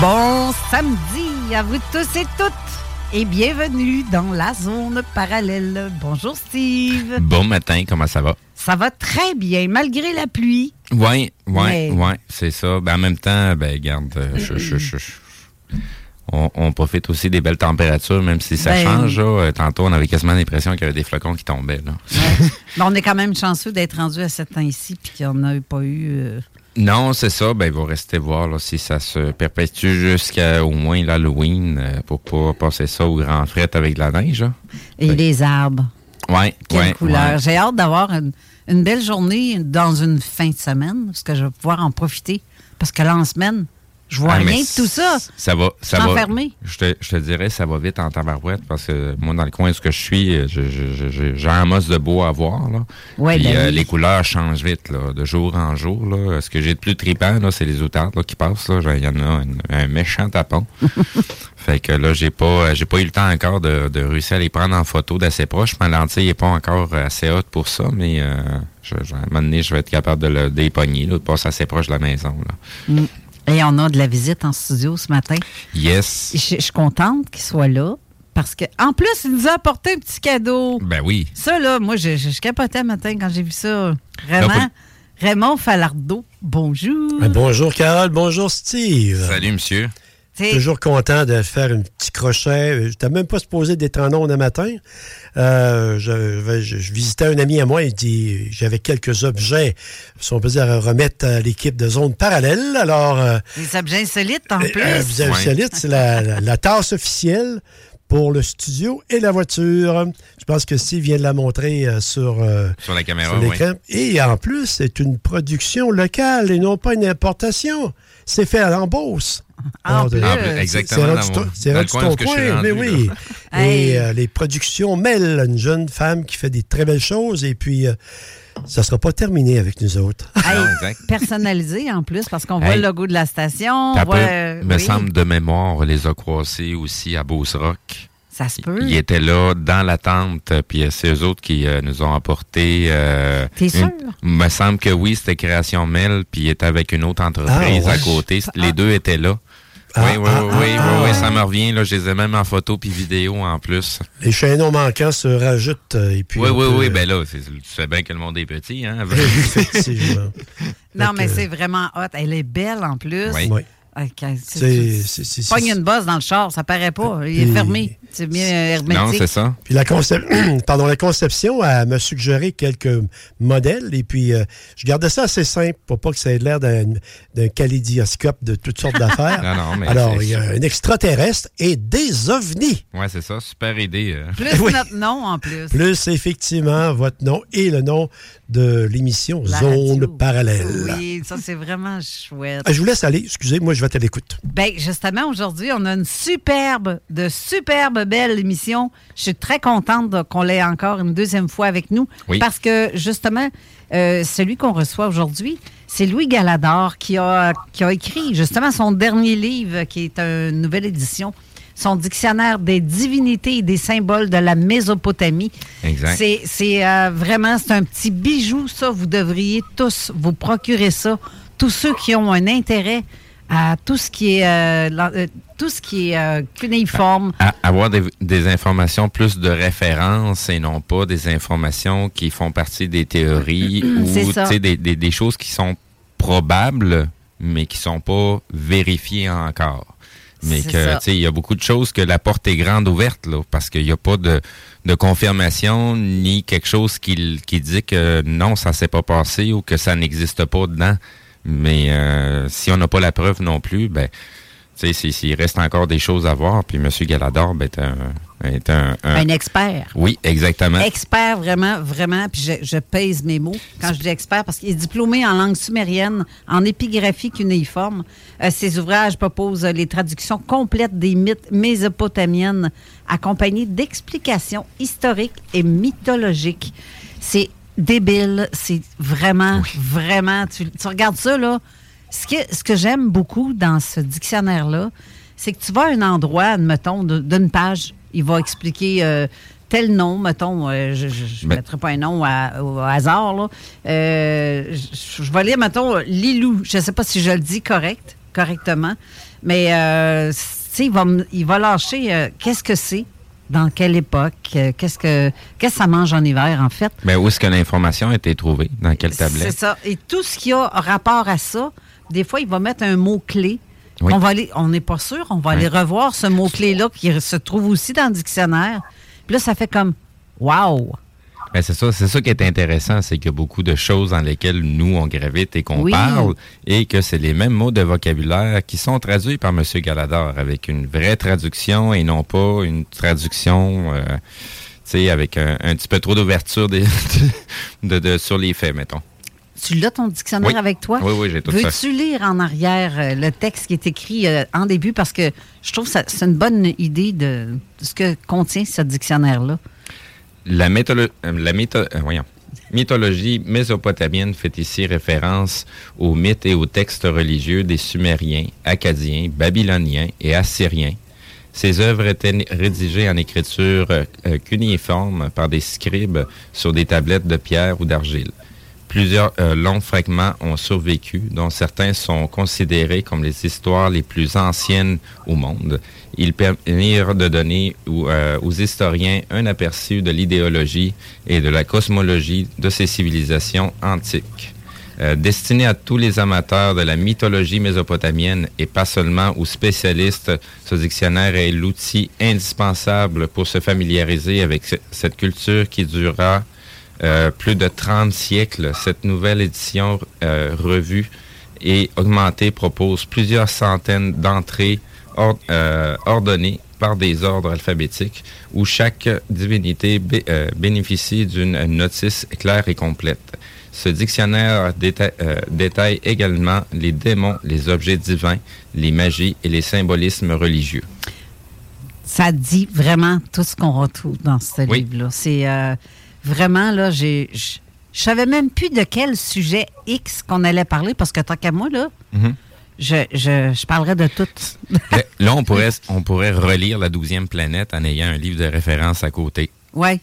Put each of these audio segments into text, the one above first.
Bon samedi à vous tous et toutes et bienvenue dans la zone parallèle. Bonjour Steve. Bon matin, comment ça va? Ça va très bien malgré la pluie. Oui, oui, Mais- oui, c'est ça. Ben, en même temps, ben, garde, euh, je- je- je- je- on, on profite aussi des belles températures, même si ça Ben- change. là. Euh, Tantôt, on avait quasiment l'impression qu'il y avait des flocons qui tombaient. Là. On est quand même chanceux d'être rendu à ce temps-ci puis qu'il n'y en a pas eu. euh, Non, c'est ça. Ben, il va rester voir là, si ça se perpétue jusqu'à au moins l'Halloween euh, pour pas passer ça au grand fret avec de la neige. là. et les arbres. Ouais, Quelle ouais, couleur. ouais. J'ai hâte d'avoir une, une belle journée dans une fin de semaine parce que je vais pouvoir en profiter. Parce que là, en semaine, je vois Ah, rien de tout ça. Ça va, ça Je va. Je te, je te dirais, ça va vite en tabarouette parce que moi, dans le coin où ce que je suis, j'ai un mosse de beau à voir. Là. Ouais, Puis, ben euh, oui. les couleurs changent vite, là, de jour en jour. Là. Ce que j'ai de plus tripant, là, c'est les outardes qui passent. Là. Il y en a une- un méchant tapon. fait que là, j'ai pas j'ai pas eu le temps encore de, de réussir à les prendre en photo d'assez proche. Ma lentille n'est pas encore assez haute pour ça, mais euh, je, à un moment donné, je vais être capable de le dépogner, là, de passer assez proche de la maison. Là. Mm. Et on a de la visite en studio ce matin. Yes. Je, je suis contente qu'il soit là parce que en plus, il nous a apporté un petit cadeau. Ben oui. Ça, là, moi, je, je, je capotais un matin quand j'ai vu ça. Vraiment. Là, Raymond Falardeau, bonjour. Ben, bonjour Carole, bonjour Steve. Salut, monsieur. T'sais, Toujours content de faire un petit crochet. Je n'étais même pas supposé d'être en ondes un matin. Euh, je, je- je visitais un ami à moi. Il dit j'avais quelques objets, si on peut dire, à remettre à l'équipe de zone parallèle. Alors, euh, Des objets insolites en plus. euh, vous avez solide, c'est la, la- la tasse officielle pour le studio et la voiture. Je pense que Steve vient de la montrer euh, sur, euh, Sur la caméra, sur oui. Et en plus, c'est une production locale et non pas une importation. C'est fait à. En plus, c'est- exactement, C'est rendu ton- coin mais oui. Et euh, les productions Mel, une jeune femme qui fait des très belles choses. Et puis, euh, ça ne sera pas terminé avec nous autres. Hey, personnalisé en plus parce qu'on voit Hey. le logo de la station. Ça on voit, euh, me oui, semble de mémoire, on les a croisés aussi à Beauce-Rock. Ça se peut. Ils étaient là dans la tente, puis euh, c'est eux autres qui euh, nous ont apporté. euh, T'es une- sûr? me semble que oui, c'était Création Mel, puis ils étaient avec une autre entreprise Ah, ouais. à côté. Les deux étaient là. oui, oui, oui, oui, ça me revient. Là, je les ai même en photo puis vidéo en plus. Les chaînons manquants se rajoutent. Et puis oui, oui, oui. Ben là, tu sais bien que le monde est petit. Hein? Effectivement. non, mais c'est vraiment hot. Elle est belle en plus. Oui. Okay. C'est pas une bosse dans le char, ça paraît pas. Il est fermé. C'est bien hermétique. Non, c'est ça. Puis la, Pardon, la conception elle m'a suggéré quelques modèles et puis euh, je gardais ça assez simple pour pas que ça ait l'air d'un kaléidoscope de toutes sortes d'affaires. non, non, mais Alors, il y a un extraterrestre et des ovnis. Oui, c'est ça. Super idée. Euh. Plus notre nom en plus. Plus effectivement votre nom et le nom de l'émission Zone parallèle. Oui, ça c'est vraiment chouette. Je vous laisse aller. Excusez, moi je vais à l'écoute. Bien, justement, aujourd'hui, on a une superbe, de belle émission. Je suis très contente qu'on l'ait encore une deuxième fois avec nous. Parce que, justement, euh, celui qu'on reçoit aujourd'hui, c'est Louis Galador qui a, qui a écrit justement son dernier livre, qui est une nouvelle édition son dictionnaire des divinités et des symboles de la Mésopotamie. Exact. C'est euh, vraiment, c'est un petit bijou, ça. Vous devriez tous vous procurer ça. Tous ceux qui ont un intérêt à tout ce qui est euh, euh, tout ce qui est cunéiforme. avoir des, informations plus de référence et non pas des informations qui font partie des théories ou des, des, des, choses qui sont probables mais qui sont pas vérifiées encore. Mais que, tu sais, il y a beaucoup de choses que la porte est grande ouverte, là, parce qu'il n'y a pas de, de confirmation ni quelque chose qui, qui dit que non, ça s'est pas passé ou que ça n'existe pas dedans. Mais euh, si on n'a pas la preuve non plus, ben, tu sais, s'il reste encore des choses à voir, puis M. Galador ben, est un, est un, un, expert. Oui, exactement. Expert, vraiment, vraiment. Puis je, je pèse mes mots quand je dis expert, parce qu'il est diplômé en langue sumérienne, en épigraphie cunéiforme. Euh, ses ouvrages proposent les traductions complètes des mythes mésopotamiennes, accompagnées d'explications historiques et mythologiques. C'est débile. C'est vraiment, vraiment. Tu, tu, regardes ça, là. Ce que, ce que j'aime beaucoup dans ce dictionnaire-là, c'est que tu vas à un endroit, admettons, d'une page, il va expliquer euh, tel nom, mettons, euh, je ne mettrai pas un nom au hasard, là. Euh, je, vais lire, mettons, Lilou. Je ne sais pas si je le dis correct, correctement, mais il va, il va lâcher qu'est-ce que c'est, dans quelle époque, qu'est-ce que qu'est-ce que ça mange en hiver, en fait? Mais où est-ce que l'information a été trouvée? Dans quelle tablette? C'est ça. Et tout ce qui a rapport à ça, des fois, il va mettre un mot-clé on va aller, on n'est pas sûr, on va aller revoir ce mot-clé-là qui se trouve aussi dans le dictionnaire. Puis là, ça fait comme Wow! Ben c'est ça, c'est ça qui est intéressant, c'est qu'il y a beaucoup de choses dans lesquelles nous on gravite et qu'on parle, et que c'est les mêmes mots de vocabulaire qui sont traduits par M. Galador avec une vraie traduction et non pas une traduction, euh, tu sais, avec un, petit peu trop d'ouverture de, sur les faits, mettons. Tu l'as ton dictionnaire avec toi? Oui, oui, j'ai tout ça. Veux-tu lire en arrière euh, le texte qui est écrit euh, en début? Parce que je trouve que c'est une bonne idée de, ce que contient ce dictionnaire-là. La, euh, la mythologie mésopotamienne fait ici référence aux mythes et aux textes religieux des Sumériens, Acadiens, Babyloniens et Assyriens. Ces œuvres étaient rédigées en écriture cuniforme par des scribes sur des tablettes de pierre ou d'argile. Plusieurs euh, longs fragments ont survécu, dont certains sont considérés comme les histoires les plus anciennes au monde. Ils permirent de donner euh, aux historiens un aperçu de l'idéologie et de la cosmologie de ces civilisations antiques. Euh, destiné à tous les amateurs de la mythologie mésopotamienne et pas seulement aux spécialistes, ce dictionnaire est l'outil indispensable pour se familiariser avec cette culture qui durera euh, plus de 30 siècles, cette nouvelle édition euh, revue et augmentée propose plusieurs centaines d'entrées euh, ordonnées par des ordres alphabétiques où chaque divinité bénéficie d'une notice claire et complète. Ce dictionnaire détaille également les démons, les objets divins, les magies et les symbolismes religieux. Ça dit vraiment tout ce qu'on retrouve dans ce livre-là. C'est Vraiment, là, j'ai. Je savais même plus de quel sujet X qu'on allait parler parce que tant qu'à moi, là, mhm. je, je, je, parlerais de tout. là, on pourrait, on pourrait relire la douzième planète en ayant un livre de référence à côté. Oui.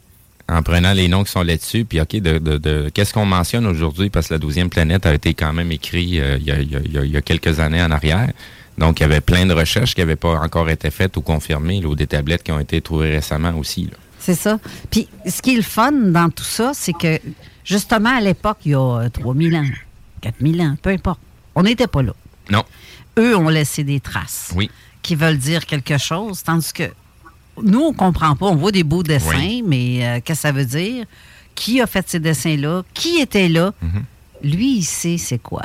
En prenant les noms qui sont là-dessus, puis OK, de, de, qu'est-ce qu'on mentionne aujourd'hui, parce que la douzième planète a été quand même écrit euh, il, y a, il, y a, quelques années en arrière. Donc, il y avait plein de recherches qui n'avaient pas encore été faites ou confirmées, ou des tablettes qui ont été trouvées récemment aussi. C'est ça. Puis, ce qui est le fun dans tout ça, c'est que, justement, à l'époque, il y a 3000 ans, 4000 ans, peu importe, on n'était pas là. Non. Eux ont laissé des traces. Oui. Qui veulent dire quelque chose, tandis que nous, on comprend pas. On voit des beaux dessins, mais euh, qu'est-ce que ça veut dire? Qui a fait ces dessins-là? Qui était là? Mm-hmm. Lui, il sait c'est quoi.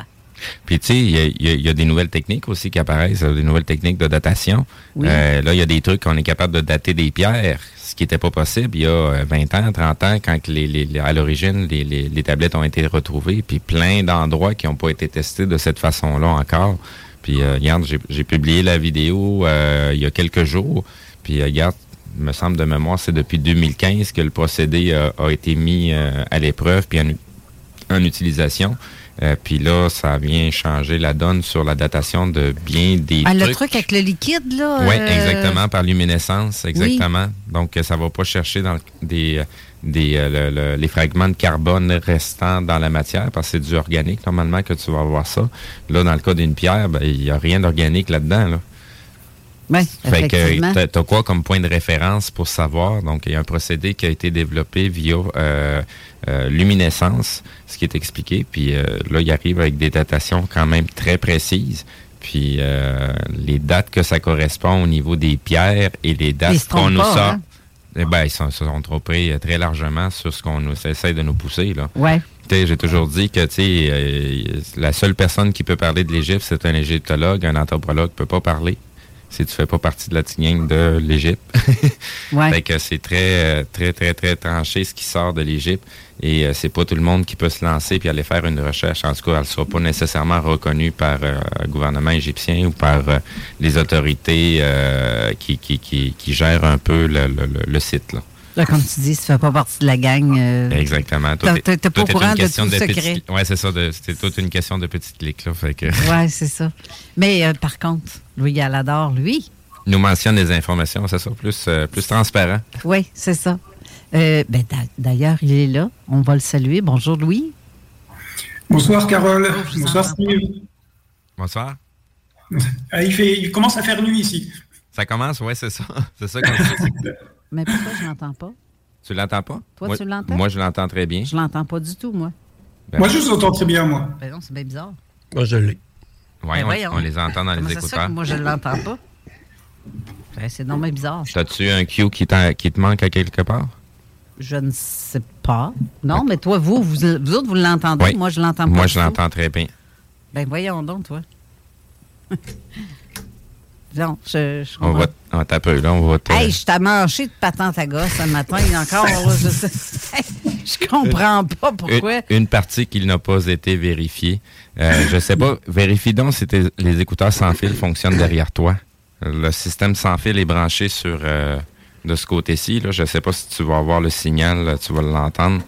Puis, tu sais, il y, a des nouvelles techniques aussi qui apparaissent, des nouvelles techniques de datation. Euh, là, il y a des trucs qu'on est capable de dater des pierres, ce qui n'était pas possible il y a 20 euh, ans, 30 ans, quand les, à l'origine, les, les, tablettes ont été retrouvées, puis plein d'endroits qui n'ont pas été testés de cette façon-là encore. Puis, regarde, j'ai publié la vidéo il y a quelques jours. Puis, regarde, me semble de mémoire, c'est depuis 2015 que le procédé euh, a été mis euh, à l'épreuve puis en, utilisation. Euh, puis là, ça vient changer la donne sur la datation de bien des ah, Le truc avec le liquide, là? Oui, exactement, par luminescence, exactement. Donc, ça va pas chercher dans des, des les fragments de carbone restants dans la matière, parce que c'est du organique, normalement, que tu vas avoir ça. Là, dans le cas d'une pierre, ben, il n'y a rien d'organique là-dedans, là. Oui, fait que tu as quoi comme point de référence pour savoir? Donc, il y a un procédé qui a été développé via euh, euh, luminescence, ce qui est expliqué. Puis euh, là, il arrive avec des datations quand même très précises. Puis les dates que ça correspond au niveau des pierres et les dates qu'on nous sort. Hein? Eh ben, ils se sont trompés très largement sur ce qu'on essaie de nous pousser. Là. Ouais. J'ai toujours dit que la seule personne qui peut parler de l'Égypte, c'est un égyptologue. Un anthropologue ne peut pas parler si tu fais pas partie de la gang de l'Égypte. ouais. Fait que c'est très, très, très, très tranché ce qui sort de l'Égypte. Et euh, c'est pas tout le monde qui peut se lancer puis aller faire une recherche. En tout cas, elle sera pas nécessairement reconnue par euh, le gouvernement égyptien ou par euh, les autorités qui, qui, qui, qui, gèrent un peu le, le, le site. Là. Là, comme tu dis, tu ne fais pas partie de la gang. Euh, Exactement. Tu n'es pas au courant de tout de secret. Oui, c'est ça. C'est toute une question de petite clics. Oui, c'est ça. Mais euh, par contre, Louis Galador, lui... nous mentionne des informations, c'est ça, plus, euh, plus transparent. Oui, c'est ça. Ben, D'ailleurs, il est là. On va le saluer. Bonjour, Louis. Bonsoir, Carole. Bonsoir, Steve. Bonsoir. Ah, il, fait, il commence à faire nuit ici. Ça commence, oui, c'est ça. C'est ça Mais pourquoi je l'entends pas? Tu l'entends pas? Toi, tu l'entends? Moi, je l'entends très bien. Je l'entends pas du tout, moi. Ben moi, je l'entends très bien, moi. Ben non, c'est bien bizarre. Moi, je l'ai. Oui, ben on, les entend dans les écouteurs. Ça moi, je ne l'entends pas? Ben, c'est normal bizarre. As-tu un cue qui, qui, te manque à quelque part? Je ne sais pas. Non, mais toi, vous, vous, autres, vous l'entendez. Moi, je l'entends pas. Moi, je l'entends très bien. Ben, voyons donc, toi. Non, je, on va, on taper, là, on va te... Hey, je t'ai mangé de patente à gosse ce matin, encore, je, je comprends pas pourquoi. Une, partie qui n'a pas été vérifiée. Euh, je sais pas, vérifie donc si les écouteurs sans fil fonctionnent derrière toi. Le système sans fil est branché sur euh, de ce côté-ci. Là. Je sais pas si tu vas avoir le signal, tu vas l'entendre.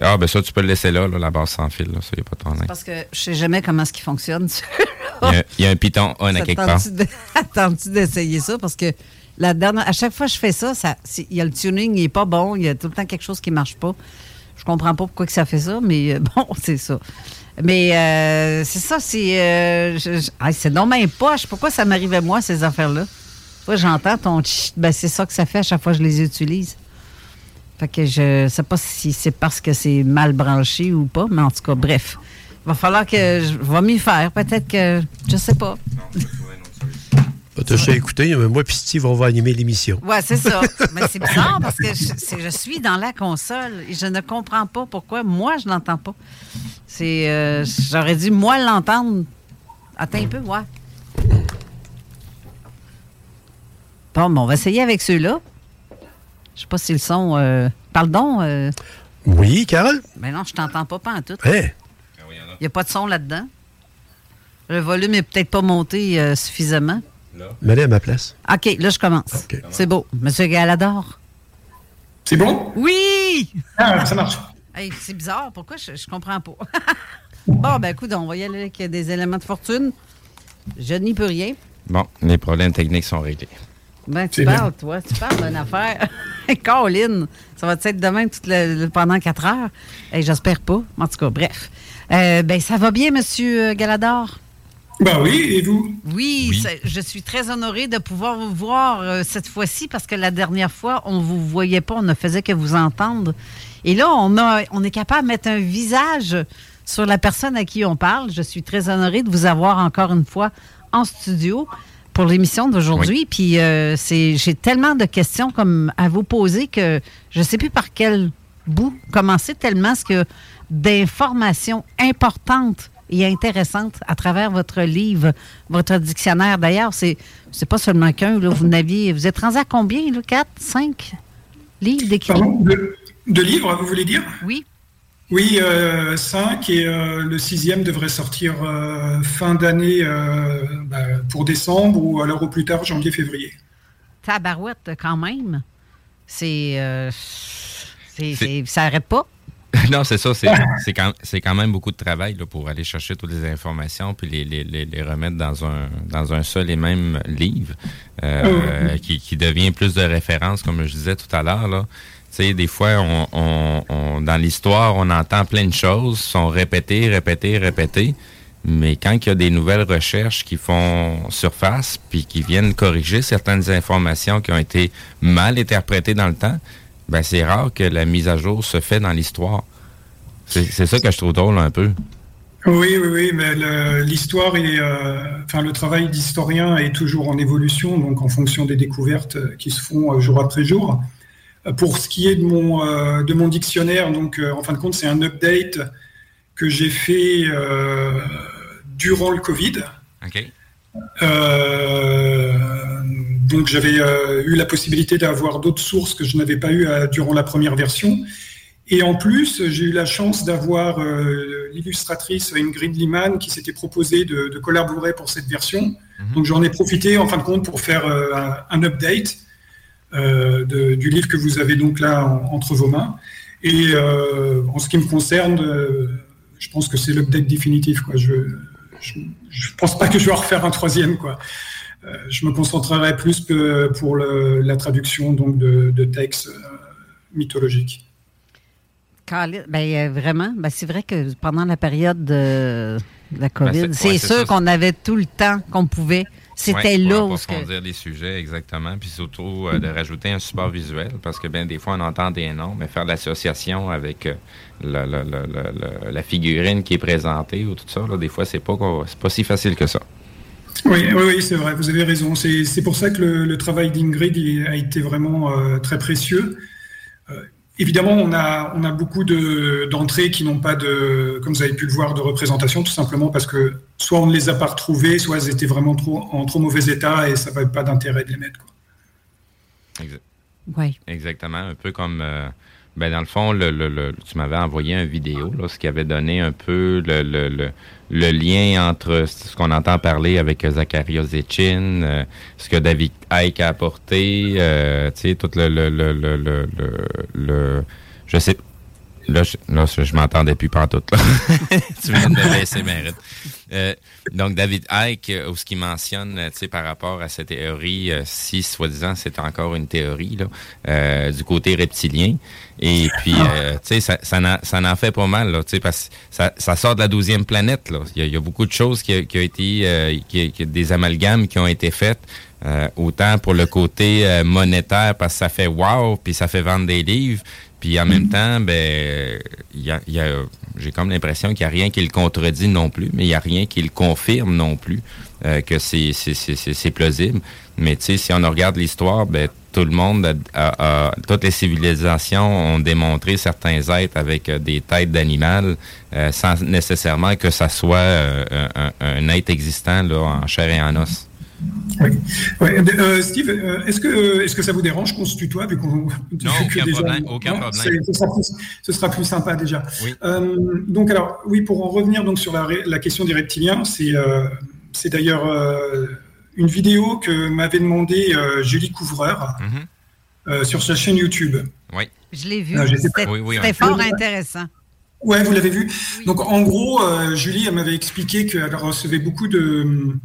Ah, ben ça, tu peux le laisser là, la base sans fil. Là, ça, y a pas de Parce que je sais jamais comment est-ce qu'il fonctionne. il, y a, un piton on à quelque part. Attends-tu d'essayer ça? Parce que la dernière, à chaque fois que je fais ça, ça il y a le tuning, il n'est pas bon. Il y a tout le temps quelque chose qui ne marche pas. Je comprends pas pourquoi que ça fait ça, mais euh, bon, c'est ça. Mais euh, c'est ça, c'est. Euh, c'est non même poche. Pourquoi ça m'arrivait moi, ces affaires-là? Toi, j'entends ton ben c'est ça que ça fait à chaque fois que je les utilise. Fait que je sais pas si c'est parce que c'est mal branché ou pas, mais en tout cas, bref. Il va falloir que je vais m'y faire. Peut-être que. Je sais pas. Tu as écouté, moi et Steve, on va animer l'émission. Oui, c'est ça. Mais c'est bizarre parce que je, suis dans la console et je ne comprends pas pourquoi moi, je n'entends pas. C'est, euh, j'aurais dû, moi, l'entendre. Attends un peu, ouais. Bon, on va essayer avec ceux-là. Je sais pas si le son. Euh, parle donc. Euh. Oui, Carole? Mais non, je t'entends pas, pas en tout. Il n'y a pas de son là-dedans. Le volume est peut-être pas monté euh, suffisamment. Mets-le à ma place. OK, là, je commence. C'est beau. Monsieur Galador. C'est bon? Oui! Ah, ça marche. c'est bizarre. Pourquoi? Je, je comprends pas. bon, ben, écoute, on va y aller avec des éléments de fortune. Je n'y peux rien. Bon, les problèmes techniques sont réglés. Ben, tu parles, toi. Tu parles d'une affaire. Caroline, ça va être demain pendant quatre heures? Et j'espère pas. En tout cas, bref. Euh, ben, ça va bien, Monsieur Galador? Bah oui, et vous? Oui, je suis très honorée de pouvoir vous voir euh, cette fois-ci parce que la dernière fois, on ne vous voyait pas, on ne faisait que vous entendre. Et là, on, a, on est capable de mettre un visage sur la personne à qui on parle. Je suis très honorée de vous avoir encore une fois en studio pour l'émission d'aujourd'hui. Puis euh, c'est, j'ai tellement de questions comme à vous poser que je ne sais plus par quel bout commencer tellement ce que d'informations importantes et intéressantes à travers votre livre, votre dictionnaire. D'ailleurs, c'est c'est pas seulement qu'un. Vous n'aviez, vous êtes rendu à combien, là, quatre, cinq livres d'écrits? De, de, livres, vous voulez dire? Oui. Oui, euh, cinq et euh, le sixième devrait sortir euh, fin d'année bah, pour décembre ou alors au plus tard janvier-février. Tabarouette, quand même. C'est, ça n'arrête pas. non, c'est ça. C'est quand, quand, même beaucoup de travail pour aller chercher toutes les informations puis les, les, les, remettre dans un, dans un seul et même livre euh, qui, qui, devient plus de référence, comme je disais tout à l'heure. Sais, des fois, dans l'histoire, on entend plein de choses, sont répétées, répétées, répétées. Mais quand il y a des nouvelles recherches qui font surface puis qui viennent corriger certaines informations qui ont été mal interprétées dans le temps, ben c'est rare que la mise à jour se fait dans l'histoire. C'est ça que je trouve drôle un peu. Oui, oui, oui, mais l'histoire et euh, enfin le travail d'historien est toujours en évolution, donc en fonction des découvertes qui se font euh, jour après jour. Pour ce qui est de mon de mon dictionnaire, donc en fin de compte, c'est un update que j'ai fait durant le Covid. Donc j'avais euh, eu la possibilité d'avoir d'autres sources que je n'avais pas eu euh, durant la première version. Et en plus, j'ai eu la chance d'avoir euh, l'illustratrice Ingrid Liman qui s'était proposée de, collaborer pour cette version. Mhm. Donc j'en ai profité en fin de compte pour faire un, update du livre que vous avez donc là entre vos mains. Et en ce qui me concerne, je pense que c'est l'update définitif. Quoi. Je ne pense pas que je vais en refaire un troisième. Quoi. Euh, je me concentrerai plus que pour la traduction donc de, textes euh, mythologiques. Ben, euh, vraiment, ben, c'est vrai que pendant la période de la ben, COVID, c'est sûr qu'on avait tout le temps qu'on pouvait. C'était là. Pour approfondir les sujets, exactement. Puis surtout de rajouter un support visuel, parce que bien des fois, on entend des noms, mais faire l'association avec la, figurine qui est présentée ou tout ça, des fois, c'est pas, pas si facile que ça. Oui, oui, c'est vrai, vous avez raison. C'est pour ça que le, travail d'Ingrid a été vraiment euh, très précieux. Évidemment, on a, on a beaucoup d'entrées qui n'ont pas de, comme vous avez pu le voir, de représentation, tout simplement parce que soit on ne les a pas retrouvées, soit elles étaient vraiment trop, en trop mauvais état et ça n'avait pas d'intérêt de les mettre. Oui. Exactement, un peu comme... Euh, ben dans le fond, le, tu m'avais envoyé une vidéo, là, ce qui avait donné un peu le, le lien entre ce qu'on entend parler avec Zacharias Zetchin, euh, ce que David Icke a apporté, euh, tu sais, tout le, le, le, le, le, je sais, là, je, là, je m'entendais plus tout là. tu viens de me baisser mes euh, donc, David Icke, euh, ce qu'il mentionne, sais, par rapport à cette théorie, si soi-disant c'est encore une théorie, là, du côté reptilien, et puis, euh, ça, ça, ça, en fait pas mal, là, parce que ça, ça, sort de la douzième planète, là. Il y a, beaucoup de choses qui, qui ont été, euh, qui, qui, des amalgames qui ont été faites, euh, autant pour le côté monétaire, parce que ça fait wow, puis ça fait vendre des livres, puis en même mm. temps, ben, y a, y a, j'ai comme l'impression qu'il n'y a rien qui le contredit non plus, mais il n'y a rien qui le confirme non plus que c'est, c'est, c'est, c'est plausible. Mais tu sais, si on regarde l'histoire, ben, tout le monde, a, toutes les civilisations ont démontré certains êtres avec euh, des têtes d'animal euh, sans nécessairement que ça soit euh, un, être existant là, en chair et en os. Oui. Steve, est-ce que, est que ça vous dérange qu'on se tutoie vu qu'on Non, aucun problème. aucun problème. Ce, sera plus, sympa déjà. donc alors, oui, pour en revenir donc sur la, question des reptiliens, c'est c'est d'ailleurs une vidéo que m'avait demandé euh, Julie Couvreur mhm. euh, sur sa chaîne YouTube. Oui. Je l'ai vu. C'était fort intéressant. Ouais, vous l'avez vu. Donc en gros, euh, Julie, elle m'avait expliqué qu'elle recevait beaucoup de,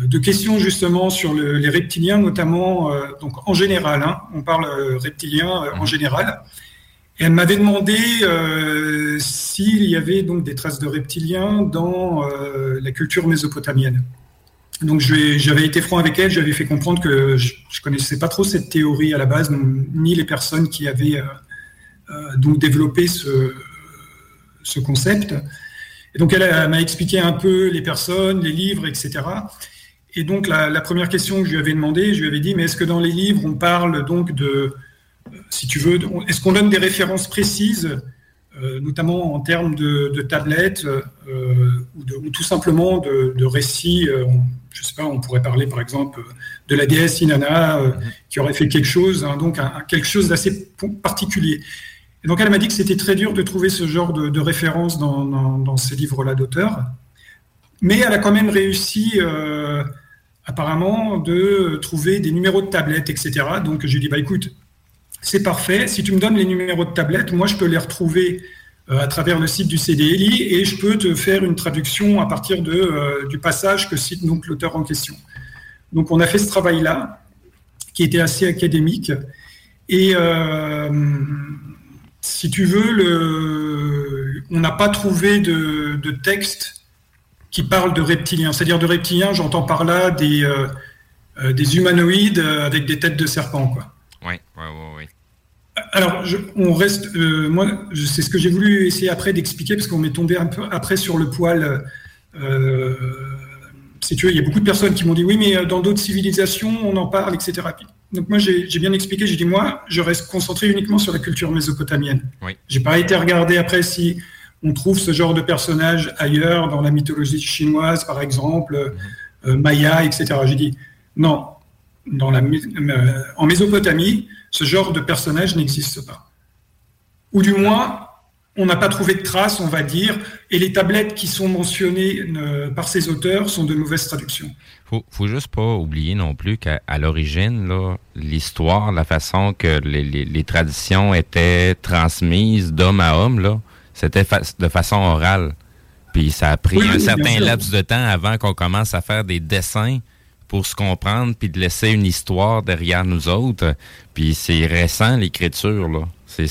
de questions justement sur les reptiliens, notamment donc en général. Hein, on parle reptiliens en mhm. général. Et elle m'avait demandé euh, s'il y avait donc des traces de reptiliens dans euh, la culture mésopotamienne. Donc j'avais été franc avec elle, j'avais fait comprendre que je, ne connaissais pas trop cette théorie à la base, ni les personnes qui avaient euh, donc développé ce, ce concept. Et donc elle, m'a expliqué un peu les personnes, les livres, etc. Et donc la, première question que je lui avais demandé, je lui avais dit, mais est-ce que dans les livres on parle donc de, si tu veux, est-ce qu'on donne des références précises, euh, notamment en termes de, tablettes euh, ou, tout simplement de, récits euh, Je sais pas, on pourrait parler par exemple de la déesse Inanna qui aurait fait quelque chose, hein, donc quelque chose d'assez particulier. Et donc elle m'a dit que c'était très dur de trouver ce genre de, références dans, ces livres-là d'auteurs, mais elle a quand même réussi euh, apparemment de trouver des numéros de tablettes, etc. Donc je lui dit, bah écoute, c'est parfait, si tu me donnes les numéros de tablettes, moi je peux les retrouver euh, à travers le site du CDLI et je peux te faire une traduction à partir de, euh, du passage que cite donc l'auteur en question. Donc on a fait ce travail-là, qui était assez académique, et si tu veux, on n'a pas trouvé de, texte qui parle de reptiliens. C'est-à-dire de reptiliens, j'entends par là des, euh, euh, des humanoïdes avec des têtes de serpent. Quoi. Oui, oui, oui. Alors, on reste. Euh, moi, c'est ce que j'ai voulu essayer après d'expliquer, parce qu'on m'est tombé un peu après sur le poil. si tu veux, il y a beaucoup de personnes qui m'ont dit oui, mais dans d'autres civilisations, on en parle, etc. Donc moi, j'ai bien expliqué, j'ai dit, moi, je reste concentré uniquement sur la culture mésopotamienne. Oui. J'ai pas été regarder après si on trouve ce genre de personnage ailleurs, dans la mythologie chinoise, par exemple, mhm. euh, Maya, etc. J'ai dit, non, dans la, euh, en Mésopotamie, ce genre de personnage n'existe pas. Ou du moins, on n'a pas trouvé de traces, on va dire, et les tablettes qui sont mentionnées euh, par ces auteurs sont de mauvaises traductions. Faut, faut juste pas oublier non plus qu'à l'origine, l'histoire, la façon que les, traditions étaient transmises d'homme à homme, là, c'était de façon orale. Puis ça a pris un certain laps de temps avant qu'on commence à faire des dessins pour se comprendre, puis de laisser une histoire derrière nous autres. Puis c'est récent, l'écriture, là. C'est,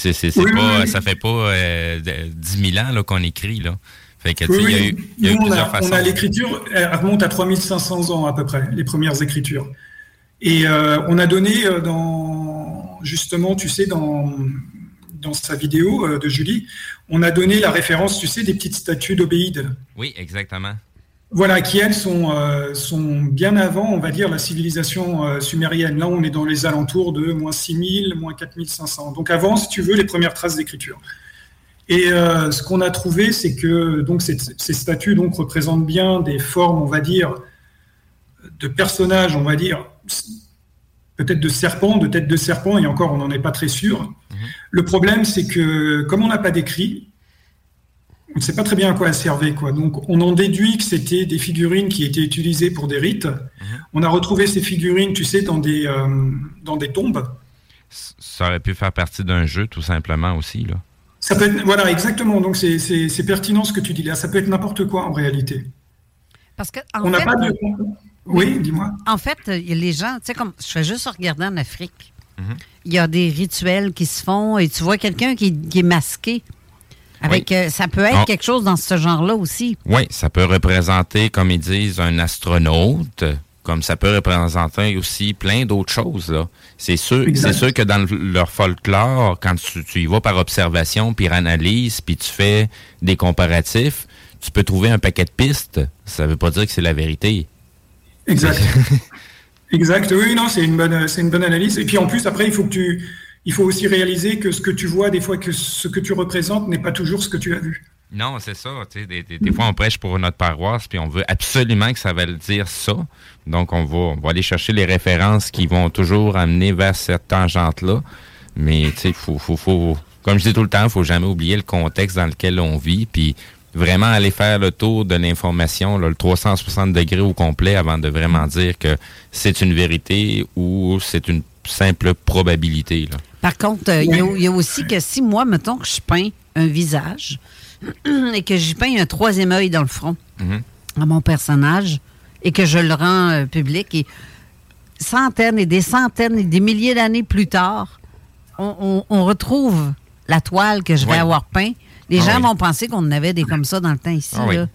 pas, Ça fait pas euh, 10 000 ans qu'on écrit. Là. Fait que, il y a eu, y a eu on, a, on, a, l'écriture, elle remonte à 3500 ans à peu près, les premières écritures. Et euh, on a donné euh, dans, justement, tu sais, dans, dans sa vidéo euh, de Julie, on a donné la référence, tu sais, des petites statues d'Obéide. Oui, exactement. Voilà, qui elles sont, euh, sont bien avant, on va dire, la civilisation euh, sumérienne. Là, on est dans les alentours de moins 6000, moins 4500. Donc avant, si tu veux, les premières traces d'écriture. Et ce qu'on a trouvé, c'est que donc ces, statues donc représentent bien des formes, on va dire, de personnages, on va dire, peut-être de serpents, de têtes de serpents, et encore, on n'en est pas très sûr. Mhm. Le problème, c'est que comme on n'a pas d'écrit, on ne sait pas très bien à quoi elles servaient. Quoi. Donc, on en déduit que c'était des figurines qui étaient utilisées pour des rites. Mhm. On a retrouvé ces figurines, tu sais, dans des, euh, dans des tombes. Ça aurait pu faire partie d'un jeu, tout simplement, aussi, là. Ça peut être, voilà, exactement. Donc, c'est pertinent ce que tu dis là. Ça peut être n'importe quoi, en réalité. Parce que, on n'a pas de... Oui, dis-moi. En fait, les gens, tu sais, comme je fais juste regarder en Afrique, mhm. il y a des rituels qui se font et tu vois quelqu'un qui, qui est masqué. Avec, euh, ça peut être quelque chose dans ce genre-là aussi. Oui, ça peut représenter, comme ils disent, un astronaute, comme ça peut représenter aussi plein d'autres choses. C'est sûr, c'est sûr que dans leur folklore, quand tu, y vas par observation, puis analyse, puis tu fais des comparatifs, tu peux trouver un paquet de pistes. Ça ne veut pas dire que c'est la vérité. Exact. exact. Oui, non, c'est une bonne, c'est une bonne analyse. Et puis en plus, après, il faut que tu il faut aussi réaliser que ce que tu vois, des fois, que ce que tu représentes n'est pas toujours ce que tu as vu. Non, c'est ça. Des, des, fois, on prêche pour notre paroisse, puis on veut absolument que ça veuille dire ça. Donc, on va, on va aller chercher les références qui vont toujours amener vers cette tangente-là. Mais, tu sais, faut, faut, faut, comme je dis tout le temps, il faut jamais oublier le contexte dans lequel on vit, puis vraiment aller faire le tour de l'information, le 360 degrés au complet, avant de vraiment dire que c'est une vérité ou c'est une simple probabilité. Là. Par contre, euh, il y, a aussi que si moi, mettons que je peins un visage et que j'y peins un troisième œil dans le front mhm. à mon personnage et que je le rends euh, public et centaines et des centaines et des milliers d'années plus tard, on, retrouve la toile que je vais avoir peint, les Ah gens oui. vont penser qu'on en avait des comme ça dans le temps ici. Ah oui. là.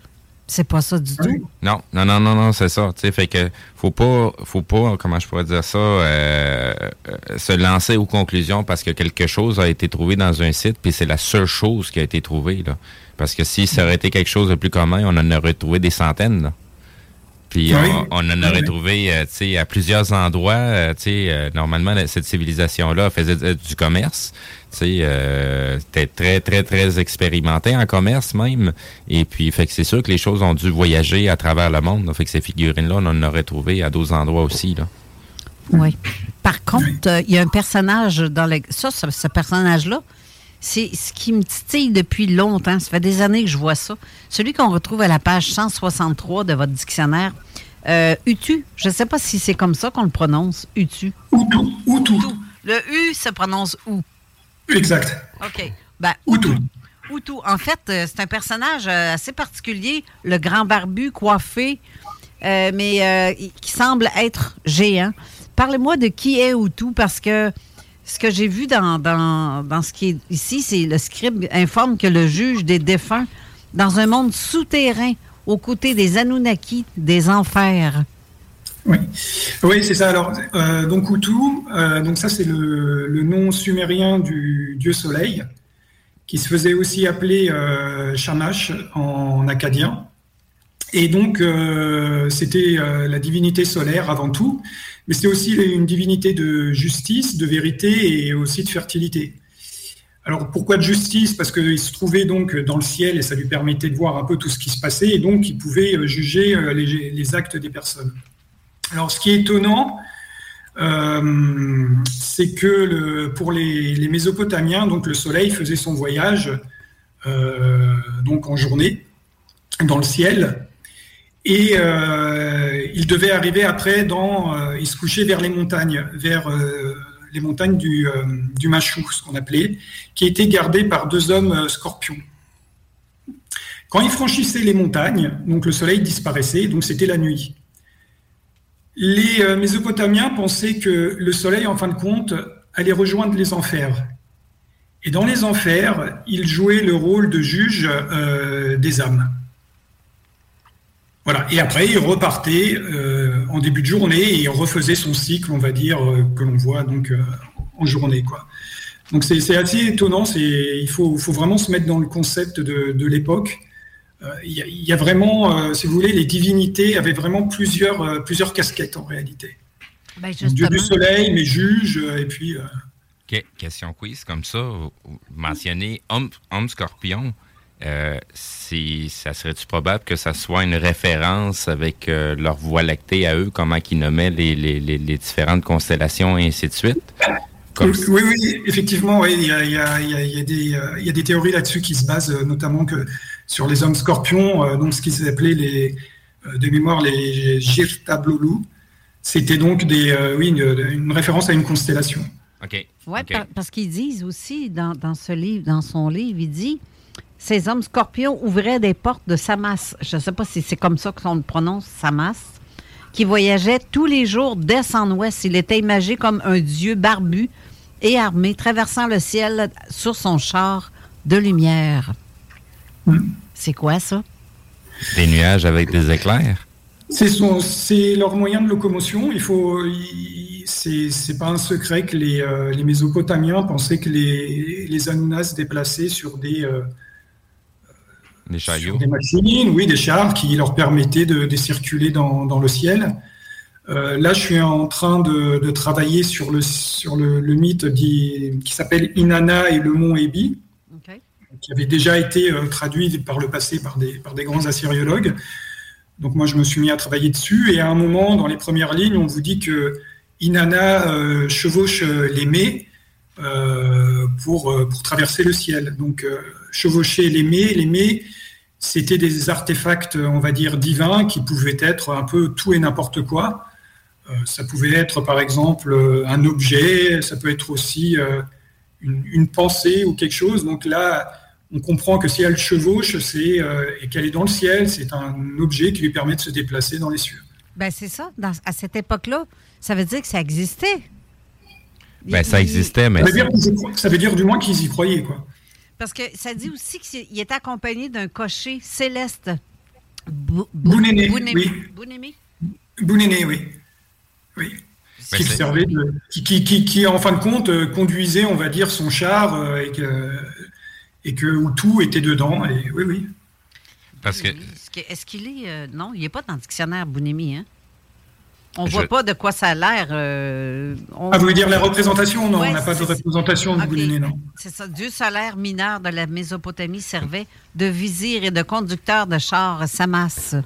C'est pas ça du tout. Non, non, non, non, non, c'est ça. Tu sais, fait que faut pas, faut pas, comment je pourrais dire ça, euh, euh, se lancer aux conclusions parce que quelque chose a été trouvé dans un site, puis c'est la seule chose qui a été trouvée là. Parce que si ça aurait été quelque chose de plus commun, on en aurait trouvé des centaines. Là. Puis Oui. on, on en aurait trouvé, euh, tu sais, à plusieurs endroits. euh, tu sais, euh, normalement, cette civilisation-là faisait euh, du commerce. Tu sais, euh, c'était très, très, très expérimenté en commerce même. Et puis, fait que c'est sûr que les choses ont dû voyager à travers le monde. là. Fait que ces figurines-là, on en aurait trouvé à d'autres endroits aussi. Là. Oui. Par contre, euh, il y a un personnage dans le. Ça, ce, ce personnage-là, c'est ce qui me titille depuis longtemps. Ça fait des années que je vois ça. Celui qu'on retrouve à la page 163 de votre dictionnaire. Euh, Utu. Je ne sais pas si c'est comme ça qu'on le prononce. Utu. Utu. Utu. Le U se prononce où? Exact. OK. Ben, Utu. Utu. En fait, euh, c'est un personnage euh, assez particulier, le grand barbu coiffé, euh, mais euh, qui semble être géant. Parlez-moi de qui est Utu, parce que ce que j'ai vu dans, dans, dans ce qui est ici, c'est le scribe informe que le juge des défunts, dans un monde souterrain, aux côtés des Anunnaki, des enfers. Oui, oui c'est ça. Alors, euh, donc Utu, euh, donc ça c'est le, nom sumérien du dieu soleil, qui se faisait aussi appeler euh, Shamash en acadien. Et donc, euh, c'était la divinité solaire avant tout, mais c'était aussi une divinité de justice, de vérité et aussi de fertilité. Alors pourquoi de justice? Parce qu'il se trouvait donc dans le ciel et ça lui permettait de voir un peu tout ce qui se passait et donc il pouvait juger les actes des personnes. Alors ce qui est étonnant, euh, c'est que pour les, Mésopotamiens, donc le soleil faisait son voyage euh, donc en journée dans le ciel et euh, il devait arriver après dans, il se couchait vers les montagnes, vers les montagnes du, du Machou, ce qu'on appelait, qui étaient gardées par deux hommes scorpions. Quand il franchissait les montagnes, donc le soleil disparaissait, donc c'était la nuit. Les euh, Mésopotamiens pensaient que le soleil, en fin de compte, allait rejoindre les enfers. Et dans les enfers, il jouait le rôle de juge euh, des âmes. Voilà. Et après, il repartait euh, en début de journée et il refaisait son cycle, on va dire, que l'on voit donc en journée, quoi. Donc c'est assez étonnant. Il faut, vraiment se mettre dans le concept de l'époque. Il y, y, a vraiment, euh, si vous voulez, les divinités avaient vraiment plusieurs, euh, plusieurs casquettes en réalité. Ben Dieu du soleil, mais juge, et puis. euh, Okay. Question quiz comme ça. Vous mentionnez homme, homme scorpion. Euh, si, ça serait-tu probable que ça soit une référence avec euh, leur voie lactée à eux, comment ils nommaient les, les, les, les différentes constellations et ainsi de suite? Comme... Oui, oui, effectivement, oui, il, y a, il, y a, il, y a des, il y a des théories là-dessus qui se basent notamment que sur les hommes scorpions, euh, donc ce qui s'appelait les, euh, de mémoire les Jirtablolu. C'était donc des, euh, oui, une, une, référence à une constellation. OK. Oui, okay. par, parce qu'ils disent aussi dans, dans, ce livre, dans son livre, il dit ces hommes scorpions ouvraient des portes de Samas. Je ne sais pas si c'est comme ça qu'on le prononce, Samas, qui voyageait tous les jours d'est en ouest. Il était imagé comme un dieu barbu et armé, traversant le ciel sur son char de lumière. C'est quoi ça? Des nuages avec des éclairs? C'est leur moyen de locomotion. Il faut, c'est pas un secret que les, euh, les, Mésopotamiens pensaient que les, les se déplaçaient sur des, euh, des chariots, des machines, oui, des chars qui leur permettaient de, de circuler dans, dans, le ciel. Euh, là, je suis en train de, de travailler sur le, sur le, le mythe dit, qui s'appelle Inanna et le mont Ebi. Qui avait déjà été euh, traduit par le passé par des, grands assyriologues. Donc moi, je me suis mis à travailler dessus. Et à un moment, dans les premières lignes, on vous dit que Inanna euh, chevauche les mets euh, pour, pour traverser le ciel. Donc euh, chevaucher les mets, les mets, c'était des artefacts, on va dire, divins qui pouvaient être un peu tout et n'importe quoi. Euh, ça pouvait être, par exemple, un objet, ça peut être aussi euh, une, une, pensée ou quelque chose. Donc là, on comprend que si elle chevauche c'est, euh, et qu'elle est dans le ciel, c'est un objet qui lui permet de se déplacer dans les cieux. Ben c'est ça. Dans, à cette époque-là, ça veut dire que ça existait. Ben, ça existait, mais. Ça veut, dire, ça veut dire du moins qu'ils y croyaient, quoi. Parce que ça dit aussi qu'il est accompagné d'un cocher céleste. Bounéné, oui. Bounéné, oui. Oui. Qui, servait qui, qui, qui, en fin de compte, euh, conduisait, on va dire, son char euh, et, que, et que où tout était dedans. Et, oui, oui. Parce que. Est-ce qu'il est. Euh, non, il n'est pas dans le dictionnaire Bounémi, hein? On ne voit pas de quoi ça a l'air. Ah, vous voulez dire la représentation? Non, on n'a pas de représentation de okay. non. C'est ça. Dieu solaire mineur de la Mésopotamie servait de vizir et de conducteur de chars Samas.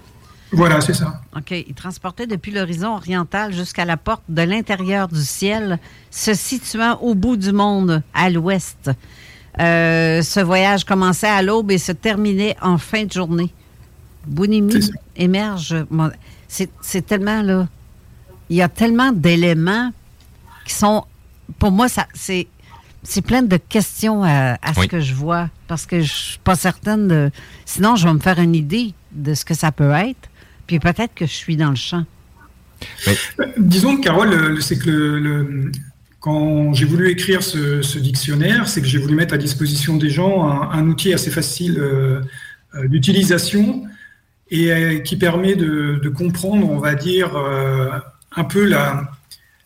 Voilà, c'est ça. OK. Il transportait depuis l'horizon oriental jusqu'à la porte de l'intérieur du ciel, se situant au bout du monde, à l'ouest. Euh, ce voyage commençait à l'aube et se terminait en fin de journée. Bounimi émerge. C'est tellement là. Il y a tellement d'éléments qui sont. Pour moi, ça c'est c'est plein de questions à, ce que je vois parce que je suis pas certaine de. Sinon, je vais me faire une idée de ce que ça peut être. Puis peut-être que je suis dans le champ. Disons, Carole, c'est que le, quand j'ai voulu écrire ce, dictionnaire, c'est que j'ai voulu mettre à disposition des gens un, outil assez facile euh, euh, d'utilisation et euh, qui permet de, comprendre, on va dire, un peu la,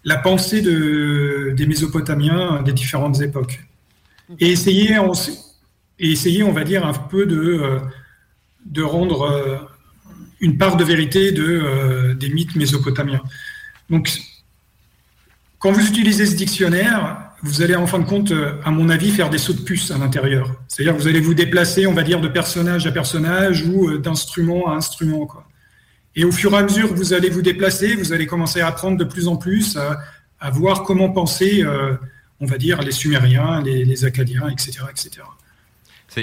la pensée de, des Mésopotamiens des différentes époques. Et essayer, et essayer, on va dire, un peu de, de rendre une part de vérité de, euh, des mythes mésopotamiens. Donc, quand vous utilisez ce dictionnaire, vous allez en fin de compte, euh, à mon avis, faire des sauts de puce à l'intérieur. C'est-à-dire que vous allez vous déplacer, on va dire, de personnage à personnage ou euh, d'instrument à instrument. Et au fur et à mesure que vous allez vous déplacer, vous allez commencer à apprendre de plus en plus à, voir comment penser, on va dire, les Sumériens, les, les Acadiens, etc. etc.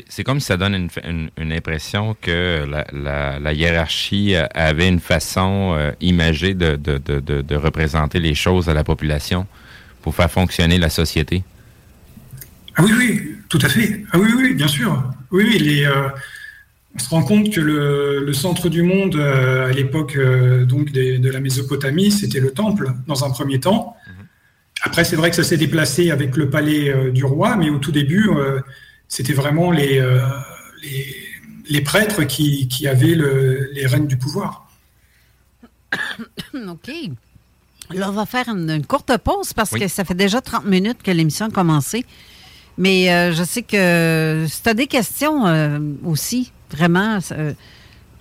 C'est comme si ça donne une, impression que la, hiérarchie avait une façon euh, imagée de, représenter les choses à la population pour faire fonctionner la société. Ah oui, oui, tout à fait. Ah oui, oui, bien sûr. Oui, les, euh, on se rend compte que le, centre du monde euh, à l'époque donc de la Mésopotamie, c'était le temple dans un premier temps. Mhm. Après, c'est vrai que ça s'est déplacé avec le palais du roi, mais au tout début c'était vraiment les, euh, les, prêtres qui, avaient les rênes du pouvoir. OK. Là, on va faire une, courte pause parce que ça fait déjà 30 minutes que l'émission a commencé. Mais euh, je sais que si tu as des questions euh, aussi, vraiment,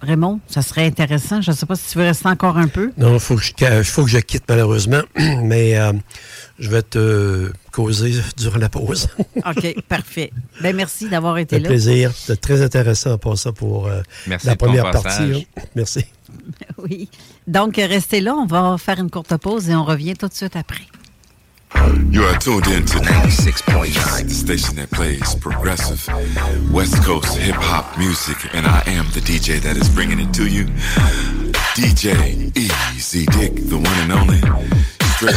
Raymond, ça serait intéressant. Je ne sais pas si tu veux rester encore un peu. Non, il faut, que je, faut que je quitte malheureusement. Mais je vais te causer durant la pause. OK, parfait. Ben, merci d'avoir été là. plaisir. C'est très intéressant en ça pour euh, la première partie. Hein. Merci. Oui. Donc, restez là. On va faire une courte pause et on revient tout de suite après. You are tuned in to 96.9, the station that plays progressive West Coast hip hop music, and I am the DJ that is bringing it to you. DJ Easy Dick, the one and only. Straight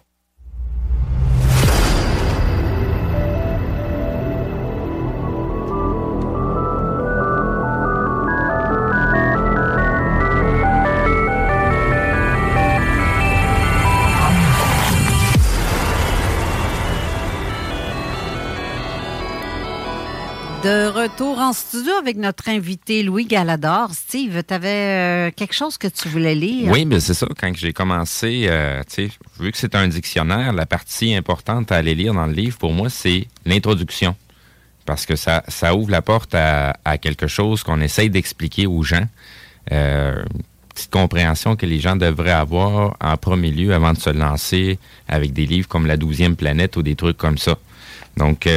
Retour en studio avec notre invité Louis Galador. Steve, tu avais euh, quelque chose que tu voulais lire? Oui, mais c'est ça. Quand j'ai commencé, euh, vu que c'est un dictionnaire, la partie importante à aller lire dans le livre, pour moi, c'est l'introduction. Parce que ça, ouvre la porte à, quelque chose qu'on essaye d'expliquer aux gens. Euh, petite compréhension que les gens devraient avoir en premier lieu avant de se lancer avec des livres comme La douzième planète ou des trucs comme ça. Donc,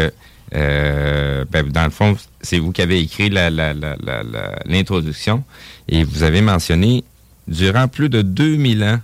euh, ben, dans le fond, c'est vous qui avez écrit l'introduction et vous avez mentionné, durant plus de 2000 ans,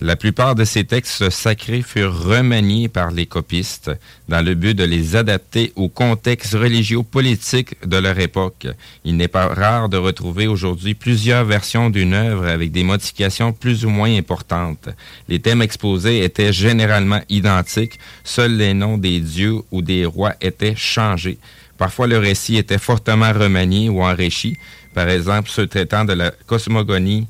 La plupart de ces textes sacrés furent remaniés par les copistes dans le but de les adapter au contexte religieux-politique de leur époque. Il n'est pas rare de retrouver aujourd'hui plusieurs versions d'une œuvre avec des modifications plus ou moins importantes. Les thèmes exposés étaient généralement identiques, seuls les noms des dieux ou des rois étaient changés. Parfois, le récit était fortement remanié ou enrichi, par exemple ceux traitant de la cosmogonie,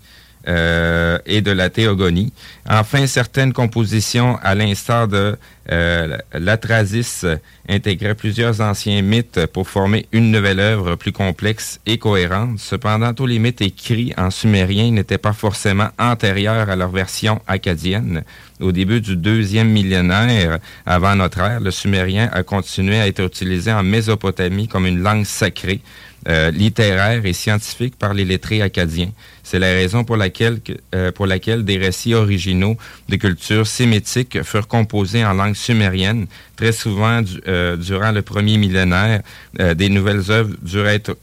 euh, et de la théogonie. Enfin, certaines compositions, à l'instar de euh, l'Atrasis, intégraient plusieurs anciens mythes pour former une nouvelle œuvre plus complexe et cohérente. Cependant, tous les mythes écrits en sumérien n'étaient pas forcément antérieurs à leur version acadienne. Au début du deuxième millénaire avant notre ère, le sumérien a continué à être utilisé en Mésopotamie comme une langue sacrée. Euh, littéraire et scientifique par les lettrés acadiens. C'est la raison pour laquelle, euh, pour laquelle des récits originaux de cultures sémitiques furent composés en langue sumérienne. Très souvent, euh, durant le premier millénaire, des nouvelles œuvres durent être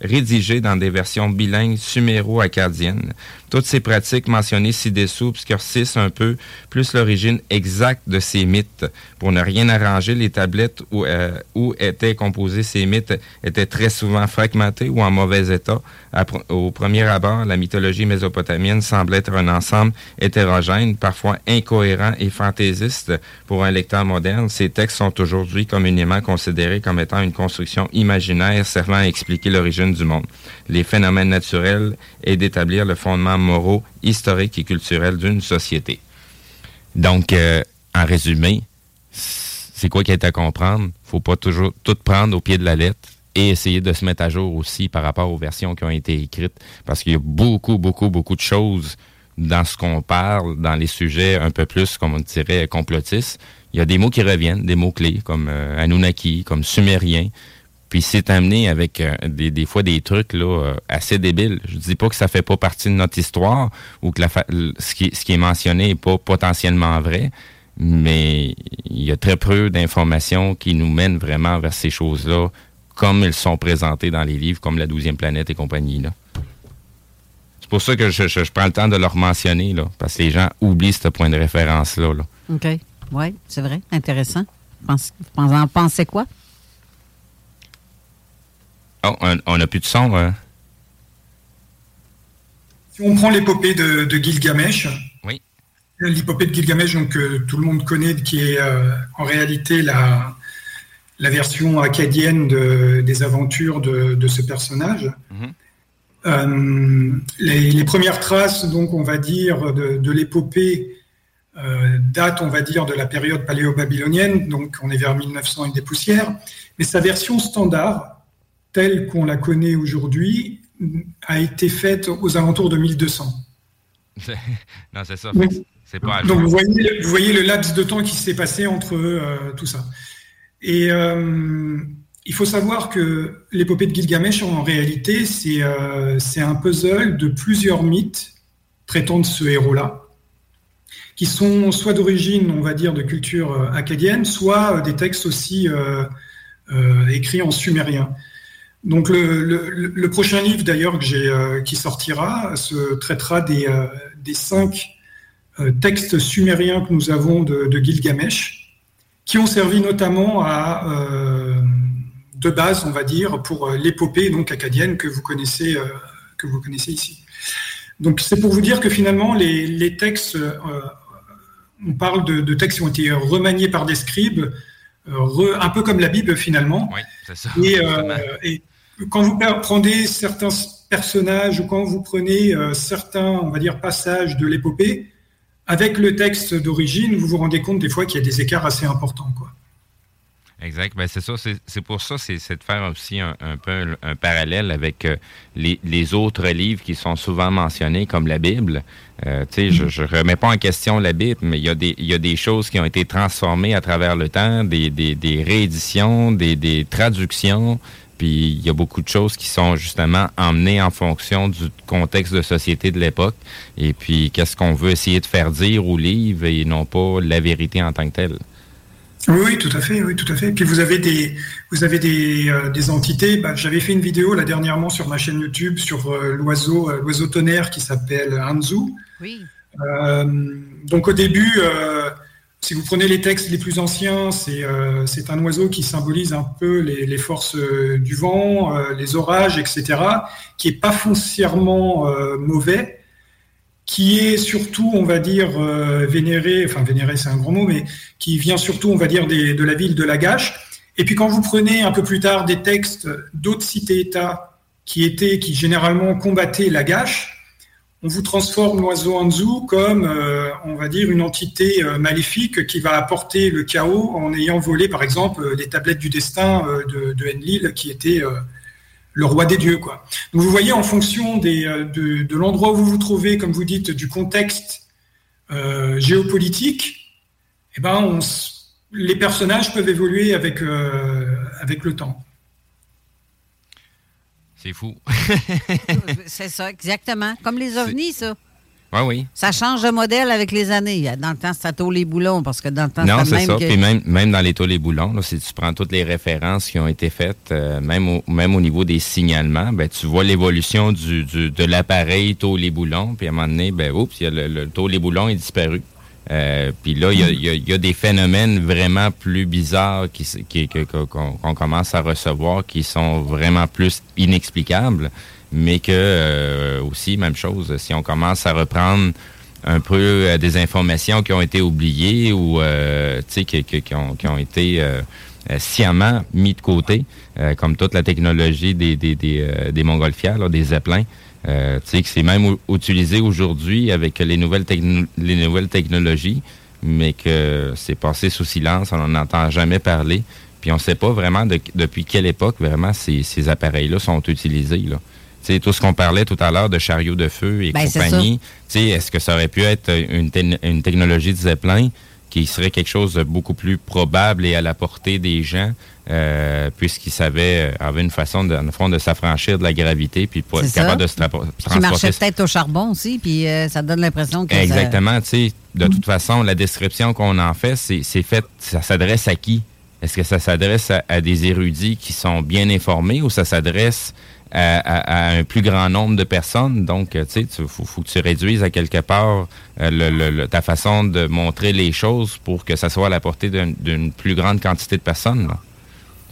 rédigées dans des versions bilingues suméro-acadiennes. Toutes ces pratiques mentionnées ci-dessous obscurcissent un peu plus l'origine exacte de ces mythes. Pour ne rien arranger, les tablettes où, euh, où étaient composés ces mythes étaient très souvent fragmentées ou en mauvais état. Premier abord, la mythologie mésopotamienne semble être un ensemble hétérogène, parfois incohérent et fantaisiste pour un lecteur moderne. Ces textes sont aujourd'hui communément considérés comme étant une construction imaginaire servant à expliquer l'origine du monde, les phénomènes naturels et d'établir le fondement moraux, historiques et culturels d'une société. Donc, euh, en résumé, c'est quoi qui est à comprendre? faut pas toujours tout prendre au pied de la lettre et essayer de se mettre à jour aussi par rapport aux versions qui ont été écrites, parce qu'il y a beaucoup, beaucoup, beaucoup de choses dans ce qu'on parle, dans les sujets un peu plus, comme on dirait, complotistes. Il y a des mots qui reviennent, des mots clés, comme euh, Anunnaki, comme Sumérien, puis c'est amené avec euh, des, des, fois des trucs là, euh, assez débiles. Je dis pas que ça fait pas partie de notre histoire ou que la ce, qui, ce qui est mentionné est pas potentiellement vrai, mais il y a très peu d'informations qui nous mènent vraiment vers ces choses-là, comme elles sont présentées dans les livres, comme La douzième planète et compagnie. Là. C'est pour ça que je, je, prends le temps de leur mentionner, là, parce que les gens oublient ce point de référence-là. Là. OK. Oui, c'est vrai. Intéressant. Vous en pensez quoi? Oh, on n'a plus de son. Hein? Si on prend l'épopée de, Gilgamesh, oui. l'épopée de Gilgamesh, donc, que tout le monde connaît, qui est euh, en réalité la, la version acadienne des aventures de, ce personnage. Mhm. Euh, les, premières traces, donc, on va dire, de, l'épopée euh, datent, on va dire, de la période paléo-babylonienne, donc on est vers 1900 et des poussières, mais sa version standard, telle qu'on la connaît aujourd'hui a été faite aux alentours de 1200. non, c'est ça. Donc, vous, voyez, le laps de temps qui s'est passé entre euh, tout ça. Et euh, il faut savoir que l'épopée de Gilgamesh, en réalité, euh, c'est un puzzle de plusieurs mythes traitant de ce héros-là, qui sont soit d'origine, on va dire, de culture acadienne, soit des textes aussi écrits en sumérien. Donc le, prochain livre d'ailleurs euh, qui sortira se traitera des, euh, des cinq euh, textes sumériens que nous avons de, Gilgamesh, qui ont servi notamment à de base, on va dire, pour l'épopée donc acadienne que vous connaissez, que vous connaissez ici. Donc c'est pour vous dire que finalement les, les textes, on parle de, de, textes qui ont été remaniés par des scribes, un peu comme la Bible finalement. Oui, c'est ça. Et, et, quand vous prenez certains personnages ou quand vous prenez euh, certains, on va dire, passages de l'épopée, avec le texte d'origine, vous vous rendez compte des fois qu'il y a des écarts assez importants. Quoi. Exact. Ben, c'est ça. C'est pour ça, c'est de faire aussi un, peu un, parallèle avec euh, les, autres livres qui sont souvent mentionnés, comme la Bible. Euh, je ne remets pas en question la Bible, mais il y, a des, y a des choses qui ont été transformées à travers le temps, des, des, des rééditions, des, des traductions. Puis il y a beaucoup de choses qui sont justement emmenées en fonction du contexte de société de l'époque. Et puis qu'est-ce qu'on veut essayer de faire dire au livre et non pas la vérité en tant que telle? Oui, tout à fait, oui, tout à fait. Puis vous avez des, vous avez des, euh, des entités. Bah, j'avais fait une vidéo là dernièrement sur ma chaîne YouTube sur euh, l'oiseau, euh, l'oiseau tonnerre qui s'appelle Hanzu. Oui. donc au début, si vous prenez les textes les plus anciens, c'est un oiseau qui symbolise un peu les, forces du vent, les orages, etc., qui est pas foncièrement mauvais, qui est surtout, on va dire, vénéré, enfin vénéré c'est un grand mot, mais qui vient surtout, on va dire, de la ville de Lagache. Et puis quand vous prenez un peu plus tard des textes d'autres cités-États qui étaient, qui généralement combattaient la gâche, on vous transforme l'oiseau Anzu comme, euh, on va dire, une entité euh, maléfique qui va apporter le chaos en ayant volé, par exemple, les tablettes du destin euh, de, Enlil, qui était le roi des dieux. Quoi. Donc vous voyez, en fonction des, de, l'endroit où vous vous trouvez, comme vous dites, du contexte géopolitique, eh ben, les personnages peuvent évoluer avec, avec le temps. C'est fou. c'est ça, exactement. Comme les ovnis, ça. Oui, oui. Ça change de modèle avec les années. Dans le temps, c'était les boulons, parce que dans le temps, Non, c'est ça. Puis même, même dans les taux les boulons, si tu prends toutes les références qui ont été faites, euh, même, au, même au niveau des signalements, ben, tu vois l'évolution du, de l'appareil taux les boulons, puis à un moment donné, ben, oups, le, le taux les boulons est disparu. Euh, puis là, il y a, des phénomènes vraiment plus bizarres qu'on qui, qu'on commence à recevoir qui sont vraiment plus inexplicables, mais que euh, aussi, même chose, si on commence à reprendre un peu euh, des informations qui ont été oubliées ou qui, qui, ont, qui, ont, été sciemment mis de côté, comme toute la technologie des, des, des, des montgolfières, des zeppelins, euh, tu sais que c'est même utilisé aujourd'hui avec les nouvelles, les nouvelles technologies, mais que c'est passé sous silence, on n'en entend jamais parler. Puis on ne sait pas vraiment depuis quelle époque vraiment ces, ces appareils-là sont utilisés. Là. sais, tout ce qu'on parlait tout à l'heure de chariots de feu et ben, compagnie, est-ce que ça aurait pu être une, une technologie de Zeppelin? Qui serait quelque chose de beaucoup plus probable et à la portée des gens euh, puisqu'il savait, euh, avait une façon, de, fond, de s'affranchir de la gravité, puis pour être capable de se transporter. Qui marchait peut-être au charbon aussi, puis euh, ça donne l'impression que. Exactement, tu sais. De toute façon, la description qu'on en fait, c'est fait, ça s'adresse à qui? Est-ce que ça s'adresse à, des érudits qui sont bien informés ou ça s'adresse à, un plus grand nombre de personnes? Donc, tu sais, il faut, que tu réduises à quelque part ta façon de montrer les choses pour que ça soit à la portée d'une plus grande quantité de personnes.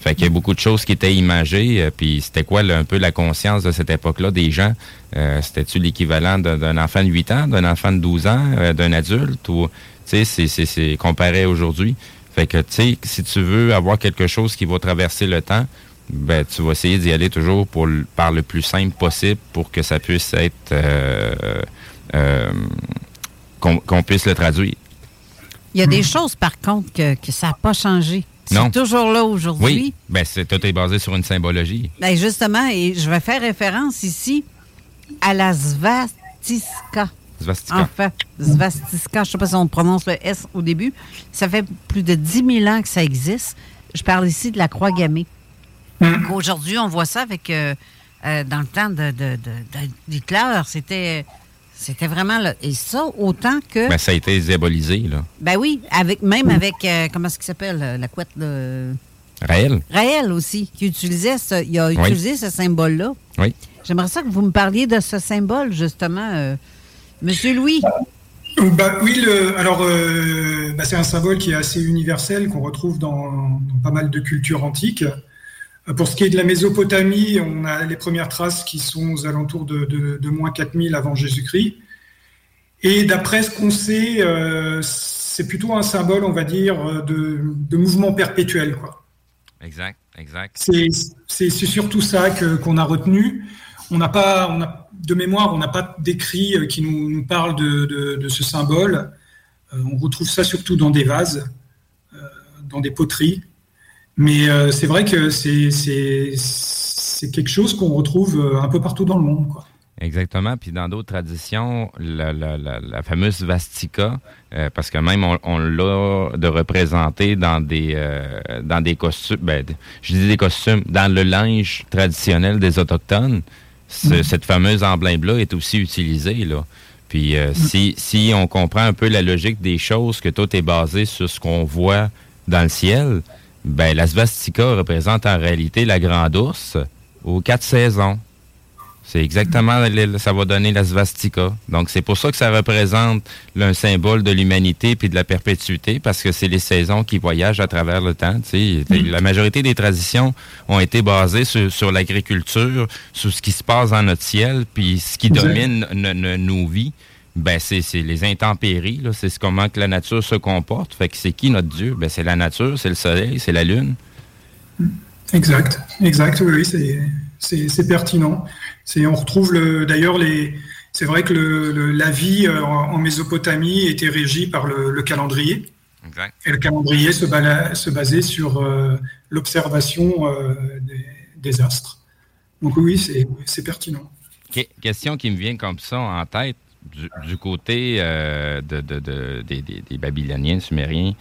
Fait qu'il y a beaucoup de choses qui étaient imagées. Euh, puis c'était quoi un peu la conscience de cette époque-là des gens? Euh, C'était-tu l'équivalent d'un enfant de 8 ans, d'un enfant de 12 ans, euh, d'un adulte? Ou, tu sais, c'est comparé aujourd'hui. Fait que, tu sais, si tu veux avoir quelque chose qui va traverser le temps, ben, tu vas essayer d'y aller toujours pour, par le plus simple possible pour que ça puisse être... Euh, qu'on puisse le traduire. Il y a des choses, par contre, que, que ça n'a pas changé. C'est toujours là aujourd'hui. Oui, ben, tout est basé sur une symbologie. Ben justement, et je vais faire référence ici à la svastika. Svastika. Enfin, svastika, je ne sais pas si on prononce le S au début. Ça fait plus de 10 000 ans que ça existe. Je parle ici de la croix gammée. Hmm. Aujourd'hui, on voit ça avec, euh, euh, dans le temps de, de, d'Hitler, c'était c'était vraiment là. Et ça, autant que. Ben, ça a été diabolisé, là. Ben oui, avec, même avec, euh, comment est-ce qu'il s'appelle, euh, la couette de. Raël. Raël aussi, qui utilisait ce, il a utilisé ce symbole-là. Oui. J'aimerais ça que vous me parliez de ce symbole, justement. Euh, Monsieur Louis. Bah, oui, le, alors bah, c'est un symbole qui est assez universel, qu'on retrouve dans, dans, pas mal de cultures antiques. Pour ce qui est de la Mésopotamie, on a les premières traces qui sont aux alentours de, de, moins 4000 avant Jésus-Christ. Et d'après ce qu'on sait, euh, c'est plutôt un symbole, on va dire, de, de mouvement perpétuel. Quoi. Exact, exact. C'est surtout ça qu'on a retenu. On n'a pas, on a, de mémoire, on n'a pas d'écrit euh, qui nous, nous parle de, de, ce symbole. Euh, on retrouve ça surtout dans des vases, dans des poteries. Mais euh, c'est vrai que c'est quelque chose qu'on retrouve euh, un peu partout dans le monde. Quoi. Exactement. Puis dans d'autres traditions, la, la, la, fameuse vastika, euh, parce que même on, l'a de représenter dans des dans des costumes, ben, je dis des costumes, dans le linge traditionnel des autochtones, mm. cette fameuse emblème-là est aussi utilisée là. Puis mm. si si on comprend un peu la logique des choses, que tout est basé sur ce qu'on voit dans le ciel, ben, la svastika représente en réalité la grande ours aux quatre saisons. C'est exactement, ça va donner la svastika. Donc, c'est pour ça que ça représente un symbole de l'humanité puis de la perpétuité, parce que c'est les saisons qui voyagent à travers le temps. La majorité des traditions ont été basées sur, l'agriculture, sur ce qui se passe dans notre ciel, puis ce qui domine nos vies. Ben, c'est les intempéries, c'est comment que la nature se comporte. Fait que c'est qui notre Dieu? Ben, c'est la nature, c'est le soleil, c'est la lune. Exact, exact, oui, c'est pertinent. On retrouve d'ailleurs les. C'est vrai que la vie euh, en, Mésopotamie était régie par le, calendrier. Et le calendrier se, se basait sur euh, l'observation euh, des, astres. Donc oui, c'est pertinent. question qui me vient comme ça en tête du, côté de, des, Babyloniens, Sumériens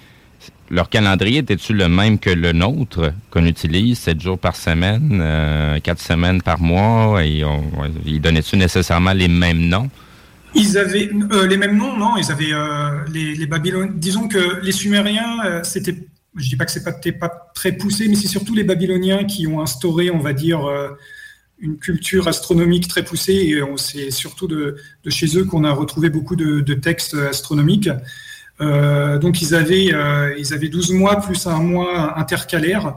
leur calendrier était-tu le même que le nôtre, qu'on utilise sept jours par semaine, euh, quatre semaines par mois, et ils donnaient-tu nécessairement les mêmes noms? Ils avaient euh, les mêmes noms, non Ils avaient euh, les, Babyloniens. Disons que les Sumériens, c'était, je dis pas que c'est pas, pas très poussé, mais c'est surtout les Babyloniens qui ont instauré, on va dire, une culture astronomique très poussée. Et c'est surtout de, chez eux qu'on a retrouvé beaucoup de textes astronomiques. Euh, donc ils avaient, euh, ils avaient 12 mois plus un mois intercalaire,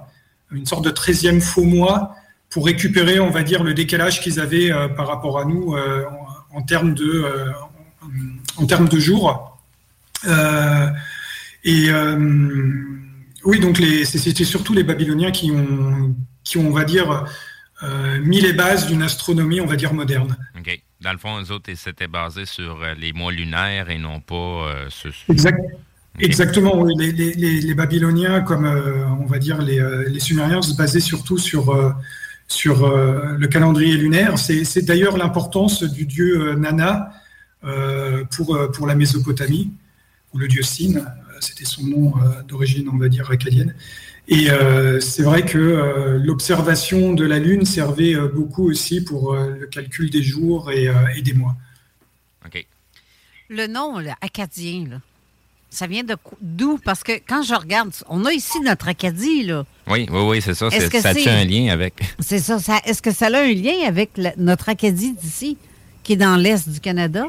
une sorte de 13e faux mois pour récupérer, on va dire, le décalage qu'ils avaient euh, par rapport à nous en, termes de, en termes de jours. et oui, donc c'était surtout les Babyloniens qui ont, qui ont on va dire, mis les bases d'une astronomie, on va dire, moderne. Dans le fond, eux autres, s'étaient basés sur euh, les mois lunaires et non pas euh, sur... Exactement, Les, Babyloniens, comme euh, on va dire les, Sumériens, se basaient surtout sur, sur le calendrier lunaire. C'est d'ailleurs l'importance du dieu Nana pour, pour la Mésopotamie, ou le dieu Sin, c'était son nom d'origine, on va dire, acadienne. Et euh, c'est vrai que euh, l'observation de la Lune servait euh, beaucoup aussi pour le calcul des jours et, des mois. OK. Le nom, acadien, ça vient de d'où? Parce que quand je regarde, on a ici notre Acadie, là. Oui, oui, oui, c'est ça. ça a un lien avec. C'est ça. Est-ce que ça a un lien avec notre Acadie d'ici, qui est dans l'Est du Canada?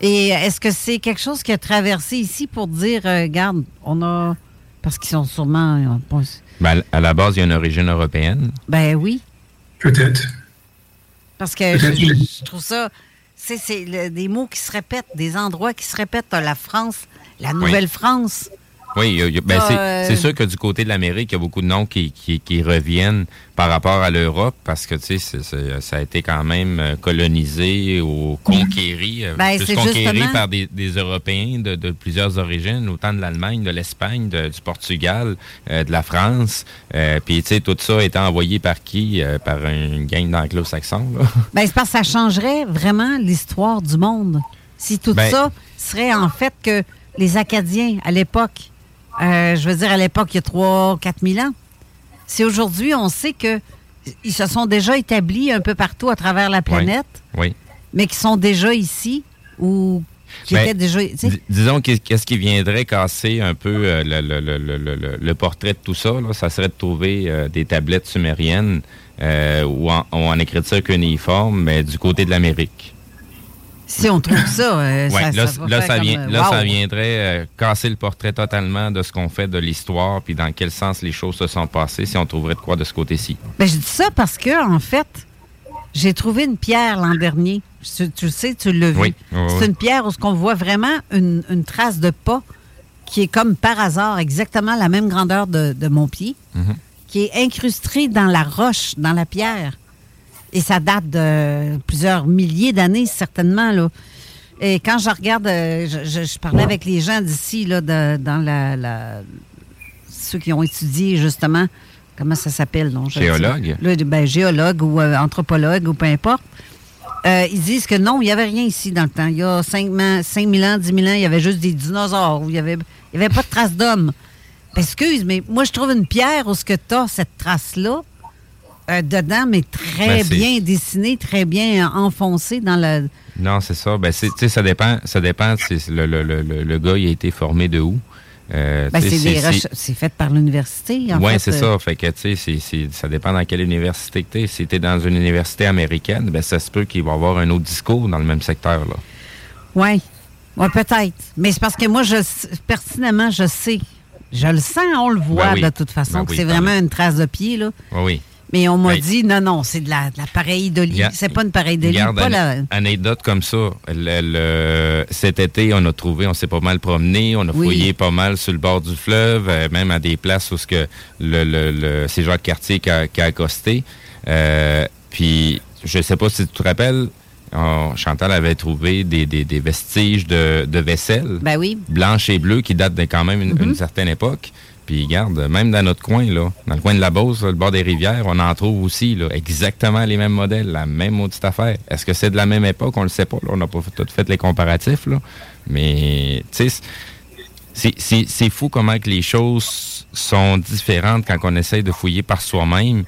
Et est-ce que c'est quelque chose qui a traversé ici pour dire, regarde, on a parce qu'ils sont sûrement. Ben, à la base, il y a une origine européenne. Ben oui. Peut-être. Parce que je, trouve ça. C'est des mots qui se répètent, des endroits qui se répètent. La France, la Nouvelle-France. Oui, ben, c'est sûr que du côté de l'Amérique, il y a beaucoup de noms qui, qui, reviennent par rapport à l'Europe parce que, tu sais, ça a été quand même euh, colonisé ou conquéri, euh, ben, plus conquéri par des, Européens de, plusieurs origines, autant de l'Allemagne, de l'Espagne, du Portugal, euh, de la France. Puis, tu sais, tout ça a été envoyé par qui? par une gang d'anglo-saxons. Ben, c'est parce que ça changerait vraiment l'histoire du monde. Si tout ben ça serait en fait que les Acadiens, à l'époque, euh, je veux dire, à l'époque, il y a 3 4 000 ans. Si aujourd'hui, on sait que ils se sont déjà établis un peu partout à travers la planète, oui. mais qui sont déjà ici ou qui ben, étaient déjà. Disons qu'est-ce qui viendrait casser un peu euh, le, portrait de tout ça, ça serait de trouver euh, des tablettes sumériennes ou en, ou, en, écriture cuniforme, mais du côté de l'Amérique. Si on trouve ça, euh, ça, là, ça, là, ça viendrait euh, casser le portrait totalement de ce qu'on fait de l'histoire, puis dans quel sens les choses se sont passées, si on trouverait de quoi de ce côté-ci. Ben, je dis ça parce que, en fait, j'ai trouvé une pierre l'an dernier. Tu, le sais, tu l'as vu. C'est une pierre où on voit vraiment une, trace de pas qui est comme par hasard exactement la même grandeur de, mon pied, mm-hmm. qui est incrustée dans la roche, dans la pierre. Et ça date de plusieurs milliers d'années, certainement. Là. Et quand je regarde, euh, je, parlais avec les gens d'ici, là, dans la, ceux qui ont étudié justement, comment ça s'appelle? Géologue? ben, géologue ou euh, anthropologue ou peu importe. Euh, ils disent que non, il n'y avait rien ici dans le temps. Il y a 5 000 ans, 10 000 ans, il y avait juste des dinosaures. Il n'y avait, il y avait pas de traces d'hommes. Excuse, mais moi, je trouve une pierre où ce que tu as cette trace-là, euh, dedans, mais très ben, bien dessiné, très bien enfoncé dans le. Non, c'est ça. Ben, ça dépend. Ça dépend. Le, le, le, le, gars, il a été formé de où? ben, c'est fait par l'université. Oui, c'est ça. Fait que, tu sais, ça dépend dans quelle université que tu es. Si tu es dans une université américaine, ben, ça se peut qu'il va y avoir un autre discours dans le même secteur. là. Oui. Ouais, peut-être. Mais c'est parce que moi, je personnellement, je sais. Je le sens, on le voit ben de toute façon, ben que c'est vraiment une trace de pied. Là. Oui. Mais on m'a dit, non, non, c'est de la, de pareille de lit. C'est pas une pareille de la... anecdote comme ça. cet été, on a trouvé, on s'est pas mal promené, on a fouillé pas mal sur le bord du fleuve, euh, même à des places où ce que le, le, c'est Jacques Cartier qui a, accosté. Euh, puis, je sais pas si tu te rappelles, Chantal avait trouvé des, vestiges de, vaisselle. Ben oui. Blanche et bleue qui datent de quand même une, mm-hmm. certaine époque. Puis regarde, même dans notre coin, là, dans le coin de la Beauce, le bord des rivières, on en trouve aussi là, exactement les mêmes modèles, la même maudite affaire. Est-ce que c'est de la même époque? On ne le sait pas. On n'a pas tout fait les comparatifs. Là. Mais c'est fou comment que les choses sont différentes quand on essaye de fouiller par soi-même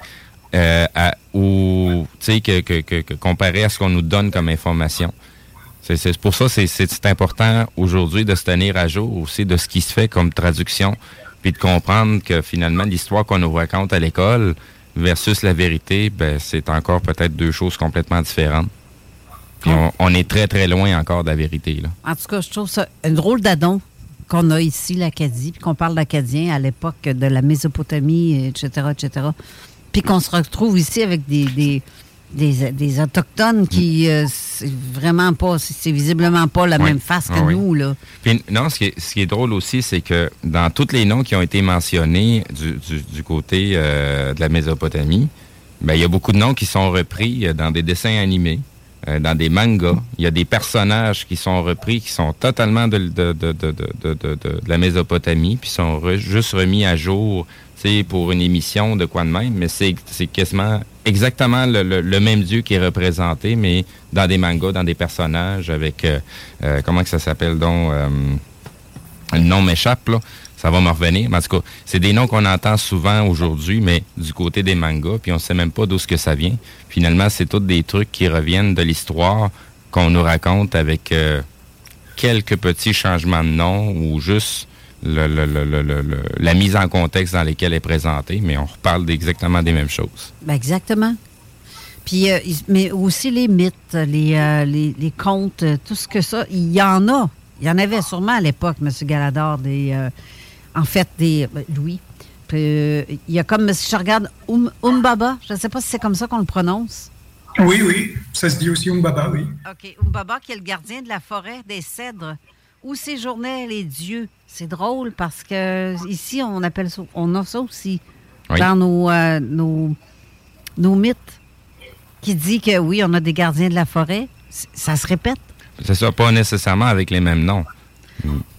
euh, ou que, que, que, comparé à ce qu'on nous donne comme information. C'est pour ça que c'est important aujourd'hui de se tenir à jour aussi de ce qui se fait comme traduction puis de comprendre que finalement, l'histoire qu'on nous raconte à l'école versus la vérité, ben, c'est encore peut-être deux choses complètement différentes. On, est très, très loin encore de la vérité. Là. En tout cas, je trouve ça un drôle d'adon qu'on a ici, l'Acadie, puis qu'on parle d'acadien à l'époque de la Mésopotamie, etc., etc. Puis qu'on se retrouve ici avec des des, Autochtones qui, euh, c'est vraiment pas, c'est visiblement pas la même face que ah nous. Là. non, ce qui, est, drôle aussi, c'est que dans tous les noms qui ont été mentionnés du, côté euh, de la Mésopotamie, ben, il y a beaucoup de noms qui sont repris euh, dans des dessins animés, dans des mangas. Il y a des personnages qui sont repris, qui sont totalement de, de, la Mésopotamie, puis sont juste remis à jour pour une émission de quoi de même, mais c'est quasiment exactement le, même dieu qui est représenté, mais dans des mangas, dans des personnages, avec euh, euh, comment que ça s'appelle donc euh, le nom m'échappe là. Ça va me revenir. Mais en tout cas, c'est des noms qu'on entend souvent aujourd'hui, mais du côté des mangas, puis on sait même pas d'où ce que ça vient. Finalement, c'est tous des trucs qui reviennent de l'histoire qu'on nous raconte avec quelques petits changements de nom ou juste la mise en contexte dans laquelle elle est présentée, mais on reparle exactement des mêmes choses. Ben, exactement. Puis, euh, mais aussi les mythes, les, euh, les, contes, euh, tout ce que ça, il y en a. Il y en avait sûrement à l'époque, M. Galador, des, en fait, des. Ben, Louis. il y a comme, si je regarde, um, Umbaba, je ne sais pas si c'est comme ça qu'on le prononce. Oui, oui, ça se dit aussi Umbaba, oui. OK, Umbaba qui est le gardien de la forêt des cèdres, où séjournaient les dieux. C'est drôle parce que ici, on appelle ça, on a ça aussi dans nos, euh, nos, nos, mythes, qui dit que oui, on a des gardiens de la forêt. Ça se répète. C'est ça, pas nécessairement avec les mêmes noms.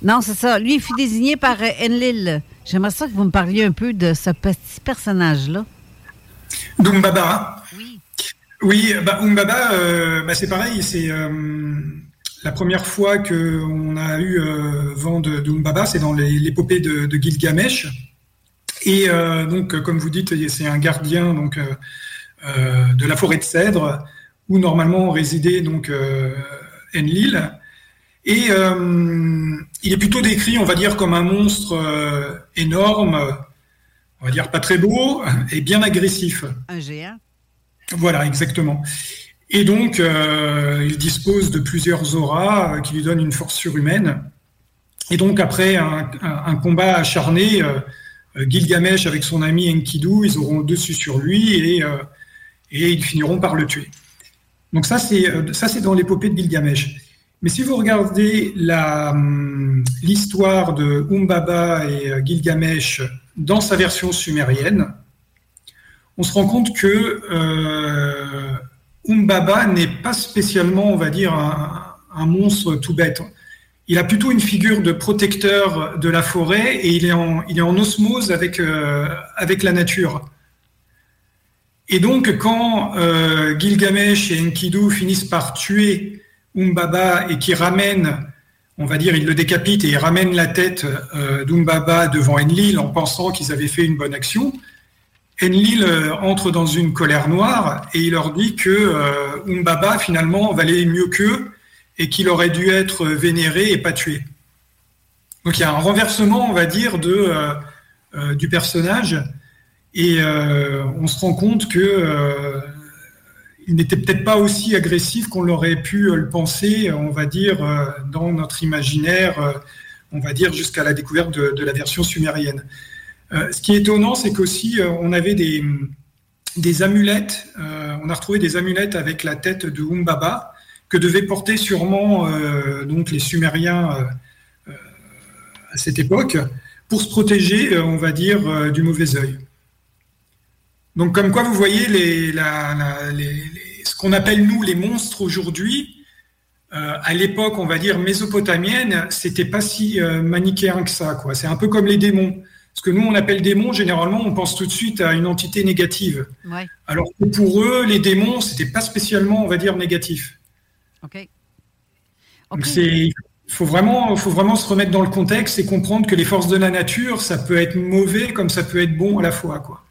Non, c'est ça. Lui, il fut désigné par euh, Enlil. J'aimerais ça que vous me parliez un peu de ce petit personnage-là. Dumbaba. Oui. Oui, bah, Umbaba, euh, bah, c'est pareil, c'est la première fois qu'on a eu euh, vent de, Umbaba, c'est dans l'épopée de, Gilgamesh. Et euh, donc, comme vous dites, c'est un gardien donc, euh, de la forêt de cèdre, où normalement résidait donc Enlil. Et il est plutôt décrit, on va dire, comme un monstre énorme, on va dire pas très beau, et bien agressif. Un géant. Voilà, exactement. Et donc, euh, il dispose de plusieurs auras euh, qui lui donnent une force surhumaine. Et donc, après un, combat acharné, euh, Gilgamesh avec son ami Enkidu, ils auront le dessus sur lui et, ils finiront par le tuer. Donc ça, c'est ça, c'est dans l'épopée de Gilgamesh. Mais si vous regardez hum, l'histoire de Umbaba et Gilgamesh dans sa version sumérienne, on se rend compte que Umbaba n'est pas spécialement, on va dire, un, monstre tout bête. Il a plutôt une figure de protecteur de la forêt et il est en, osmose avec, euh, avec la nature. Et donc, quand euh, Gilgamesh et Enkidu finissent par tuer Umbaba et qui ramènent, on va dire, ils le décapitent et ils ramènent la tête euh, d'Umbaba devant Enlil en pensant qu'ils avaient fait une bonne action, Enlil euh, entre dans une colère noire et il leur dit que euh, Umbaba finalement valait mieux qu'eux et qu'il aurait dû être vénéré et pas tué. Donc il y a un renversement, on va dire, de, du personnage. Et on se rend compte que il n'était peut-être pas aussi agressif qu'on l'aurait pu le penser, on va dire, dans notre imaginaire, on va dire, jusqu'à la découverte de, la version sumérienne. Ce qui est étonnant, c'est qu'aussi, on avait des, amulettes, on a retrouvé des amulettes avec la tête de Umbaba, que devaient porter sûrement euh, donc les Sumériens euh, euh, à cette époque pour se protéger, on va dire, du mauvais œil. Donc comme quoi vous voyez les, ce qu'on appelle nous les monstres aujourd'hui, à l'époque on va dire mésopotamienne, c'était pas si manichéen que ça. C'est un peu comme les démons. Ce que nous on appelle démons, généralement on pense tout de suite à une entité négative. Alors que pour eux, les démons, c'était pas spécialement, on va dire, négatif. OK. il faut vraiment, faut vraiment se remettre dans le contexte et comprendre que les forces de la nature, ça peut être mauvais comme ça peut être bon à la fois. Quoi.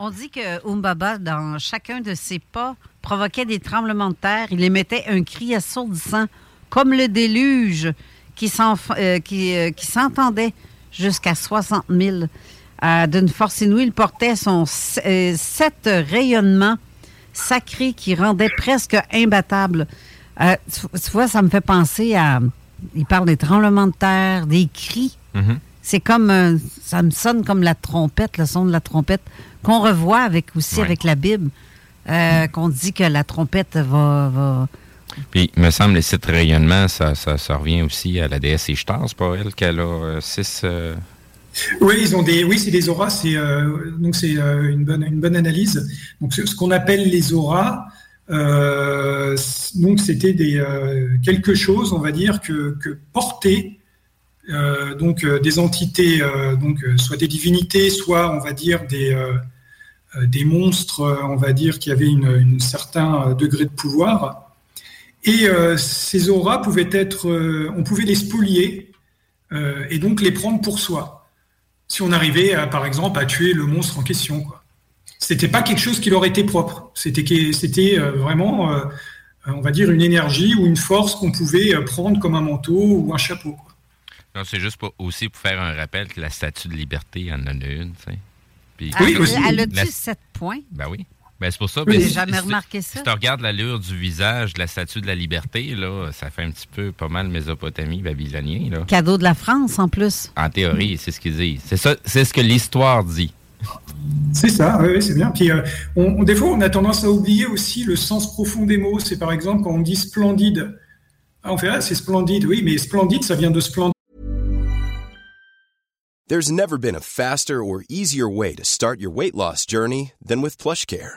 On dit que Umbaba, dans chacun de ses pas, provoquait des tremblements de terre. Il émettait un cri assourdissant, comme le déluge, qui euh, euh, qui, s'entendait jusqu'à 60 000. Euh, d'une force inouïe, il portait son sept rayonnements sacrés qui rendaient presque imbattable. Euh, tu, vois, ça me fait penser à. Il parle des tremblements de terre, des cris. Mm-hmm. C'est comme. Euh, ça me sonne comme la trompette, le son de la trompette, qu'on revoit avec aussi avec la Bible, euh, qu'on dit que la trompette va. Puis, il me semble, les sept rayonnements, ça, revient aussi à la déesse Ishtar, c'est pas elle qu'elle a six. Oui, ils ont des, oui, c'est des auras. C'est donc c'est une bonne, une analyse. Donc ce qu'on appelle les auras, euh, donc c'était euh, quelque chose, on va dire, que, que portaient euh, donc des entités, donc soit des divinités, soit on va dire des, des monstres, on va dire, qui avaient un certain degré de pouvoir. Et ces auras pouvaient être, on pouvait les spolier et donc les prendre pour soi. Si on arrivait, par exemple, à tuer le monstre en question. Quoi c'était pas quelque chose qui leur était propre. C'était c'était euh, vraiment, euh, on va dire, une énergie ou une force qu'on pouvait euh, prendre comme un manteau ou un chapeau. Non, c'est juste aussi pour faire un rappel que la statue de liberté en a une. oui, ah, Elle a-tu sept points? Ben oui. Ben, c'est pour ça. J'ai jamais remarqué ça. Si tu regardes l'allure du visage de la statue de la liberté, là, ça fait un petit peu pas mal Mésopotamie, babylonien. Là. Cadeau de la France, en plus. En théorie, c'est ce qu'ils disent. C'est ça, c'est ce que l'histoire dit. C'est ça, oui, c'est bien. Puis, euh, on, des fois, on a tendance à oublier aussi le sens profond des mots. C'est par exemple quand on dit splendide. Ah, on fait, ah, c'est splendide, oui, mais splendide, ça vient de splendide. There's never been a faster or easier way to start your weight loss journey than with PlushCare.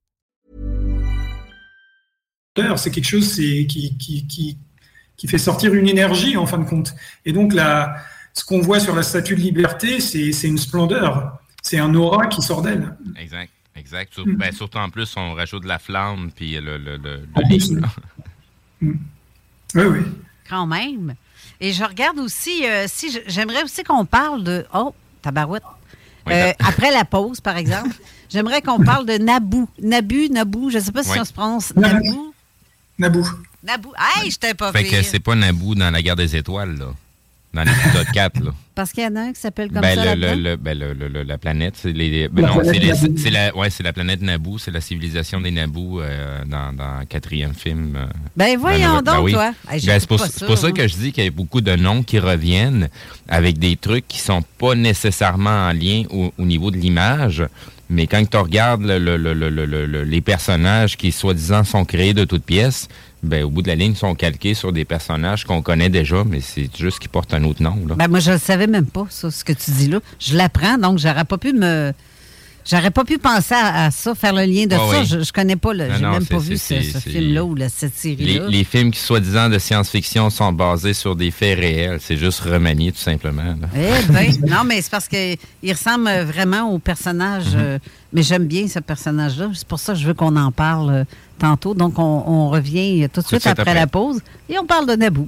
C'est quelque chose qui, qui, qui, qui, fait sortir une énergie en fin de compte. Et donc, la, ce qu'on voit sur la statue de liberté, c'est une splendeur. C'est un aura qui sort d'elle. Exact. Exact. Mm. Ben, surtout en plus, on rajoute de la flamme puis le, le, le, mm. Oui, oui. Quand même. Et je regarde aussi, euh, si j'aimerais aussi qu'on parle de. Oh, tabarouette. Euh, après la pause, par exemple, j'aimerais qu'on parle de Nabou. Nabu, Nabou, je ne sais pas si on se prononce Nabou. Nabou. Nabou. Hey, j'étais pas Fait que c'est pas Nabou dans la guerre des étoiles, là dans l'épisode 4. Là. Parce qu'il y en a un qui s'appelle comme ben, ça. Le, le, ben, le, la planète, c'est les, ben, non, c'est la, ouais, la planète Naboo, c'est la civilisation des Naboo euh, dans, dans le quatrième film. Euh, ben voyons donc, ben toi. ben, c'est pour, ça, pour ça que je dis qu'il y a beaucoup de noms qui reviennent avec des trucs qui sont pas nécessairement en lien au, au niveau de l'image, Mais quand tu regardes les personnages qui, soi-disant, sont créés de toutes pièces, ben, au bout de la ligne, sont calqués sur des personnages qu'on connaît déjà, mais c'est juste qu'ils portent un autre nom. Ben, moi, je ne savais même pas, ça, ce que tu dis là. Je l'apprends, donc j'aurais pas pu me J'aurais pas pu penser à, ça, faire le lien de ça. Je, je, connais pas, j'ai même pas vu ce, film-là ou cette série-là. Les, films qui, soi-disant, de science-fiction sont basés sur des faits réels. C'est juste remanié, tout simplement. Eh bien, non, mais c'est parce qu'il ressemble vraiment au personnage. Mhm. Euh, mais j'aime bien ce personnage-là. C'est pour ça que je veux qu'on en parle euh, tantôt. Donc, on, revient tout de suite, après, la pause et on parle de Naboo.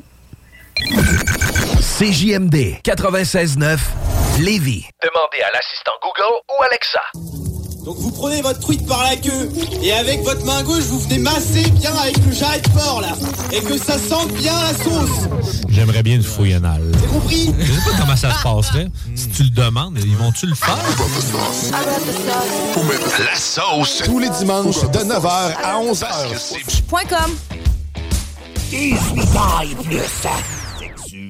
CJMD 96.9 Lévis. Demandez à l'assistant Google ou Alexa. Donc vous prenez votre truite par la queue et avec votre main gauche vous venez masser bien avec le jarret de porc là et que ça sente bien la sauce. J'aimerais bien une fouille anale. T'as compris? Je sais pas comment ça se passerait. Si tu le demandes, ils vont-tu le faire? La sauce. Tous les dimanches de 9h à 11h. Point com. 18 ans et plus.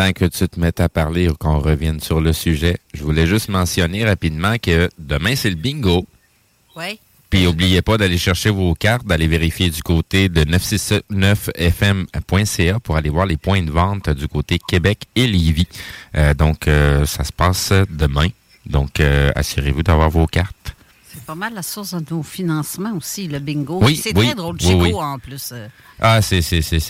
Avant que tu te mettes à parler ou qu'on revienne sur le sujet, je voulais juste mentionner rapidement que demain, c'est le bingo. Oui. Puis n'oubliez pas d'aller chercher vos cartes, d'aller vérifier du côté de 969fm.ca pour aller voir les points de vente du côté Québec et Lévis. Euh, donc, euh, ça se passe demain. Donc, euh, assurez-vous d'avoir vos cartes. C'est pas mal la source de nos financements aussi, le bingo. Oui, c'est très drôle. Chico, en plus. Euh. Ah, c'est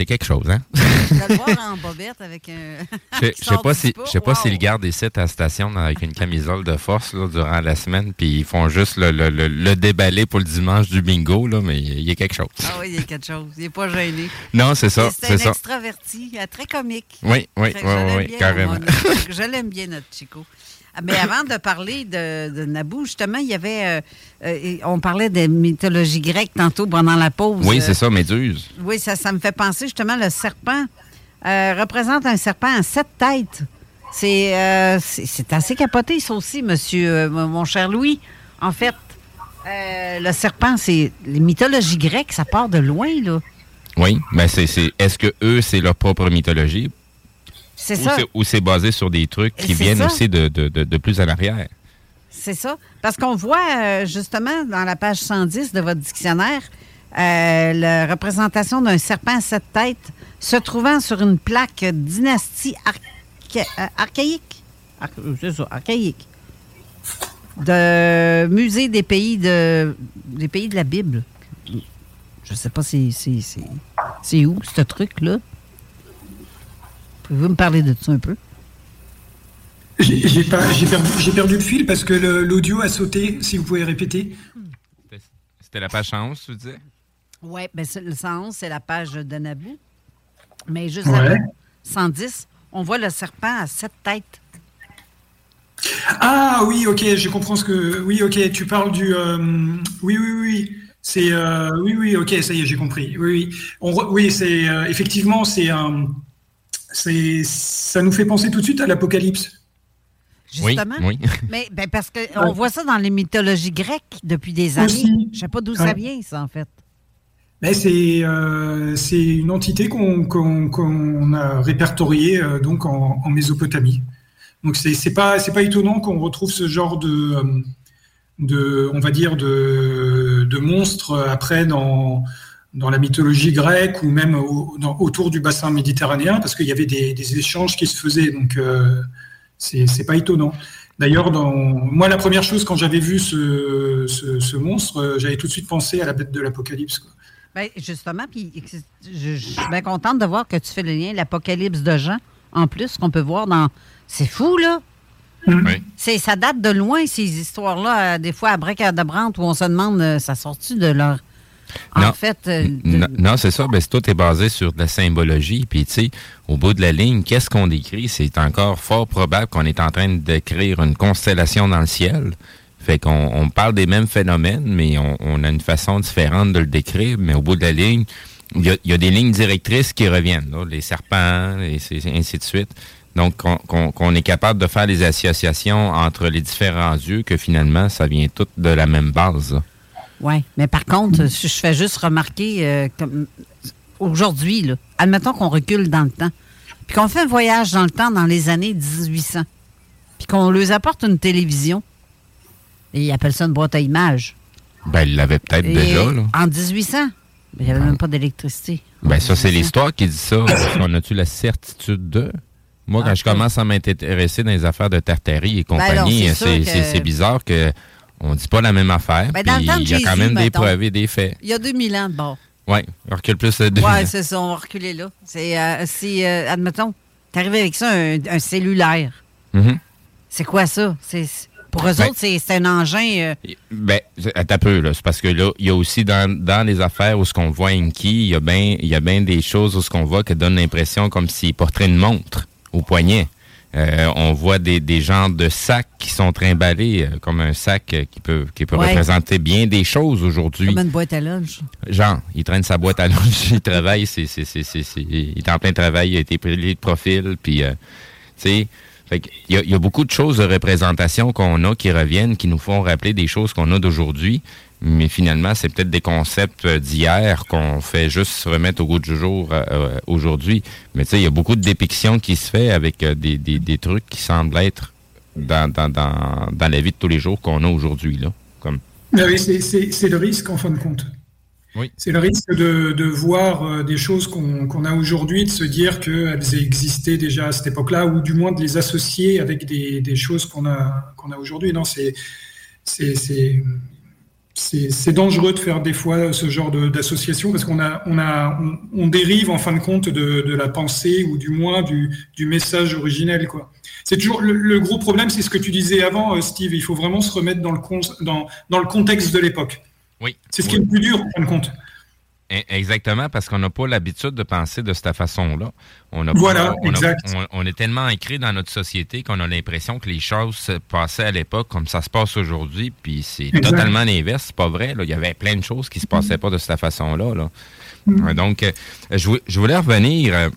quelque chose, hein? le voir en bobette avec un. Je sais pas si je sais pas s'ils gardent des sites à station avec une camisole de force là, durant la semaine, puis ils font juste le, le, le, déballer pour le dimanche du bingo, là, mais il y a quelque chose. Ah oui, il y a quelque chose. Il n'est pas gêné. Non, c'est ça. C'est un extraverti, très comique. Oui, oui, oui, oui, carrément. je l'aime bien, notre Chico. Mais avant de parler de, Naboo, justement, il y avait. Euh, euh, on parlait des mythologies grecques tantôt pendant la pause. Oui, c'est ça, Méduse. Oui, ça, ça me fait penser justement, le serpent euh, représente un serpent à sept têtes. C'est assez capoté, ça aussi, monsieur, mon cher Louis. En fait, le serpent, c'est. Les mythologies grecques, ça part de loin, là. Oui, mais c'est. Est-ce que eux, c'est leur propre mythologie? C'est ça. Ou c'est basé sur des trucs qui viennent aussi de, de, plus en arrière. C'est ça. Parce qu'on voit euh, justement dans la page 110 de votre dictionnaire euh, la représentation d'un serpent à sept têtes se trouvant sur une plaque dynastie euh, archaïque. c'est ça, archaïque. De musée des pays de des pays de la Bible. Je sais pas si c'est où ce truc-là. Pouvez-vous me parler de ça un peu? J'ai perdu, perdu, le fil parce que l'audio a sauté, si vous pouvez répéter. C'était la page 111, tu disais? Oui, ben le 111, c'est la page de Naboo. Mais juste ouais. 110, on voit le serpent à sept têtes. Ah oui, ok, je comprends ce que. Oui, ok, tu parles du. Euh, oui, oui, oui. C'est. Euh, oui, oui, ok, ça y est, j'ai compris. Oui, oui. oui, c'est. Euh, effectivement, c'est un ça nous fait penser tout de suite à l'Apocalypse. Justement. Oui, Mais ben, parce qu'on voit ça dans les mythologies grecques depuis des années. Je ne sais pas d'où ça vient, ça, en fait. Ben, c'est euh, une entité qu'on a répertoriée euh, donc en, Mésopotamie. Donc c'est pas c'est pas étonnant qu'on retrouve ce genre de de on va dire de, de monstres après dans dans la mythologie grecque ou même autour du bassin méditerranéen, parce qu'il y avait des, échanges qui se faisaient. Donc, euh, c'est pas étonnant. D'ailleurs, moi, la première chose quand j'avais vu ce, monstre, euh, j'avais tout de suite pensé à la bête de l'Apocalypse. Ben, justement, puis je, suis bien contente de voir que tu fais le lien, l'Apocalypse de Jean, en plus, qu'on peut voir dans. C'est fou, là. Oui. C'est, ça date de loin, ces histoires-là. euh, Des fois, à Bracadabrante, où on se demande, euh, ça sort-tu de leur. En Non. fait, euh, de- Non, non, c'est ça. Ben, tout est basé sur de la symbologie. Puis, tu sais, au bout de la ligne, qu'est-ce qu'on décrit? C'est encore fort probable qu'on est en train de décrire une constellation dans le ciel. Fait qu'on on parle des mêmes phénomènes, mais on, on a une façon différente de le décrire. Mais au bout de la ligne, il y a, il y a des lignes directrices qui reviennent. là, les serpents, et ainsi de suite. Donc, qu'on est capable de faire des associations entre les différents yeux, que finalement, ça vient tout de la même base. là. Oui, mais par contre, je je fais juste remarquer, euh, comme aujourd'hui, là, admettons qu'on recule dans le temps, puis qu'on fait un voyage dans le temps dans les années 1800, puis qu'on leur apporte une télévision, et ils appellent ça une boîte à images. Ben, il l'avait peut-être déjà, là. En 1800, il n'y avait même pas d'électricité. Ben ça, c'est l'histoire qui dit ça. On a-tu la certitude de? Moi, quand je commence à m'intéresser dans les affaires de tartarie et Ben compagnie, c'est que- c'est- c'est bizarre que on dit pas la même affaire. Ben, puis dans le temps de il y a quand même des preuves et des faits. Il y a 2000 ans de bord. Oui, on recule plus de deux Oui, ans. c'est ça, on va reculer là. C'est, euh, c'est, euh, admettons, t'arrives avec ça, un, un cellulaire. Mhm. C'est quoi ça? C'est, pour eux Ben- autres, c'est, un engin... euh, Ben, peu, là. C'est parce que là, il y a aussi dans, dans les affaires où ce qu'on voit Inky, il y a bien il y a bien des choses où ce qu'on voit qui donnent l'impression comme s'il porterait une montre au poignet. Euh, on voit des, des genres de sacs qui sont trimballés, euh, comme un sac euh, qui peut, qui peut Ouais. représenter bien des choses aujourd'hui. comme une boîte à lunch. Genre, il traîne sa boîte à lunch, il travaille, c'est, c'est, c'est, il est en plein travail, il a été pris de profil, puis, euh, tu sais, qu'il y a, il y a beaucoup de choses de représentation qu'on a qui reviennent, qui nous font rappeler des choses qu'on a d'aujourd'hui, mais finalement, c'est peut-être des concepts euh, d'hier qu'on fait juste se remettre au goût du jour euh, euh, aujourd'hui. Mais tu sais, il y a beaucoup de dépictions qui se fait avec euh, des, des, des trucs qui semblent être dans, dans, dans, dans la vie de tous les jours qu'on a aujourd'hui, là. Comme, oui, c'est- le risque en fin de compte. Oui. C'est le risque de, de voir des choses qu'on qu'on a aujourd'hui, de se dire qu'elles existaient déjà à cette époque-là, ou du moins de les associer avec des, des choses qu'on a, qu'on a aujourd'hui. Non, c'est c'est- dangereux de faire des fois ce genre d'association parce qu'on a, on a, on, on dérive en fin de compte de, de la pensée ou du moins du, du message originel, quoi. C'est toujours le, le gros problème, c'est ce que tu disais avant, euh, Steve. Il faut vraiment se remettre dans le, con- dans, dans le contexte de l'époque. Oui. C'est ce qui est le plus dur, en fin de compte. E- Exactement, parce qu'on n'a pas l'habitude de penser de cette façon-là. On a Voilà, pas- on, a- exact. on- on est tellement ancré dans notre société qu'on a l'impression que les choses se passaient à l'époque comme ça se passe aujourd'hui, puis c'est totalement l'inverse. C'est pas vrai. là. Il y avait plein de choses qui se passaient pas de cette façon-là. là. Mm. Euh, Donc, euh, je, je voulais revenir. euh,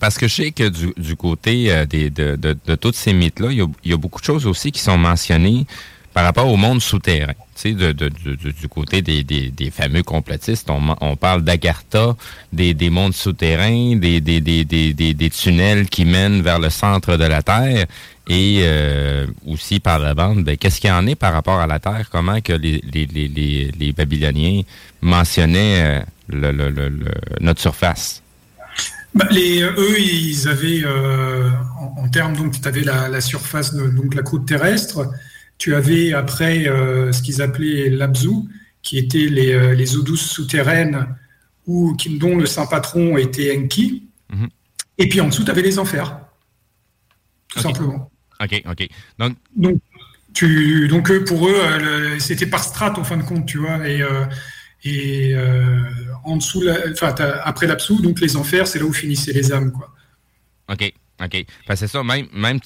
parce que je sais que du, du côté euh, des, de, de, de tous ces mythes-là, il y a beaucoup de choses aussi qui sont mentionnées par rapport au monde souterrain. Du côté des, fameux complotistes, on, parle d'Agartha, des, des mondes souterrains, des, tunnels qui mènent vers le centre de la Terre. Et euh, aussi par la bande, ben, qu'est-ce qu'il y en est par rapport à la Terre? Comment que les, Babyloniens mentionnaient euh, notre surface? Bah, les, eux, ils avaient, euh, en, termes, donc, tu avais la, la surface, de, donc la croûte terrestre. Tu avais après euh, ce qu'ils appelaient l'Abzu, qui étaient les, euh, les eaux douces souterraines, ou, qui, dont le saint patron était Enki. Mhm. Et puis en dessous, tu avais les enfers. Tout simplement. OK, OK. Donc, Donc, tu, donc eux, pour eux, euh, c'était par strate en fin de compte, tu vois. Et, et euh, en dessous, la- enfin, après l'absou, donc les enfers, c'est là où finissaient les âmes, quoi. OK, OK. Que c'est ça, même, même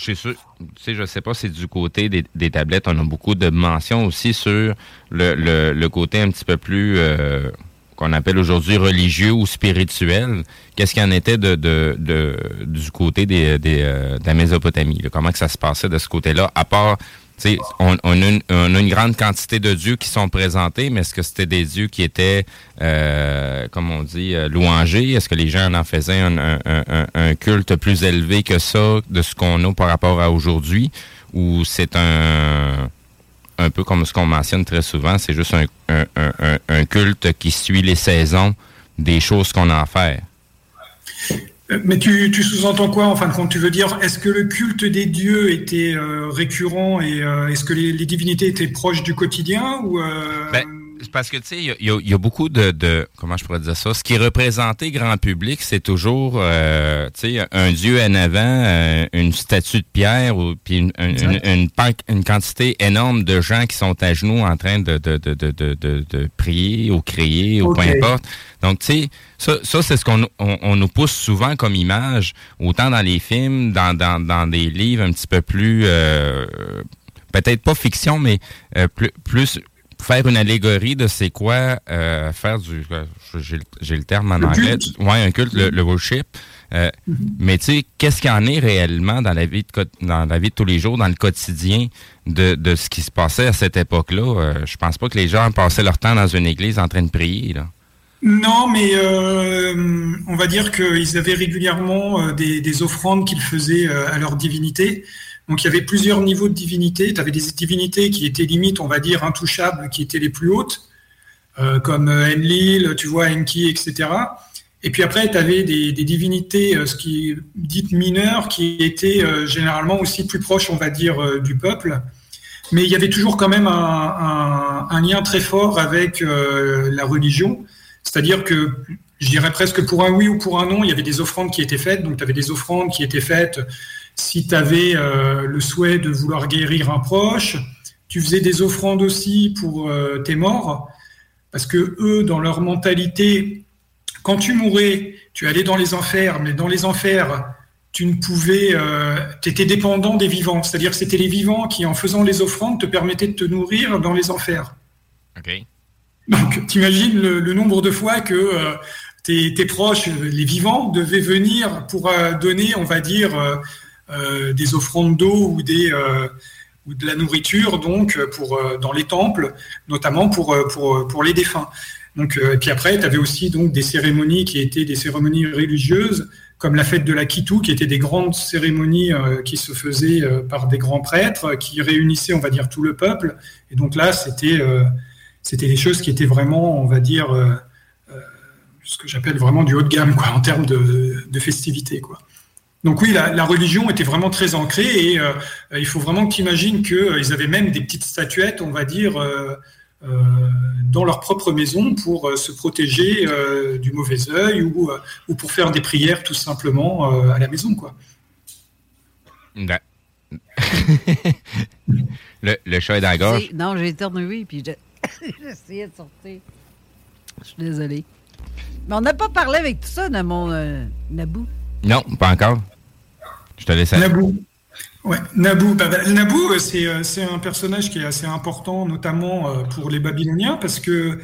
suis sûr, je sais pas si du côté des, tablettes, on a beaucoup de mentions aussi sur le, côté un petit peu plus euh, qu'on appelle aujourd'hui religieux ou spirituel. Qu'est-ce qu'il en était du côté euh, de la Mésopotamie? Comment que ça se passait de ce côté-là? À part, on, a une, grande quantité de dieux qui sont présentés, mais est-ce que c'était des dieux qui étaient, euh, on dit, euh? Est-ce que les gens en faisaient un, un, un, un culte plus élevé que ça, de ce qu'on a par rapport à aujourd'hui? Ou c'est un un peu comme ce qu'on mentionne très souvent, c'est juste un, culte qui suit les saisons des choses qu'on a à faire? Euh, Mais tu, tu sous-entends quoi en fin de compte? Tu veux dire, est-ce que le culte des dieux était euh, récurrent et euh, est-ce que les, les divinités étaient proches du quotidien ou Ben, Parce que, tu sais, il y, a- il y a beaucoup de, de- Comment je pourrais dire ça? Ce qui est représenté grand public, c'est toujours, euh, tu sais, un dieu en avant, euh, une statue de pierre, ou puis une, une, quantité énorme de gens qui sont à genoux en train de, de, de, prier ou crier ou peu importe. Donc, tu sais, ça, ça c'est ce qu'on on, on nous pousse souvent comme image, autant dans les films, dans, dans, dans des livres un petit peu plus, euh, peut-être pas fiction, mais euh, plus, plus faire une allégorie de c'est quoi euh, faire du, euh, j'ai le- terme en Le anglais, culte. ouais, un culte, le, le worship. Euh, Mais tu sais, qu'est-ce qu'il y en est réellement dans la vie de dans la vie de tous les jours, dans le quotidien de, de ce qui se passait à cette époque-là? Euh, Je pense pas que les gens passaient leur temps dans une église en train de prier. Là. Non, mais euh, on va dire qu'ils avaient régulièrement des, des offrandes qu'ils faisaient à leur divinité. Donc il y avait plusieurs niveaux de divinité. Tu avais des divinités qui étaient limite, on va dire, intouchables, qui étaient les plus hautes, euh, comme euh, Enlil, tu vois, Enki, etc. Et puis après, tu avais des, divinités, euh, ce qui dites mineures, qui étaient généralement aussi plus proches, on va dire, du peuple. Mais il y avait toujours quand même un, un- lien très fort avec la religion. C'est-à-dire que, je dirais presque pour un oui ou pour un non, il y avait des offrandes qui étaient faites. Donc, tu avais des offrandes qui étaient faites si tu avais euh, le souhait de vouloir guérir un proche. Tu faisais des offrandes aussi pour euh, tes morts. Parce que eux, dans leur mentalité, quand tu mourais, tu allais dans les enfers, mais dans les enfers, tu ne pouvais, euh, tu étais dépendant des vivants. C'est-à-dire que c'était les vivants qui, en faisant les offrandes, te permettaient de te nourrir dans les enfers. OK. Donc, t'imagines le, le nombre de fois que euh, tes, tes proches, les vivants, devaient venir pour euh, donner, on va dire, euh, des offrandes d'eau ou des euh, ou de la nourriture, donc euh, pour dans les temples, notamment pour pour pour les défunts. Donc, et puis après, tu avais aussi donc des cérémonies qui étaient des cérémonies religieuses, comme la fête de la Kitou, qui étaient des grandes cérémonies qui se faisaient par des grands prêtres, qui réunissaient, on va dire, tout le peuple. Et donc là, c'était c'était des choses qui étaient vraiment, on va dire, ce que j'appelle vraiment du haut de gamme, quoi, en termes de, de festivité, quoi. Donc oui, la, la religion était vraiment très ancrée et euh, il faut vraiment que tu imagines qu'ils avaient même des petites statuettes, on va dire, euh, euh, dans leur propre maison pour euh, se protéger euh, du mauvais œil ou, euh, ou pour faire des prières tout simplement euh, à la maison, quoi. Ouais. le, le chat est dans la gorge. Non, j'ai éternué puis essayé de sortir. Je suis désolée. Mais on n'a pas parlé avec tout ça dans mon euh, Naboo. Non, pas encore. Je te laisse aller. Naboo. Ouais. Bah, bah, euh, c'est euh, c'est un personnage qui est assez important, notamment euh, pour les Babyloniens, parce que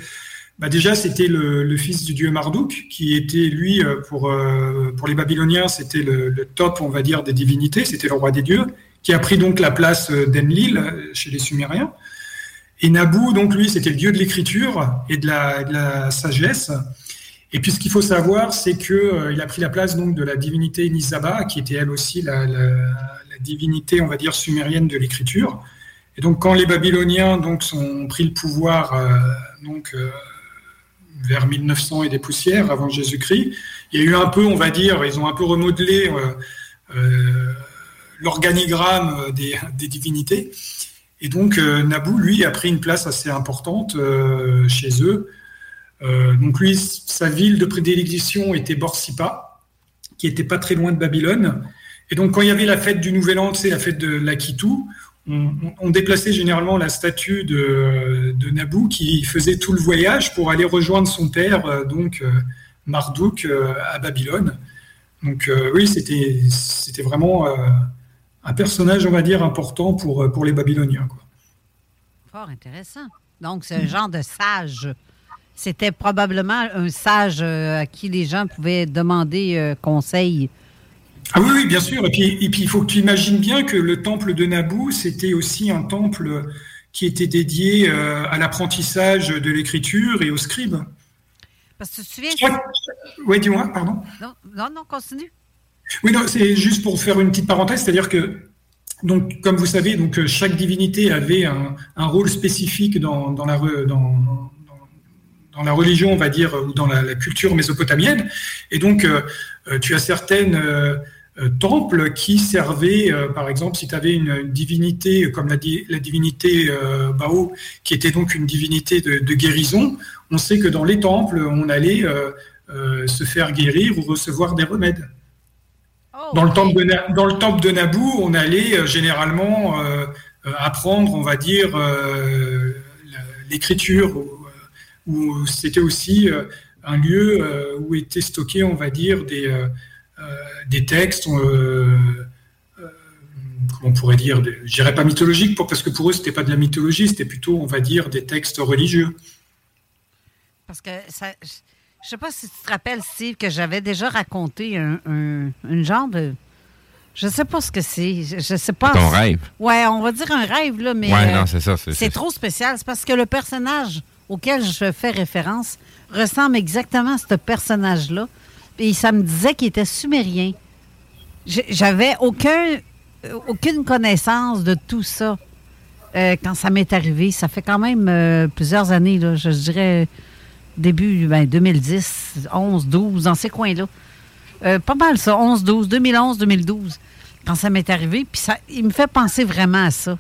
bah, déjà c'était le, fils du dieu Marduk, qui était lui pour les Babyloniens, c'était le, le top, on va dire, des divinités, c'était le roi des dieux, qui a pris donc la place d'Enlil chez les Sumériens. Et Naboo, donc lui, c'était le dieu de l'écriture et de la sagesse. Et puis ce qu'il faut savoir, c'est que euh, il a pris la place donc de la divinité Nisaba, qui était elle aussi la, divinité, on va dire, sumérienne de l'écriture. Et donc quand les Babyloniens donc sont pris le pouvoir euh, donc euh, vers 1900 et des poussières avant Jésus-Christ, il y a eu un peu, on va dire, ils ont un peu remodelé l'organigramme des, divinités. Et donc Naboo, lui, a pris une place assez importante chez eux. Euh, donc lui, sa ville de prédilection était Borsippa, qui était pas très loin de Babylone. Et donc quand il y avait la fête du Nouvel An, c'est la fête de l'Akitou, on, on- déplaçait généralement la statue de, de qui faisait tout le voyage pour aller rejoindre son père, euh, donc euh, Marduk, à Babylone. Donc oui, c'était vraiment un personnage, on va dire, important pour, pour les Babyloniens. Fort intéressant. Donc, un genre de sage. C'était probablement un sage euh, à qui les gens pouvaient demander euh, conseil. Ah oui, oui, bien sûr. Et puis, et puis, il faut que tu imagines bien que le temple de Naboo, c'était aussi un temple qui était dédié euh, à l'apprentissage de l'écriture et aux scribes. Parce que tu te souviens... Oui, dis-moi, pardon. Non, non, non, continue. Oui, non, c'est juste pour faire une petite parenthèse, c'est-à-dire que, donc, comme vous savez, donc, chaque divinité avait un, un rôle spécifique dans, dans la, dans, dans- la religion, on va dire, ou dans la, la culture mésopotamienne. Et donc, euh, euh, tu as certaines euh, temples qui servaient, par exemple, si tu avais une, divinité comme la, la divinité Bao, qui était donc une divinité de, de, guérison, on sait que dans les temples, on allait se faire guérir ou recevoir des remèdes. Oh, dans, le temple de, dans le temple de Naboo, on allait généralement apprendre, on va dire, l'écriture, où c'était aussi un lieu euh, où étaient stockés, on va dire, des, euh, euh, des textes on pourrait dire, je dirais pas mythologique, parce que pour eux, c'était pas de la mythologie, c'était plutôt, on va dire, des textes religieux. Parce que ça, je sais pas si tu te rappelles, Steve, que j'avais déjà raconté un, une genre de. Je sais pas ce que c'est. Je sais pas. Ton rêve. Ouais, on va dire un rêve, là, mais. Ouais, non, c'est ça. C'est trop spécial. C'est parce que le personnage auquel je fais référence ressemble exactement à ce personnage-là. Et ça me disait qu'il était sumérien. J'avais aucun, aucune connaissance de tout ça euh, quand ça m'est arrivé. Ça fait quand même euh, plusieurs années, là, je dirais début ben, 2010, 11, 12, dans ces coins-là. Euh, pas mal ça, 11, 12, 2011, 2012, quand ça m'est arrivé. Puis ça, il me fait penser vraiment à ça.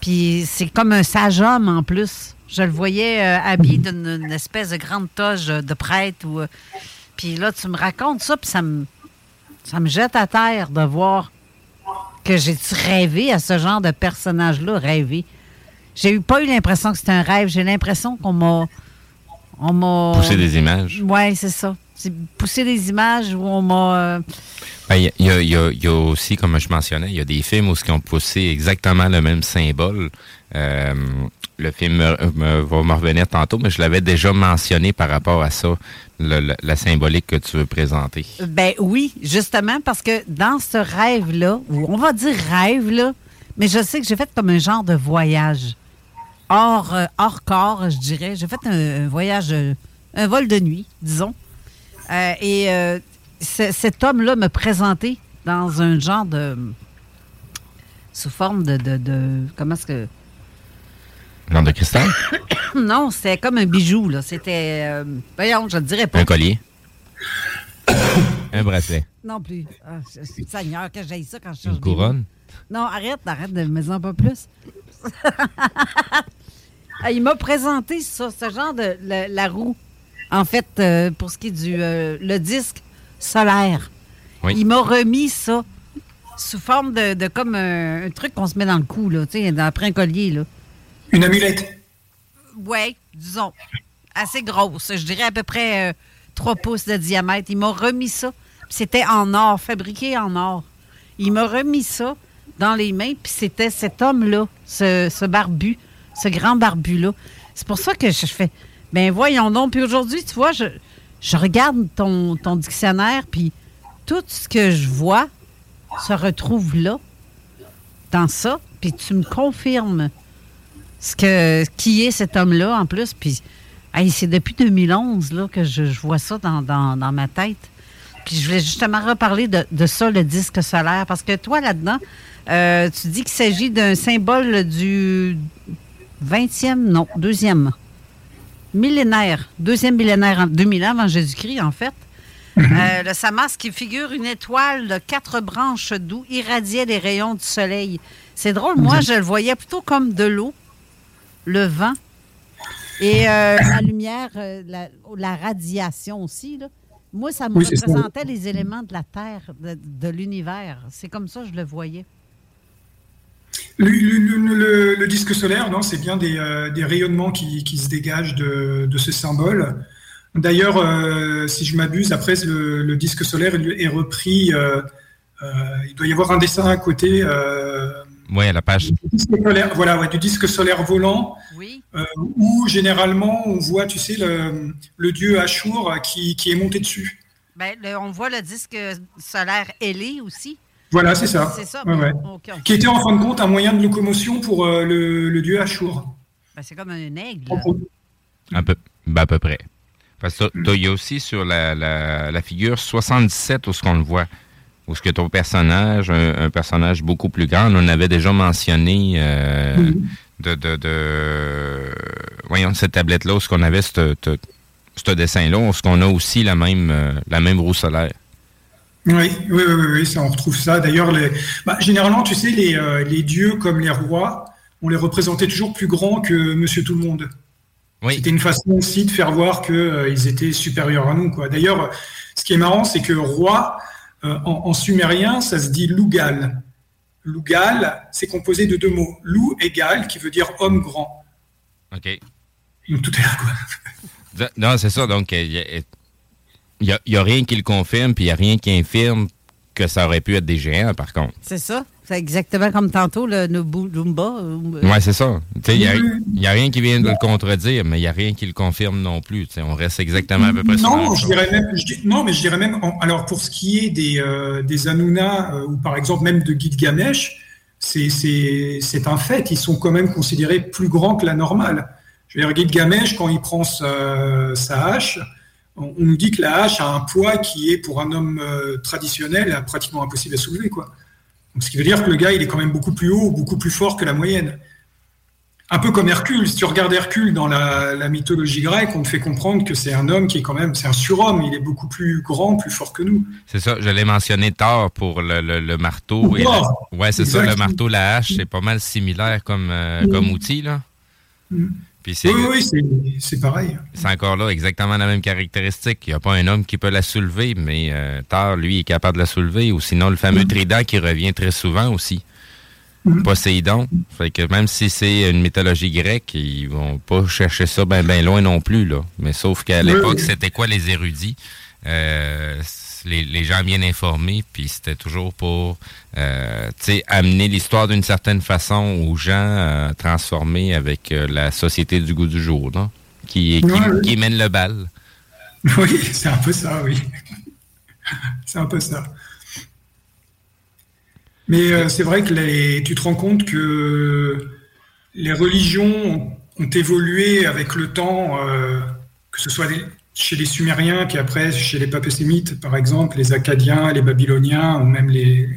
Puis c'est comme un sage homme en plus. Je le voyais euh, habillé d'une espèce de grande toge de prêtre. Ou, euh, puis là, tu me racontes ça, puis ça me, ça me jette à terre de voir que j'ai rêvé à ce genre de personnage-là, rêvé. J'ai eu pas eu l'impression que c'était un rêve. J'ai l'impression qu'on m'a. On m'a. Poussé des images. Oui, c'est ça. C'est pousser des images où on m'a. Euh, ben, il y, a, aussi, comme je mentionnais, il y a des films où ils ont poussé exactement le même symbole le film me, va me revenir tantôt, mais je l'avais déjà mentionné par rapport à ça, la symbolique que tu veux présenter. Ben oui, justement, parce que dans ce rêve-là, on va dire rêve, là, mais je sais que j'ai fait comme un genre de voyage. Hors, euh, hors corps, je dirais. J'ai fait un, voyage, un vol de nuit, disons. Euh, et euh, cet homme-là me présentait dans un genre de. sous forme de, de comment est-ce que de cristal? non, c'était comme un bijou, là. C'était. Euh, voyons, je ne dirais pas. Un collier? un bracelet? Non plus. Ah, Seigneur, que j'ai ça quand je cherche. Une couronne? Non, arrête, arrête de me en pas plus. Ah, il m'a présenté ça, ce genre de la roue. En fait, euh, pour ce qui est du euh, le disque solaire. Oui. Il m'a remis ça sous forme de, comme un, truc qu'on se met dans le cou, là, après un collier. Là. Une amulette? Oui, disons. Assez grosse. Je dirais à peu près 3 euh, pouces de diamètre. Il m'a remis ça. C'était en or, fabriqué en or. Il m'a remis ça dans les mains, puis c'était cet homme-là, ce, barbu, ce grand barbu-là. C'est pour ça que je fais. Ben voyons donc. Puis aujourd'hui, tu vois, je, je regarde ton, ton dictionnaire, puis tout ce que je vois se retrouve là, dans ça, puis tu me confirmes ce que, qui est cet homme-là en plus. Puis c'est depuis 2011 là, que je, vois ça dans, ma tête. Puis je voulais justement reparler de, de ça, le disque solaire, parce que toi, là-dedans, euh, tu dis qu'il s'agit d'un symbole du 20e, non, deuxième millénaire, deuxième millénaire, 2000 ans avant Jésus-Christ, en fait. Mhm. Euh, le Samas qui figure une étoile de quatre branches d'où irradiait les rayons du soleil. C'est drôle, moi, je le voyais plutôt comme de l'eau le vent et euh, la lumière, euh, la, radiation aussi. Là. Moi, ça me représentait les éléments de la Terre, de, l'univers. C'est comme ça que je le voyais. Le, disque solaire, non, c'est bien des, euh, rayonnements qui, se dégagent de, ce symbole. D'ailleurs, si je m'abuse, après le, disque solaire est repris. il doit y avoir un dessin à côté oui, à la page. voilà, du disque solaire volant, oui. Euh, où généralement on voit, tu sais, le, dieu Ashur qui, est monté dessus. Ben, on voit le disque solaire ailé aussi. Voilà, c'est ça. C'est ça. Qui était en fin de compte un moyen de locomotion pour euh, le, dieu Ashur. Ben, c'est comme un aigle. Un peu, ben, à peu près. Parce que il y a aussi sur la, la figure 77 où ce qu'on le voit ou ce que ton personnage, un, personnage beaucoup plus grand, on avait déjà mentionné euh, de, de, de, voyons, cette tablette-là, où ce qu'on avait ce dessin-là, où ce qu'on a aussi la même, euh, la même roue solaire. Oui, oui, oui, oui, ça, on retrouve ça. D'ailleurs, les... bah, généralement, tu sais, les, euh, les, dieux comme les rois, on les représentait toujours plus grands que Monsieur Tout le Monde. Oui. C'était une façon aussi de faire voir qu'ils euh, étaient supérieurs à nous. D'ailleurs, ce qui est marrant, c'est que roi, euh, en, en, sumérien, ça se dit lougal. Lougal, c'est composé de deux mots. Lou égal, qui veut dire homme grand. OK. Donc, tout est là, quoi. Non, c'est ça. Donc, il n'y a, rien qui le confirme, puis il n'y a rien qui infirme que ça aurait pu être des géants, par contre. C'est ça. C'est exactement comme tantôt, le Dumba. Oui, c'est ça. Il n'y a, rien qui vient de le contredire, mais il n'y a rien qui le confirme non plus. on reste exactement à peu près non, je dirais même, Non, mais je dirais même, alors pour ce qui est des, euh, des Anuna, euh, ou par exemple même de Gilgamesh, c'est un fait. Ils sont quand même considérés plus grands que la normale. Je veux dire, Gilgamesh, quand il prend sa, sa hache, on, nous dit que la hache a un poids qui est pour un homme euh, traditionnel pratiquement impossible à soulever. Quoi. Donc, ce qui veut dire que le gars, il est quand même beaucoup plus haut, beaucoup plus fort que la moyenne. Un peu comme Hercule. Si tu regardes Hercule dans la, mythologie grecque, on te fait comprendre que c'est un homme qui est quand même, c'est un surhomme. Il est beaucoup plus grand, plus fort que nous. C'est ça. Je l'ai mentionné tard pour le, marteau. Et Ouais, c'est ça. Le marteau, la hache, c'est pas mal similaire comme, euh, comme outil là. Oui, oui, c'est pareil. C'est encore là exactement la même caractéristique. Il n'y a pas un homme qui peut la soulever, mais euh, Thor, lui, est capable de la soulever. Ou sinon, le fameux mm. trident qui revient très souvent aussi. Mm. Poséidon. Fait que même si c'est une mythologie grecque, ils vont pas chercher ça bien ben loin non plus. là. Mais sauf qu'à l'époque, c'était quoi les érudits? Euh, les, gens bien informés, puis c'était toujours pour euh, amener l'histoire d'une certaine façon aux gens euh, transformés avec euh, la société du goût du jour, non? Qui, qui, mène le bal. Oui, c'est un peu ça, oui. c'est un peu ça. Mais c'est vrai que les, tu te rends compte que les religions ont, évolué avec le temps, que ce soit des, chez les Sumériens, puis après chez les Papésémites, par exemple, les Acadiens, les Babyloniens, ou même les,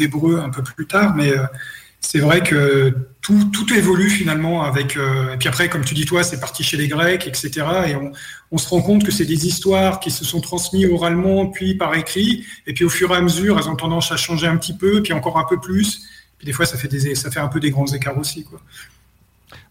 Hébreux un peu plus tard. Mais euh, c'est vrai que tout, évolue finalement avec. Euh, et puis après, comme tu dis toi, c'est parti chez les Grecs, etc. Et on, se rend compte que c'est des histoires qui se sont transmises oralement, puis par écrit. Et puis au fur et à mesure, elles ont tendance à changer un petit peu, puis encore un peu plus. Puis des fois, ça fait, des, ça fait un peu des grands écarts aussi. Quoi.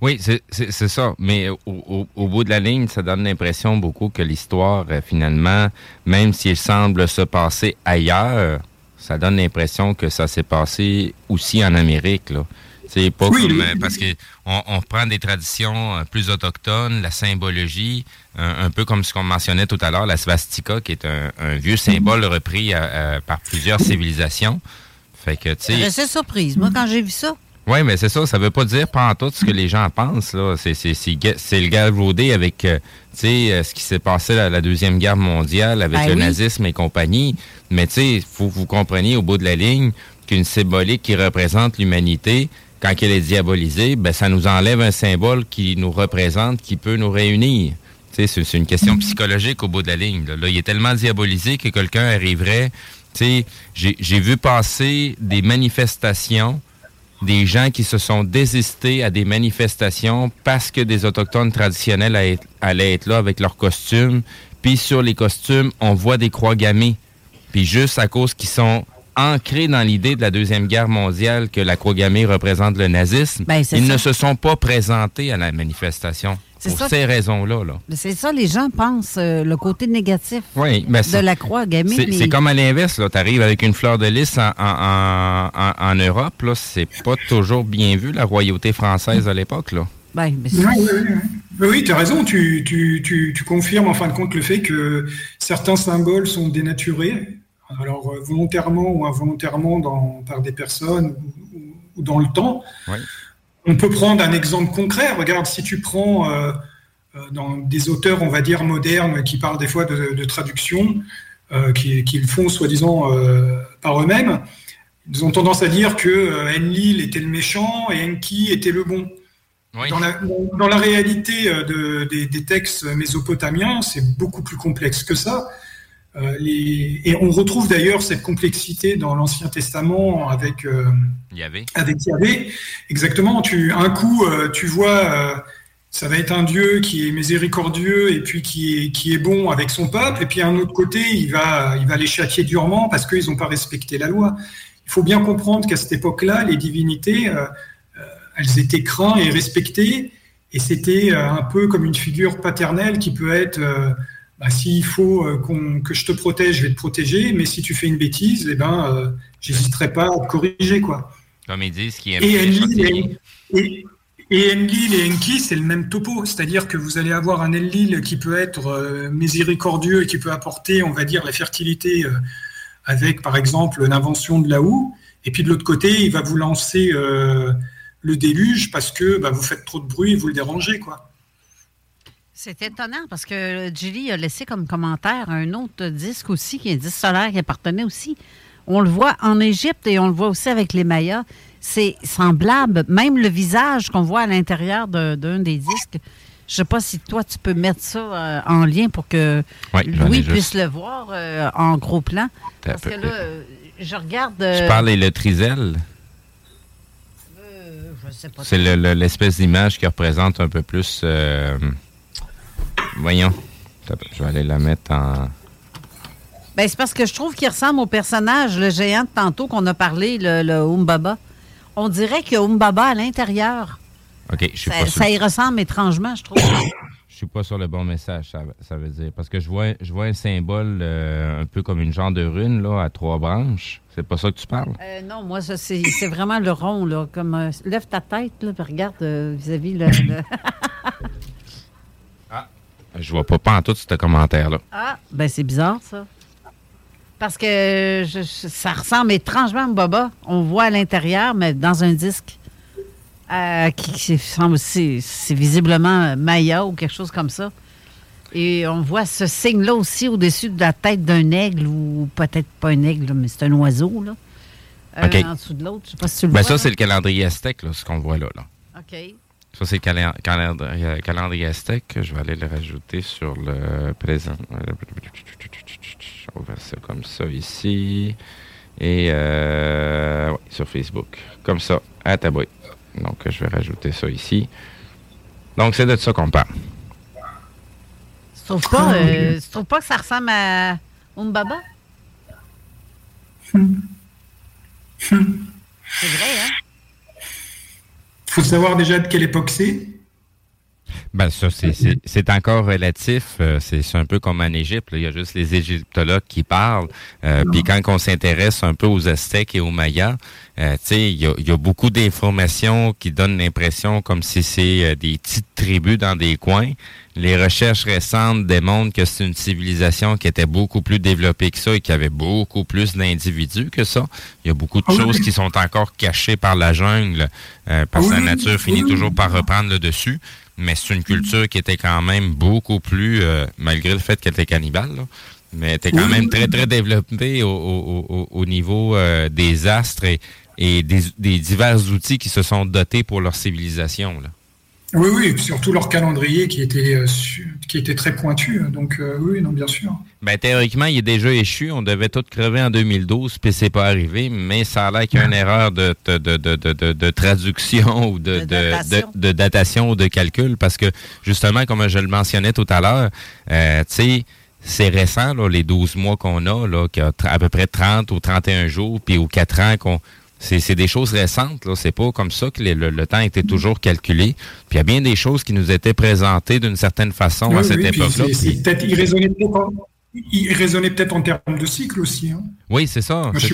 Oui, c'est ça. Mais au, bout de la ligne, ça donne l'impression beaucoup que l'histoire, euh, finalement, même s'il semble se passer ailleurs, ça donne l'impression que ça s'est passé aussi en Amérique. Là. C'est pas comme euh, parce que on, on, prend des traditions euh, plus autochtones, la symbologie, un, peu comme ce qu'on mentionnait tout à l'heure, la swastika, qui est un, vieux symbole repris par plusieurs civilisations. Fait que tu sais. surprise, moi, quand j'ai vu ça. Oui, mais c'est ça. Ça veut pas dire pas en tout ce que les gens pensent. Là. C'est, c'est, c'est, le galvaudé avec euh, euh, ce qui s'est passé à la Deuxième Guerre mondiale avec ben le nazisme et compagnie. Mais il faut que vous compreniez au bout de la ligne qu'une symbolique qui représente l'humanité, quand elle est diabolisée, ben, ça nous enlève un symbole qui nous représente, qui peut nous réunir. C'est, c'est une question psychologique au bout de la ligne. Là, là il est tellement diabolisé que quelqu'un arriverait... J'ai, j'ai vu passer des manifestations des gens qui se sont désistés à des manifestations parce que des Autochtones traditionnels allaient être là avec leurs costumes. Puis sur les costumes, on voit des croix gammées. Puis juste à cause qu'ils sont ancrés dans l'idée de la Deuxième Guerre mondiale que la croix gammée représente le nazisme, ben, ils ne se sont pas présentés à la manifestation. Pour ces raisons-là. Là. C'est ça, les gens pensent euh, le côté négatif de la croix gammée. C'est comme à l'inverse. Tu arrives avec une fleur de lys en, en, en, en Europe. C'est pas toujours bien vu, la royauté française à l'époque. là. Ben, oui, tu as raison. Tu, tu, tu, tu, confirmes en fin de compte le fait que certains symboles sont dénaturés, alors euh, volontairement ou involontairement dans, par des personnes ou, dans le temps. On peut prendre un exemple concret. Regarde, si tu prends euh, euh, dans des auteurs, on va dire, modernes, qui parlent des fois de, traduction, euh, qui, le font soi-disant par eux-mêmes, ils ont tendance à dire que Enlil était le méchant et Enki était le bon. Dans, la, réalité des, des, textes mésopotamiens, c'est beaucoup plus complexe que ça. Euh, et on retrouve d'ailleurs cette complexité dans l'Ancien Testament avec euh, Yahvé. Avec Yahvé. Exactement. Tu, un coup, euh, tu vois ça va être un Dieu qui est miséricordieux et puis qui est, qui est bon avec son peuple, et puis un autre côté, il va, il va les châtier durement parce qu'ils n'ont pas respecté la loi. Il faut bien comprendre qu'à cette époque-là, les divinités, euh, elles étaient craintes et respectées, et c'était un peu comme une figure paternelle qui peut être, bah, s'il faut que je te protège, je vais te protéger, mais si tu fais une bêtise, eh ben, j'hésiterai pas à te corriger, quoi. Comme ils disent, qui et, et, et Enlil et Enki, c'est le même topo, c'est-à-dire que vous allez avoir un Enlil qui peut être euh, miséricordieux et qui peut apporter, on va dire, la fertilité euh, avec, par exemple, l'invention de la houe, et puis de l'autre côté, il va vous lancer euh, le déluge parce que bah, vous faites trop de bruit et vous le dérangez, quoi. C'est étonnant parce que Julie a laissé comme commentaire un autre disque aussi, qui est un disque solaire qui appartenait aussi. On le voit en Égypte et on le voit aussi avec les Mayas c'est semblable. Même le visage qu'on voit à l'intérieur d'un des disques. Je ne sais pas si toi, tu peux mettre ça euh, en lien pour que Louis puisse le voir euh, en gros plan. Parce que là, euh, je regarde. Je parle et le trisel. C'est l'espèce d'image qui représente un peu plus. Voyons. Je vais aller la mettre en. Ben, c'est parce que je trouve qu'il ressemble au personnage, le géant de tantôt qu'on a parlé, le, le Umbaba on dirait qu'il y a Umbaba à l'intérieur. OK, je suis ça, ça y ressemble étrangement, je trouve. je suis pas sur le bon message, ça, veut dire. Parce que je vois, je vois un symbole euh, un peu comme une genre de rune là, à trois branches. C'est pas ça que tu parles? Euh, non, moi, ça, c'est, vraiment le rond. Là, comme, euh, lève ta tête, là, regarde vis-à-vis le. je vois pas, pas en tout ce commentaire-là. Ah, ben c'est bizarre, ça. Parce que ça ressemble étrangement à Boba. On voit à l'intérieur, mais dans un disque euh, qui, semble c'est visiblement Maya ou quelque chose comme ça. Et on voit ce signe-là aussi au-dessus de la tête d'un aigle, ou peut-être pas un aigle, mais c'est un oiseau, là. Euh, en dessous de l'autre. Je sais pas si tu le ben vois. Ça, c'est le calendrier aztèque, là, ce qu'on voit là, là. OK. Ça, c'est le calendrier, calendrier aztèque. Je vais aller le rajouter sur le présent. On va faire ça comme ça ici. Et euh, sur Facebook. Comme ça, à tabouille. Donc, je vais rajouter ça ici. Donc, c'est de ça qu'on parle. Tu trouves pas, euh, tu trouves pas que ça ressemble à Umbaba? C'est vrai, hein? Faut savoir déjà de quelle époque c'est. Ben ça, c'est encore relatif. Euh, c'est un peu comme en Égypte. Il y a juste les égyptologues qui parlent. Euh, puis quand on s'intéresse un peu aux Aztèques et aux Mayas, euh, il y a, y a, beaucoup d'informations qui donnent l'impression comme si c'est des petites tribus dans des coins. Les recherches récentes démontrent que c'est une civilisation qui était beaucoup plus développée que ça et qui avait beaucoup plus d'individus que ça. Il y a beaucoup de ah choses qui sont encore cachées par la jungle parce que la nature finit toujours par reprendre le dessus mais c'est une culture qui était quand même beaucoup plus, euh, malgré le fait qu'elle était cannibale, mais était quand même très, très développée au, niveau euh, des astres et, des, divers outils qui se sont dotés pour leur civilisation. Là. Oui, oui, surtout leur calendrier qui était, euh, qui était très pointu. Donc, oui, non, bien sûr. Ben, théoriquement, il est déjà échu. On devait tout crever en 2012, puis c'est pas arrivé, mais ça a l'air qu'il y a une erreur de, de, traduction ou de, de, datation. ou de calcul, parce que, justement, comme je le mentionnais tout à l'heure, euh, tu sais, c'est récent, les 12 mois qu'on a, là, qui a à peu près 30 ou 31 jours, puis aux 4 ans qu'on c'est des choses récentes. C'est pas comme ça que le, temps était toujours calculé. Puis il y a bien des choses qui nous étaient présentées d'une certaine façon à cette époque-là. Peut-être il raisonnait peut-être en termes de cycle aussi. Hein. Oui, c'est ça. je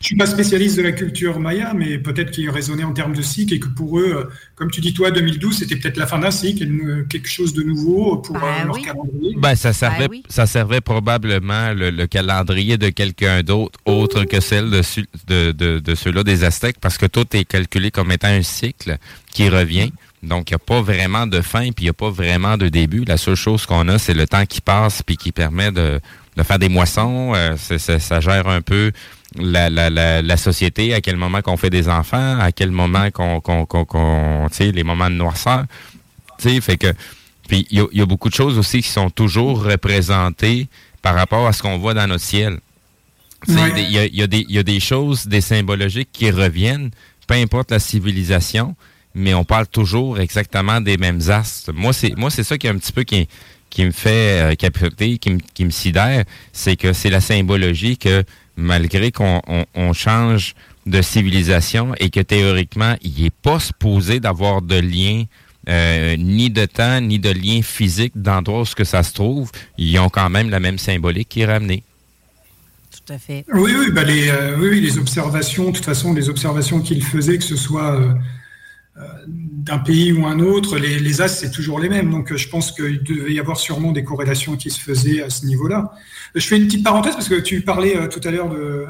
ne suis, pas spécialiste de la culture maya, mais peut-être qu'il raisonnait en termes de cycle et que pour eux, euh, comme tu dis toi, 2012, c'était peut-être la fin d'un cycle, quelque chose de nouveau pour ben euh, leur calendrier. Ben, ça, servait, ben ça servait probablement le, calendrier de quelqu'un d'autre, autre que celle de, de, de ceux-là des Aztèques, parce que tout est calculé comme étant un cycle qui revient. Donc, il n'y a pas vraiment de fin, puis il n'y a pas vraiment de début. La seule chose qu'on a, c'est le temps qui passe, puis qui permet de, faire des moissons. Euh, ça gère un peu la, la, la, société, à quel moment qu'on fait des enfants, à quel moment qu'on, qu'on, tu sais, les moments de noirceur. Tu sais, fait que, puis il y, a beaucoup de choses aussi qui sont toujours représentées par rapport à ce qu'on voit dans notre ciel. Il y, y, a, y, a des choses, des symbologiques qui reviennent, peu importe la civilisation mais on parle toujours exactement des mêmes astres. Moi, c'est moi c'est ça qui est un petit peu qui, qui me fait euh, capoter, qui me, qui me sidère, c'est que c'est la symbologie que malgré qu'on on, change de civilisation et que théoriquement, il n'est pas supposé d'avoir de lien euh, ni de temps, ni de lien physique d'endroit où ce que ça se trouve, ils ont quand même la même symbolique qui est ramenée. Tout à fait. Oui, oui, bah les, euh, oui, les observations, de toute façon, les observations qu'il faisait, que ce soit euh, d'un pays ou un autre, les, les as, c'est toujours les mêmes. Donc, je pense qu'il devait y avoir sûrement des corrélations qui se faisaient à ce niveau-là. Je fais une petite parenthèse parce que tu parlais tout à l'heure de,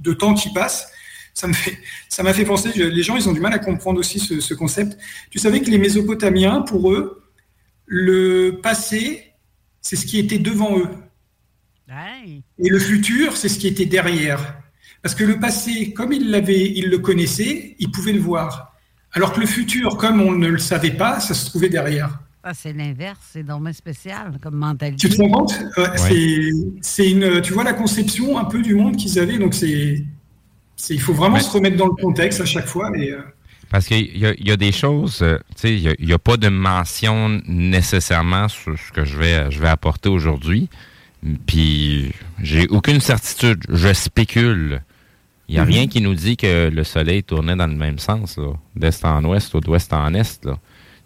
de temps qui passe ça me fait, ça m'a fait penser. les gens, ils ont du mal à comprendre aussi ce, concept. Tu savais que les Mésopotamiens, pour eux, le passé, c'est ce qui était devant eux. Et le futur, c'est ce qui était derrière. Parce que le passé, comme ils l'avaient, ils le connaissaient, ils pouvaient le voir. Alors que le futur, comme on ne le savait pas, ça se trouvait derrière. Ah, c'est l'inverse, c'est dommage spécial comme mentalité. Tu te rends compte? C'est une, tu vois la conception un peu du monde qu'ils avaient, donc c'est il faut vraiment se remettre dans le contexte à chaque fois. Et, euh, Parce qu'il y, a des choses, euh, tu sais, il n'y a, pas de mention nécessairement sur ce que je vais, je vais apporter aujourd'hui. Puis, j'ai aucune certitude. Je spécule. Il n'y a mhm. rien qui nous dit que le soleil tournait dans le même sens, d'est en ouest ou d'ouest en est.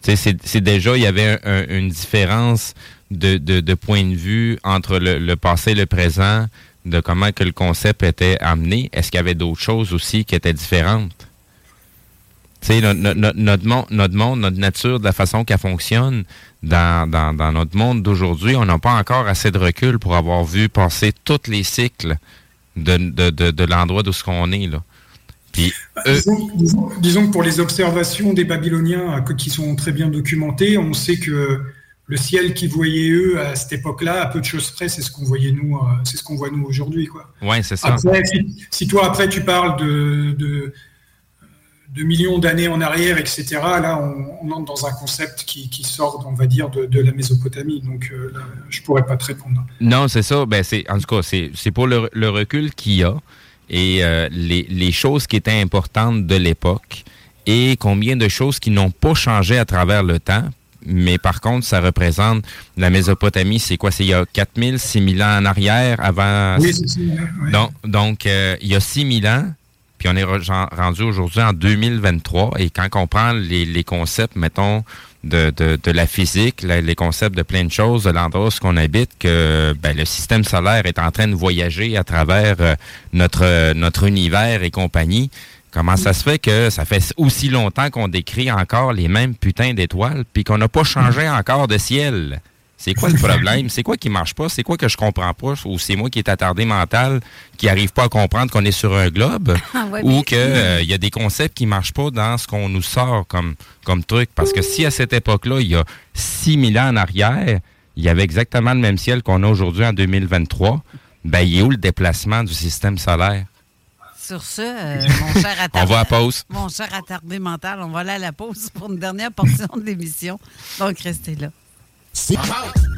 C'est déjà, il y avait une différence de, de, point de vue entre le, le passé et le présent de comment que le concept était amené, est-ce qu'il y avait d'autres choses aussi qui étaient différentes? Tu sais, notre, monde, notre monde, notre nature, de la façon qu'elle fonctionne, dans, notre monde d'aujourd'hui, on n'a pas encore assez de recul pour avoir vu passer tous les cycles de, l'endroit d'où ce qu'on est. Là. Puis, disons, que pour les observations des Babyloniens euh, qui sont très bien documentées, on sait que le ciel qu'ils voyaient eux à cette époque-là, à peu de choses près, c'est ce qu'on voyait nous, euh, c'est ce qu'on voit nous aujourd'hui, quoi. Ouais, c'est ça. si, toi après tu parles de, de, millions d'années en arrière, etc. Là, on, entre dans un concept qui, sort, on va dire, de, la Mésopotamie. Donc, je euh, là, je pourrais pas te répondre. Non, c'est ça. Ben, c'est en tout cas, c'est pour le, recul qu'il y a et euh, les, les choses qui étaient importantes de l'époque et combien de choses qui n'ont pas changé à travers le temps mais par contre, ça représente la Mésopotamie, c'est quoi? C'est il y a 4000, 6000 ans en arrière avant. Oui, c'est ça. Donc, donc euh, il y a 6000 ans, puis on est rendu aujourd'hui en 2023. Et quand on prend les, concepts, mettons, de, la physique, les concepts de plein de choses, de l'endroit où on habite, que ben, le système solaire est en train de voyager à travers euh, notre, notre univers et compagnie. Comment ça se fait que ça fait aussi longtemps qu'on décrit encore les mêmes putains d'étoiles, puis qu'on n'a pas changé encore de ciel? C'est quoi le problème? C'est quoi qui marche pas? C'est quoi que je comprends pas? Ou c'est moi qui est attardé mental, qui arrive pas à comprendre qu'on est sur un globe? Ah ou qu'il euh, y a des concepts qui marchent pas dans ce qu'on nous sort comme, comme truc? Parce que si à cette époque-là, il y a 6000 ans en arrière, il y avait exactement le même ciel qu'on a aujourd'hui en 2023, ben, il est où le déplacement du système solaire? Sur ce, euh, mon cher attardé. on va à pause. Mon cher attardé mental, on va aller à la pause pour une dernière portion de l'émission. Donc, restez là. Sit out. Uh-huh.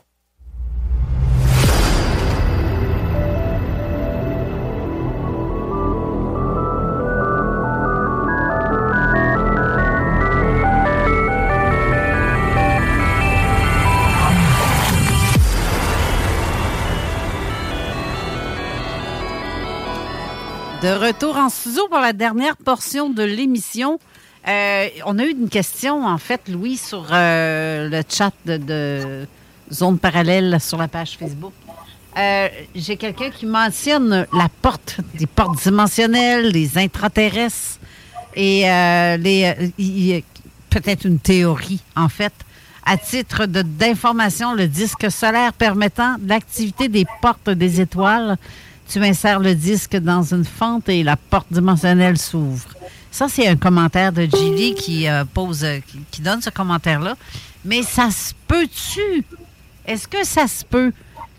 De retour en studio pour la dernière portion de l'émission. Euh, on a eu une question, en fait, Louis, sur euh, le chat de, Zone Parallèle sur la page Facebook. Euh, j'ai quelqu'un qui mentionne la porte, des portes dimensionnelles, les intraterrestres et peut-être une théorie, en fait. À titre d'information, le disque solaire permettant l'activité des portes des étoiles tu insères le disque dans une fente et la porte dimensionnelle s'ouvre. Ça, c'est un commentaire de Julie qui euh, pose, euh, qui, donne ce commentaire-là. Mais ça se peut-tu? Est-ce que ça se peut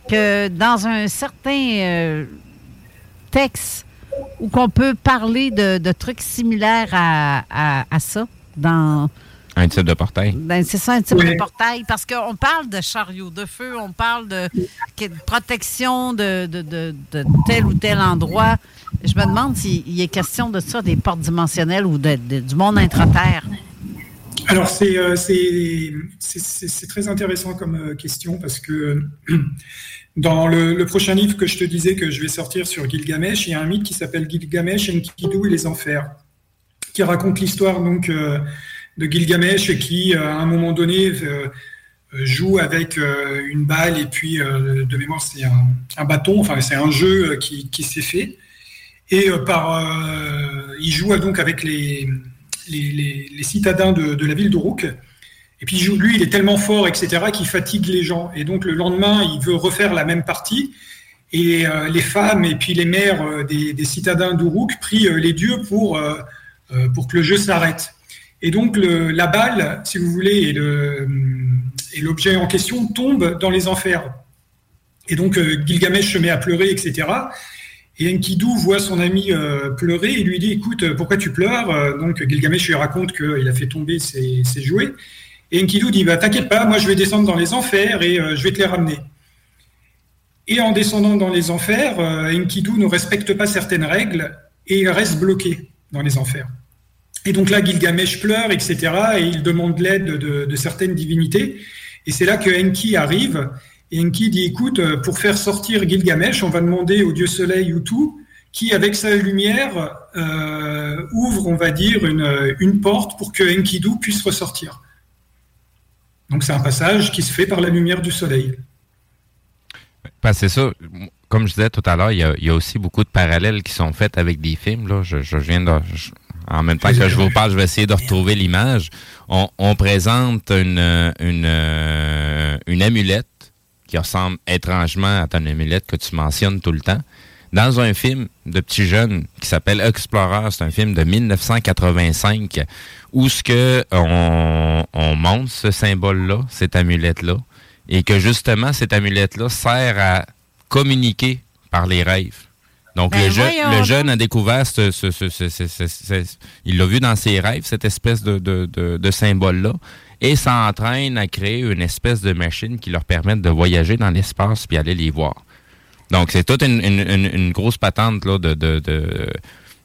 que dans un certain euh, texte où qu'on peut parler de, trucs similaires à- à ça, dans, Un type de portail? ben, c'est ça un type Oui. de portail, parce qu'on parle de chariot de feu, on parle de, protection de, de- de- de tel ou tel endroit. Je me demande s'il il est question de ça, des portes dimensionnelles ou de- de- du monde intra-terre. Alors, c'est euh, très intéressant comme euh, question parce que dans le, le prochain livre que je te disais que je vais sortir sur Gilgamesh, il y a un mythe qui s'appelle Gilgamesh, Enkidu et les enfers, qui raconte l'histoire donc euh, de Gilgamesh qui, euh, à un moment donné, euh, euh, joue avec une balle et puis de mémoire c'est un, bâton, enfin c'est un jeu qui, s'est fait. Et par, il joue donc avec les, citadins de, la ville d'Uruk. Et puis lui, il est tellement fort, etc., qu'il fatigue les gens. Et donc le lendemain, il veut refaire la même partie. Et les femmes et puis les mères des, citadins d'Uruk prient les dieux pour que le jeu s'arrête. Et donc la balle, si vous voulez, et l'objet en question tombe dans les enfers. Et donc euh, Gilgamesh se met à pleurer, etc. Et Enkidu voit son ami euh, pleurer et lui dit Écoute, pourquoi tu pleures? Donc Gilgamesh lui raconte qu'il a fait tomber ses, jouets. Et Enkidu dit bah, T'inquiète pas, moi je vais descendre dans les enfers et euh, je vais te les ramener. Et en descendant dans les enfers, Enkidu ne respecte pas certaines règles et il reste bloqué dans les enfers. Et donc là, Gilgamesh pleure, etc. Et il demande l'aide de, certaines divinités. Et c'est là que Enki arrive. Et Enki dit, écoute, pour faire sortir Gilgamesh, on va demander au dieu soleil Utu, qui, avec sa lumière, euh, ouvre, on va dire, une, une porte pour que Enkidu puisse ressortir. Donc c'est un passage qui se fait par la lumière du soleil. C'est ça. Comme je disais tout à l'heure, il y, a, aussi beaucoup de parallèles qui sont faits avec des films. Là. Je, viens de. En même temps que je vous parle, je vais essayer de retrouver l'image. On, on présente une, une, euh, une amulette qui ressemble étrangement à ton amulette que tu mentionnes tout le temps. Dans un film de petits jeunes qui s'appelle Explorer, c'est un film de 1985 où ce que on, on montre ce symbole-là, cette amulette-là, et que justement cette amulette-là sert à communiquer par les rêves. Donc Ben le, je- le jeune a découvert ce, ce- ce- ce- ce- ce- ce- il l'a vu dans ses rêves cette espèce de, de, de- de symbole-là et s'entraîne à créer une espèce de machine qui leur permette de voyager dans l'espace puis aller les voir. Donc, c'est toute une, une- une- une grosse patente là, de, de, de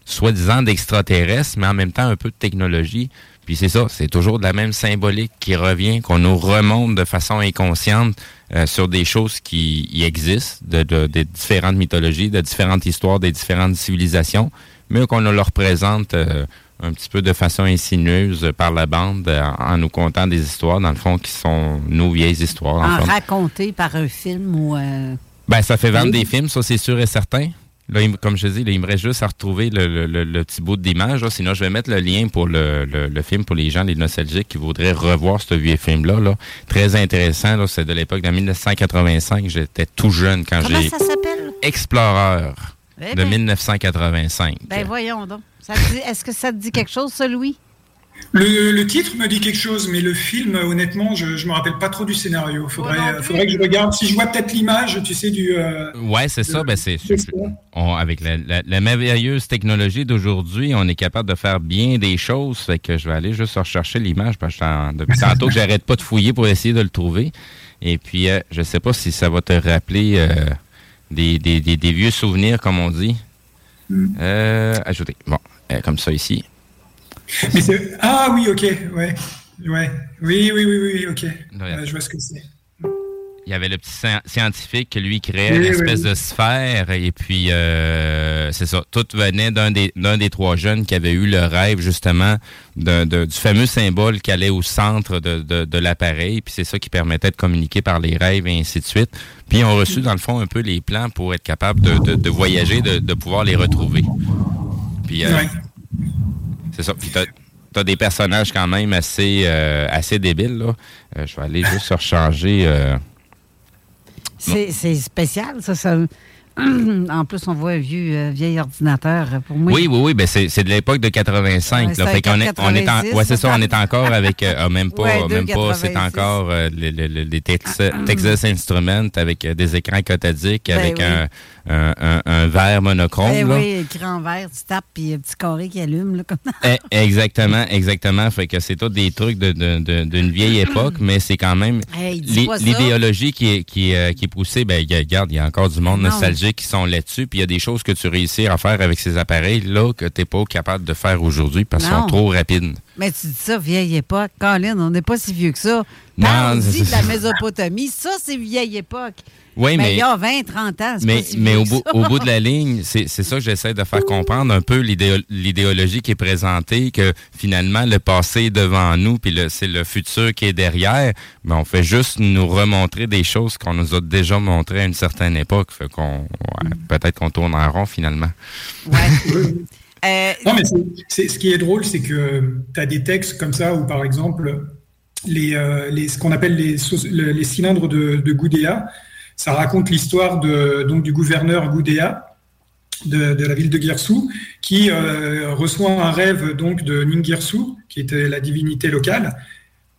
soi-disant d'extraterrestres, mais en même temps un peu de technologie. Puis c'est ça, c'est toujours de la même symbolique qui revient, qu'on nous remonte de façon inconsciente euh, sur des choses qui y existent, de, de- de différentes mythologies, de différentes histoires, des différentes civilisations, mais qu'on le représente euh, un petit peu de façon insinueuse par la bande euh, en nous contant des histoires, dans le fond, qui sont nos vieilles histoires. en En fait. raconté par un film ou. euh, Ben, ça fait vendre Oui. des films, ça, c'est sûr et certain. Là, comme je dis, là, il me reste juste à retrouver le, le- le- petit bout d'image. Sinon, je vais mettre le lien pour le, le- le film pour les gens, les nostalgiques qui voudraient revoir ce vieux film-là. Là. Très intéressant. là. C'est de l'époque de 1985. J'étais tout jeune quand Comment j'ai... ça s'appelle? Explorer Eh de ben. 1985. Ben voyons donc. Ça te dit- Est-ce que ça te dit quelque chose, ça, Louis? Le, le titre me dit quelque chose, mais le film, honnêtement, je ne me rappelle pas trop du scénario. Faudrait, faudrait que je regarde. Si je vois peut-être l'image, tu sais, du. euh, Ouais, c'est ça. Ben, c'est, c'est ça. on- avec la, la- la merveilleuse technologie d'aujourd'hui, on est capable de faire bien des choses. Fait que je vais aller juste rechercher l'image parce que depuis tantôt que j'arrête pas de fouiller pour essayer de le trouver. Et puis, euh, je sais pas si ça va te rappeler euh, des, des- des- des vieux souvenirs, comme on dit. Euh, ajouter. Bon, euh, comme ça ici. Mais c'est- ah oui, ok, ouais, ouais, oui, oui, oui, oui, ok. Euh, je vois ce que c'est. Il y avait le petit scien- scientifique qui lui créait Oui, une oui, espèce oui. de sphère et puis euh, c'est ça, tout venait d'un des, d'un des trois jeunes qui avait eu le rêve justement de- de- du fameux symbole qui allait au centre de, de- l'appareil puis c'est ça qui permettait de communiquer par les rêves et ainsi de suite. Puis ils ont reçu dans le fond un peu les plans pour être capable de, voyager, de, de pouvoir les retrouver. Puis euh, Ouais. C'est ça. Puis t'as, t'as des personnages quand même assez, euh, assez débiles là. Euh, je vais aller juste rechanger. euh, C'est spécial, ça. ça. en plus, on voit un vieux, vieil ordinateur. Pour moi, Oui, oui, oui, ben c'est de l'époque de 85. Ouais, là. c'est Fait est, on est en, 86, ouais, c'est ça, on est encore avec, ah, même pas, Ouais, même pas, c'est 2,86. encore les, les- les- les Texas, Texas Instruments avec des écrans cathodiques, Ben avec oui. un, un, un, un verre monochrome. Eh là. oui, écran vert, tu tapes, puis un petit carré qui allume. Là, comme... Eh, exactement, exactement. Fait que c'est tout des trucs de- de- de- d'une vieille époque, mais c'est quand même Hey, l'idéologie qui est, qui, euh, qui est poussée. Ben, regarde, il y a encore du monde Non. nostalgique qui sont là-dessus, puis il y a des choses que tu réussis à faire avec ces appareils-là que tu n'es pas capable de faire aujourd'hui parce qu'ils sont trop rapides. Mais tu dis ça, vieille époque. Colin, on n'est pas si vieux que ça. Non, dit de la Mésopotamie. Ça, c'est vieille époque. Oui, mais- il y a 20, 30 ans, c'est Mais, pas si mais vieux au, que bout, ça. au bout de la ligne, c'est c'est ça que j'essaie de faire comprendre un peu l'idéo- l'idéologie qui est présentée, que finalement le passé est devant nous, puis le- c'est le futur qui est derrière. Mais on fait juste nous remontrer des choses qu'on nous a déjà montrées à une certaine époque. Fait qu'on ouais, peut-être qu'on tourne en rond finalement. Euh, Non, mais ce qui est drôle, c'est que tu as des textes comme ça où, par exemple, les, euh, ce qu'on appelle les, les cylindres de, Gudea, ça raconte l'histoire du gouverneur Gudea de, la ville de Guirsou, qui euh, reçoit un rêve donc de Ningirsu, qui était la divinité locale,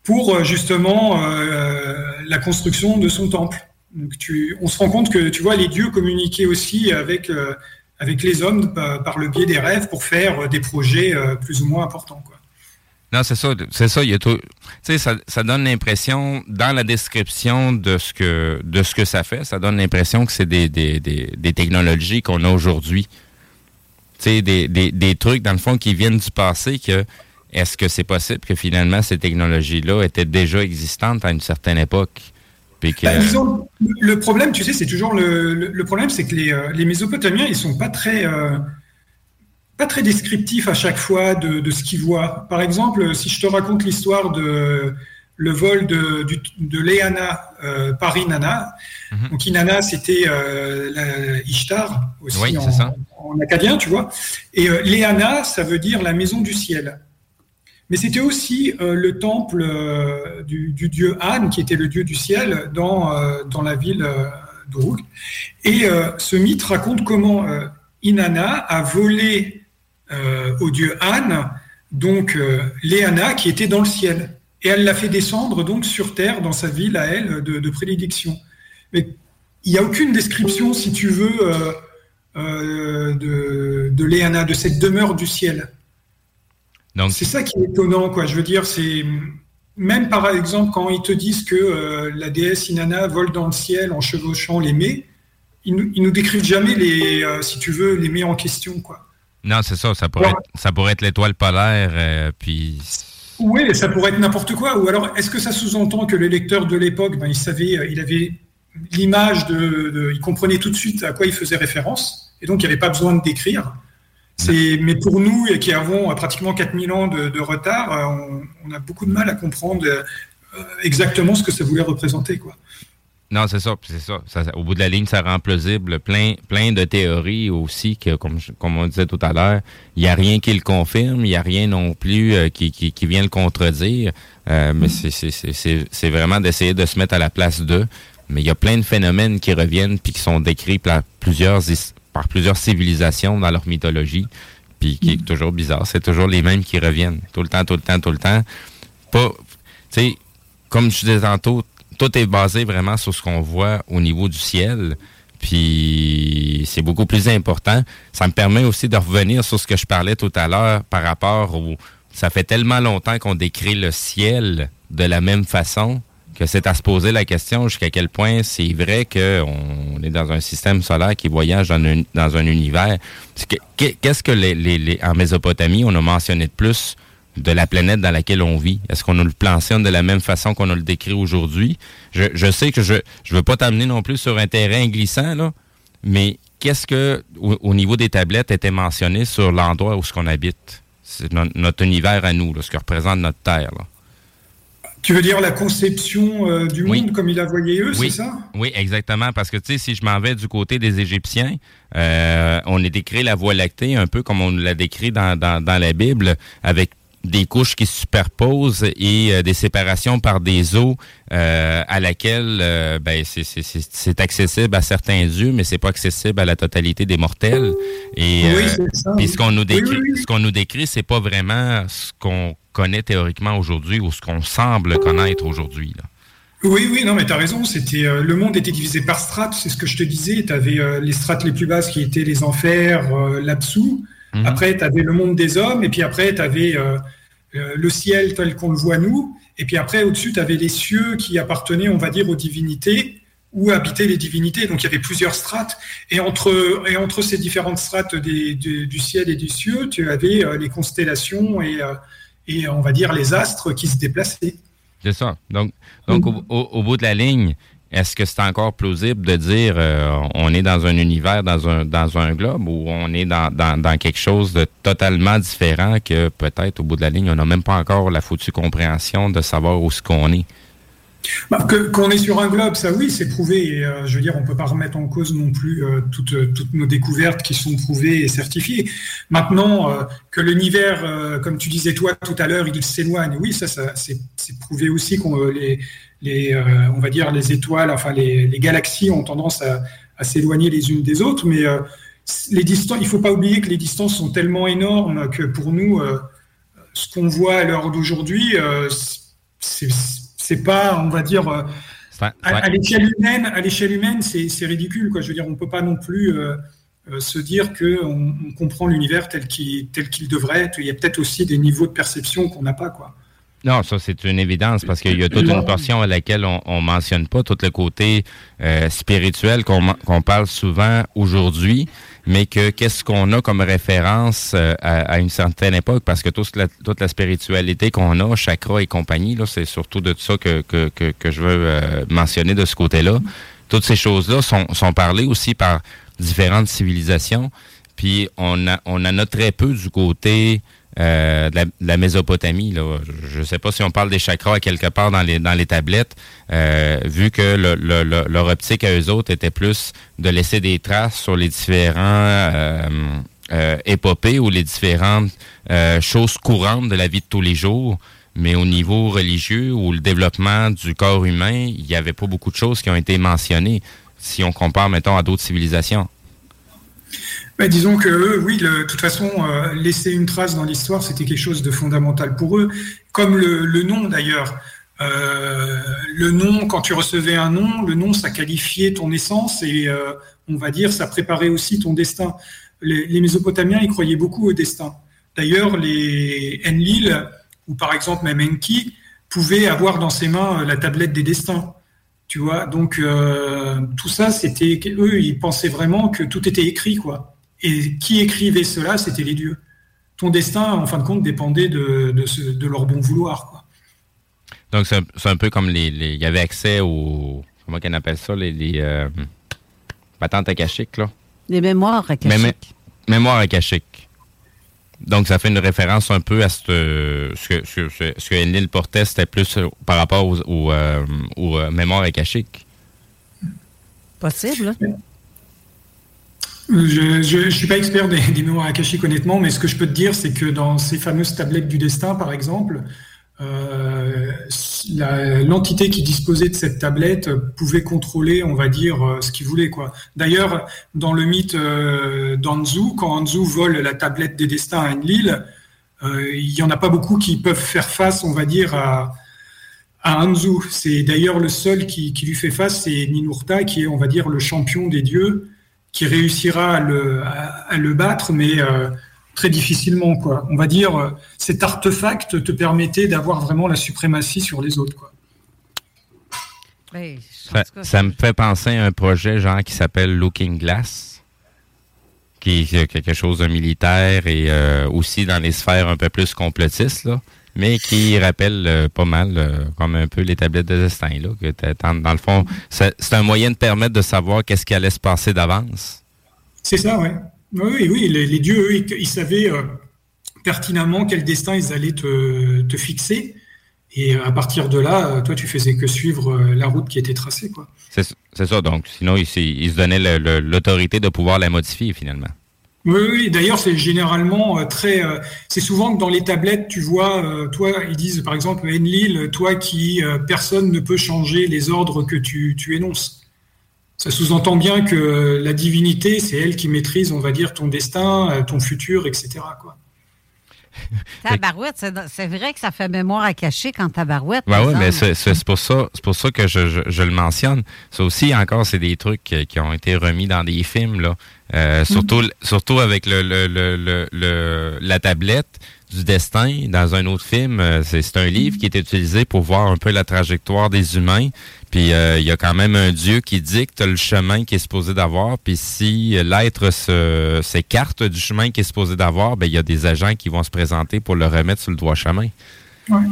pour euh, justement euh, la construction de son temple. Donc, tu, on se rend compte que tu vois les dieux communiquaient aussi avec euh, avec les hommes par, le biais des rêves pour faire euh, des projets euh, plus ou moins importants. Non, c'est ça, c'est ça. Ça, donne l'impression dans la description de ce que de ce que ça fait, ça donne l'impression que c'est des, des, des, technologies qu'on a aujourd'hui. Des, des, des trucs dans le fond qui viennent du passé. Que est-ce que c'est possible que finalement ces technologies-là étaient déjà existantes à une certaine époque, que Bah, disons, le problème, tu sais, c'est toujours le, le, le problème, c'est que les, euh, les Mésopotamiens, ils sont pas très euh, pas très descriptifs à chaque fois de, de ce qu'ils voient. Par exemple, si je te raconte l'histoire de le vol de, Léana euh, par Inanna. Donc Inanna, c'était euh, Ishtar aussi Oui, en, en acadien, tu vois. Et euh, Léana, ça veut dire la maison du ciel. Mais c'était aussi euh, le temple euh, du, dieu An, qui était le dieu du ciel, dans, euh, la ville d'Uruk. Et ce mythe raconte comment Inanna a volé au dieu An, donc Léana, qui était dans le ciel. Et elle l'a fait descendre donc sur terre, dans sa ville à elle, de, de prédilection. Mais il n'y a aucune description, si tu veux, de, de Léana, de cette demeure du ciel. Donc, c'est ça qui est étonnant, quoi. Je veux dire, c'est même par exemple quand ils te disent que euh, la déesse Inanna vole dans le ciel en chevauchant les mets, ils nous, ils nous décrivent jamais les, euh, si tu veux, les mets en question, quoi. non, c'est ça. Ça pourrait, être, ça pourrait être l'étoile polaire, euh, puis Oui, ça pourrait être n'importe quoi. Ou alors, est-ce que ça sous-entend que le lecteur de l'époque, ben, il savait, il avait l'image de, de- il comprenait tout de suite à quoi il faisait référence, et donc il n'y avait pas besoin de décrire. Mais pour nous, et qui avons euh, pratiquement 4000 ans de, retard, euh, on, a beaucoup de mal à comprendre euh, exactement ce que ça voulait représenter, quoi. Non, c'est ça, c'est ça. Au bout de la ligne, ça rend plausible plein, plein de théories aussi, que, comme, comme on disait tout à l'heure, il n'y a rien qui le confirme, il n'y a rien non plus qui, qui, vient le contredire. Mais c'est- c'est- vraiment d'essayer de se mettre à la place d'eux. Mais il y a plein de phénomènes qui reviennent puis qui sont décrits par plusieurs, par plusieurs civilisations dans leur mythologie, puis qui est toujours bizarre. C'est toujours les mêmes qui reviennent, tout le temps, tout le temps, tout le temps. Pas, tu sais, comme je disais tantôt, tout est basé vraiment sur ce qu'on voit au niveau du ciel. Puis c'est beaucoup plus important. Ça me permet aussi de revenir sur ce que je parlais tout à l'heure par rapport au. Ça fait tellement longtemps qu'on décrit le ciel de la même façon que c'est à se poser la question jusqu'à quel point c'est vrai qu'on est dans un système solaire qui voyage dans un, univers. Qu'est-ce que les, les- les- en Mésopotamie, on a mentionné de plus de la planète dans laquelle on vit? Est-ce qu'on nous le mentionne de la même façon qu'on nous le décrit aujourd'hui? Je, je sais que je je veux pas t'amener non plus sur un terrain glissant, là, mais qu'est-ce que, au, au niveau des tablettes, était mentionné sur l'endroit où ce qu'on habite? C'est no- notre univers à nous, là, ce que représente notre Terre. là. Tu veux dire la conception euh, du monde comme ils la voyaient eux, Oui, c'est ça? Oui, exactement. Parce que, tu sais, si je m'en vais du côté des Égyptiens, euh, on est décrit la Voie lactée un peu comme on l'a décrit dans, dans, dans la Bible, avec des couches qui se superposent et euh, des séparations par des eaux euh, à laquelle euh, ben, c'est accessible à certains dieux, mais c'est pas accessible à la totalité des mortels. Et puis ce qu'on nous décrit, ce qu'on nous décrit, c'est pas vraiment ce qu'on connaît théoriquement aujourd'hui ou ce qu'on semble connaître aujourd'hui. Oui, oui, non, mais tu as raison. C'était le monde était divisé par strates, c'est ce que je te disais. Tu avais les strates les plus basses qui étaient les enfers, l'absous. Mhm. Après, tu avais le monde des hommes, et puis après, tu avais euh, euh, le ciel tel qu'on le voit nous, et puis après, au-dessus, tu avais les cieux qui appartenaient, on va dire, aux divinités, où habitaient les divinités. Donc, il y avait plusieurs strates, et entre, et entre ces différentes strates du ciel et des cieux, tu avais euh, les constellations et, et, on va dire, les astres qui se déplaçaient. C'est ça. Donc, donc mhm. au, bout de la ligne, est-ce que c'est encore plausible de dire euh, on est dans un univers, dans un, dans un globe, ou on est dans, dans, quelque chose de totalement différent que peut-être au bout de la ligne, on n'a même pas encore la foutue compréhension de savoir où ce qu'on est? Bah, qu'on est sur un globe, ça oui, c'est prouvé. Euh, je veux dire, on ne peut pas remettre en cause non plus euh, toutes, toutes, nos découvertes qui sont prouvées et certifiées. Maintenant, que l'univers, comme tu disais toi tout à l'heure, il s'éloigne, oui, ça, c'est prouvé aussi qu'on les les, euh, on va dire les étoiles, enfin les, galaxies ont tendance à, s'éloigner les unes des autres, mais euh, les distances, il faut pas oublier que les distances sont tellement énormes que pour nous, euh, ce qu'on voit à l'heure d'aujourd'hui, c'est pas, on va dire, à, l'échelle humaine, à l'échelle humaine, c'est ridicule. Quoi. Je veux dire, on peut pas non plus se dire que on, comprend l'univers tel qu'il tel qu'il devrait être. Il y a peut-être aussi des niveaux de perception qu'on n'a pas, quoi. Non, ça c'est une évidence parce qu'il y a toute une portion à laquelle on, ne mentionne pas, tout le côté euh, spirituel qu'on parle souvent aujourd'hui, mais que qu'est-ce qu'on a comme référence euh, à, une certaine époque, parce que toute la, toute la spiritualité qu'on a, chakra et compagnie, là, c'est surtout de ça que, que, que, je veux euh, mentionner de ce côté-là. Toutes ces choses-là sont, sont parlées aussi par différentes civilisations, puis on a, on en a très peu du côté euh, de, la, Mésopotamie. Je ne sais pas si on parle des chakras quelque part dans les, dans les tablettes, euh, vu que leur optique à eux autres était plus de laisser des traces sur les différents euh, épopées ou les différentes choses courantes de la vie de tous les jours. Mais au niveau religieux ou le développement du corps humain, il n'y avait pas beaucoup de choses qui ont été mentionnées si on compare, mettons, à d'autres civilisations. Bah, disons que eux, oui, de toute façon, euh, laisser une trace dans l'histoire, c'était quelque chose de fondamental pour eux. Comme le, nom d'ailleurs. Euh, le nom, quand tu recevais un nom, le nom, ça qualifiait ton essence et euh, on va dire, ça préparait aussi ton destin. Les, Mésopotamiens, ils croyaient beaucoup au destin. D'ailleurs, les Enlil, ou par exemple même Enki, pouvaient avoir dans ses mains la tablette des destins. Tu vois, donc tout ça, c'était eux, ils pensaient vraiment que tout était écrit, quoi. Et qui écrivait cela, c'était les dieux. Ton destin, en fin de compte, dépendait de, de, leur bon vouloir. Donc, c'est un, peu comme les. Il y avait accès aux. Comment qu'on appelle ça Les, les euh, patentes akashiques, là. Les mémoires akashiques. mémoires akashiques. Donc, ça fait une référence un peu à ce, ce que, ce, ce que Enlil portait, c'était plus par rapport aux, aux, euh, euh, mémoires akashiques. Possible. Je ne suis pas expert des, des, mémoires akashiques honnêtement, mais ce que je peux te dire, c'est que dans ces fameuses tablettes du destin, par exemple, euh, l'entité qui disposait de cette tablette pouvait contrôler, on va dire, euh, ce qu'il voulait. quoi. D'ailleurs, dans le mythe euh, d'Anzu, quand Anzu vole la tablette des destins à Enlil, euh, il n'y en a pas beaucoup qui peuvent faire face, on va dire, à, à Anzu. C'est d'ailleurs le seul qui, qui, lui fait face, c'est Ninurta, qui est, on va dire, le champion des dieux qui réussira à le, à, le battre, mais euh, très difficilement. Quoi. On va dire, euh, cet artefact te permettait d'avoir vraiment la suprématie sur les autres. Quoi. ça, me fait penser à un projet genre qui s'appelle Looking Glass, qui est quelque chose de militaire et euh, aussi dans les sphères un peu plus complotistes. Là mais qui rappelle euh, pas mal, euh, comme un peu les tablettes de destin. Là, que dans le fond, c'est un moyen de permettre de savoir qu'est-ce qui allait se passer d'avance. C'est ça, ouais. oui. Oui, les, dieux, eux, ils, savaient euh, pertinemment quel destin ils allaient te, te, fixer. Et à partir de là, toi, tu faisais que suivre la route qui était tracée. C'est ça, donc. Sinon, ils, ils se donnaient l'autorité de pouvoir la modifier, finalement. Oui, d'ailleurs, c'est généralement euh, très. euh, c'est souvent que dans les tablettes, tu vois, euh, toi, ils disent par exemple Enlil, toi qui personne ne peut changer les ordres que tu, tu énonces. Ça sous-entend bien que la divinité, c'est elle qui maîtrise, on va dire, ton destin, ton futur, etc. Tabarouette, c'est c'est vrai que ça fait mémoire à cacher quand tabarouette. Ben oui, mais c'est pour ça, c'est pour ça que je, je- je le mentionne. Ça aussi, encore, c'est des trucs qui ont été remis dans des films, là. Euh, surtout, surtout avec le- le- le- le- la tablette du destin dans un autre film. euh, C'est c'est un livre qui est utilisé pour voir un peu la trajectoire des humains. Puis euh, il y a quand même un Dieu qui dicte le chemin qu'il est supposé d'avoir. Puis si l'être se- s'écarte du chemin qu'il est supposé d'avoir, ben il y a des agents qui vont se présenter pour le remettre sur le droit chemin. Ben,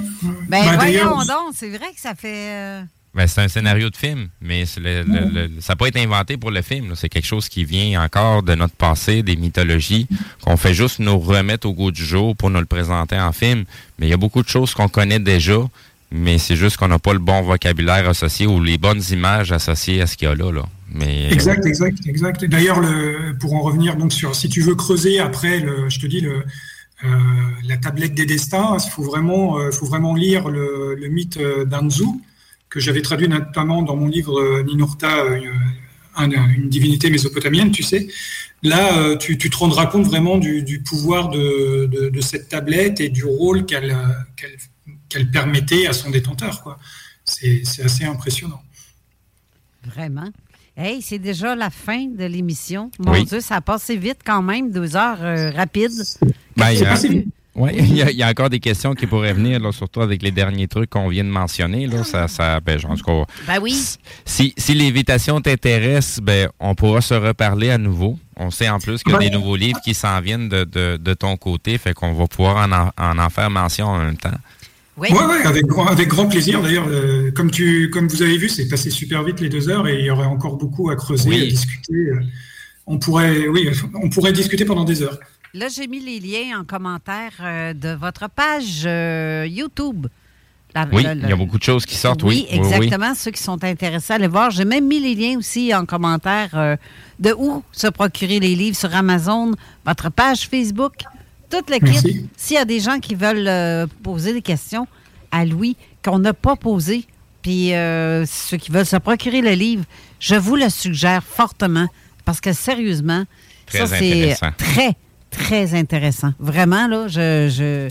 Bah, voyons donc, c'est vrai que ça fait. euh, Ben, c'est un scénario de film, mais le- le- le- ça n'a pas été inventé pour le film. C'est quelque chose qui vient encore de notre passé, des mythologies, qu'on fait juste nous remettre au goût du jour pour nous le présenter en film. Mais il y a beaucoup de choses qu'on connaît déjà, mais c'est juste qu'on n'a pas le bon vocabulaire associé ou les bonnes images associées à ce qu'il y a là. Mais, Exact, exact, exact. Et D'ailleurs, le- pour en revenir donc sur, si tu veux creuser après, je te dis le, euh, la tablette des destins, il faut vraiment, euh, faut vraiment lire le, mythe euh, d'Anzu que j'avais traduit notamment dans mon livre euh, Ninurta, euh, un- une divinité mésopotamienne, tu sais. Là, euh, tu, tu te rendras compte vraiment du, du pouvoir de, de- de cette tablette et du rôle qu'elle permettait à son détenteur. quoi. C'est assez impressionnant. Vraiment. Hey, c'est déjà la fin de l'émission. Mon Oui. Dieu, ça a passé vite quand même, deux heures euh, rapides. Ben, il ouais, il y, a- il y a encore des questions qui pourraient venir, là, surtout avec les derniers trucs qu'on vient de mentionner. Là, ça, ça, ben, en tout cas, Ben oui. Si, si l'invitation t'intéresse, ben, on pourra se reparler à nouveau. On sait en plus qu'il y a des nouveaux livres qui s'en viennent de, de, de ton côté, fait qu'on va pouvoir en, en, en en faire mention en même temps. Oui, Ouais, ouais, avec grand, avec grand plaisir. D'ailleurs, euh, comme tu, comme vous avez vu, c'est passé super vite les deux heures et il y aurait encore beaucoup à creuser, Oui. à discuter. euh. On pourrait, oui, on pourrait discuter pendant des heures. Là, j'ai mis les liens en commentaire euh, de votre page euh, YouTube. La- Oui, il y a beaucoup de choses qui sortent, oui. Oui, exactement. Ceux qui sont intéressés à les voir. J'ai même mis les liens aussi en commentaire euh, de où se procurer les livres sur Amazon, votre page Facebook, toute le kit. Merci. S'il y a des gens qui veulent euh, poser des questions à Louis qu'on n'a pas posées, puis euh, ceux qui veulent se procurer le livre, je vous le suggère fortement parce que sérieusement, Très ça c'est intéressant. très, très intéressant. Vraiment, là, je, je,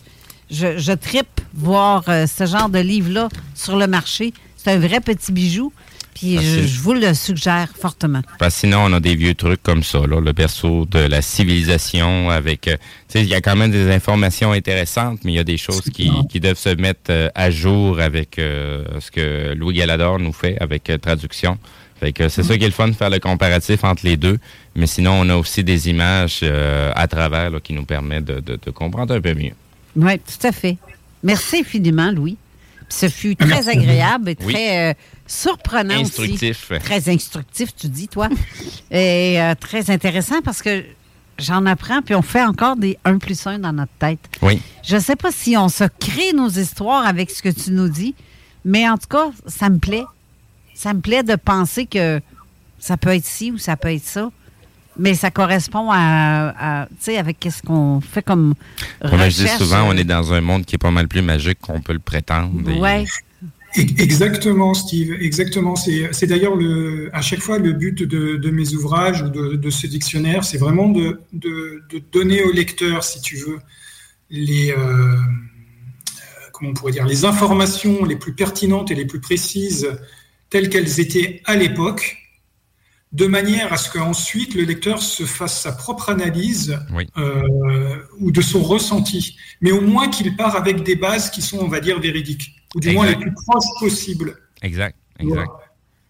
je, je trippe voir euh, ce genre de livre-là sur le marché. C'est un vrai petit bijou. Puis je, vous le suggère fortement. Parce que sinon, on a des vieux trucs comme ça, là, le berceau de la civilisation avec... euh, tu sais, il y a quand même des informations intéressantes, mais il y a des choses qui, qui doivent se mettre euh, à jour avec euh, ce que Louis Galador nous fait avec traduction. Fait que c'est ça qui est le fun de faire le comparatif entre les deux. Mais sinon, on a aussi des images euh, à travers là, qui nous permettent de, de- de comprendre un peu mieux. Oui, tout à fait. Merci infiniment, Louis. Ce fut très agréable et Oui. très euh, surprenant Instructif. aussi. Très instructif, tu dis, toi. et euh, très intéressant parce que j'en apprends, puis on fait encore des 1 plus 1 dans notre tête. Oui. Je ne sais pas si on se crée nos histoires avec ce que tu nous dis, mais en tout cas, ça me plaît. Ça me plaît de penser que ça peut être ci ou ça peut être ça. Mais ça correspond à, à, tu sais, avec qu'est-ce qu'on fait comme Comme je dis souvent, on est dans un monde qui est pas mal plus magique qu'on peut le prétendre. Et- Ouais. E- Exactement, Steve. Exactement. C'est d'ailleurs le, à chaque fois le but de, de mes ouvrages ou de, de ce dictionnaire, c'est vraiment de, de- de donner au lecteur, si tu veux, les, euh, euh, comment on pourrait dire, les informations les plus pertinentes et les plus précises telles qu'elles étaient à l'époque, de manière à ce qu'ensuite le lecteur se fasse sa propre analyse Oui. euh, ou de son ressenti, mais au moins qu'il part avec des bases qui sont, on va dire, véridiques, ou du moins les plus proches possibles. Exact, exact. Voilà.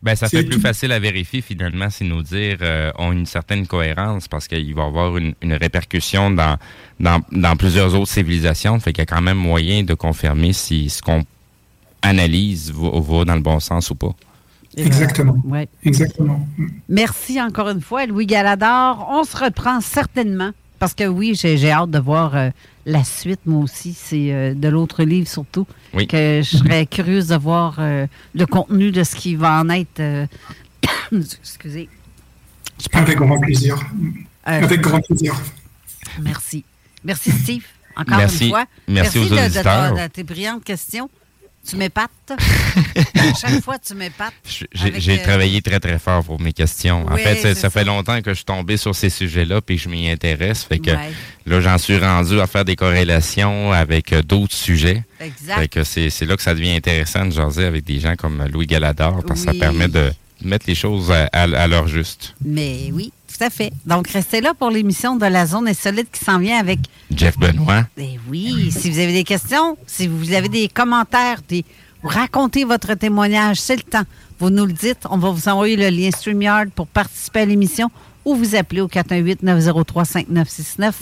Ben, ça fait plus tout. facile à vérifier finalement si nos dires euh, ont une certaine cohérence parce qu'il va y avoir une, une répercussion dans, dans, dans plusieurs autres civilisations. Fait qu'il y a quand même moyen de confirmer si ce qu'on analyse va, va dans le bon sens ou pas. Exactement. Ouais. Exactement. Merci encore une fois, Louis Galador. On se reprend certainement. Parce que oui, j'ai hâte de voir euh, la suite, moi aussi. C'est euh, de l'autre livre surtout. Oui. Que je serais curieuse de voir euh, le contenu de ce qui va en être. euh, excusez. Avec grand plaisir. Euh, Avec grand plaisir. Merci. Merci, Steve. Encore Merci. une fois. Merci aux de- de, auditeurs. de- de tes brillantes questions. Tu m'épates. à chaque fois, tu m'épates. J'ai euh, travaillé très, très fort pour mes questions. en Oui, fait, ça, fait longtemps que je suis tombé sur ces sujets-là puis que je m'y intéresse. Fait que Ouais. là, j'en suis rendu à faire des corrélations avec euh, d'autres sujets. Exact. Fait que c'est là que ça devient intéressant de jaser avec des gens comme Louis Galador parce que ça permet de mettre les choses à, à- à leur juste. Mais oui, tout à fait. Donc, restez là pour l'émission de la zone insolite qui s'en vient avec Jeff Benoît. Eh oui, si vous avez des questions, si vous avez des commentaires, des, vous racontez votre témoignage, c'est le temps. Vous nous le dites, on va vous envoyer le lien StreamYard pour participer à l'émission ou vous appelez au 418-903-5969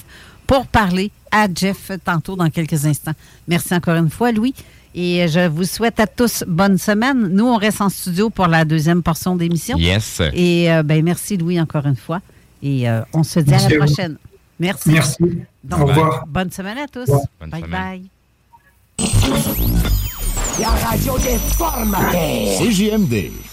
pour parler à Jeff tantôt dans quelques instants. Merci encore une fois, Louis. Et je vous souhaite à tous bonne semaine. Nous, on reste en studio pour la deuxième portion d'émission. Yes. Et euh, ben, merci, Louis, encore une fois. Et euh, on se dit Merci à la prochaine. Merci. Merci. Donc, Au revoir. Bonne semaine à tous. Bonne bye semaine. bye. La radio des formateurs. CJMD.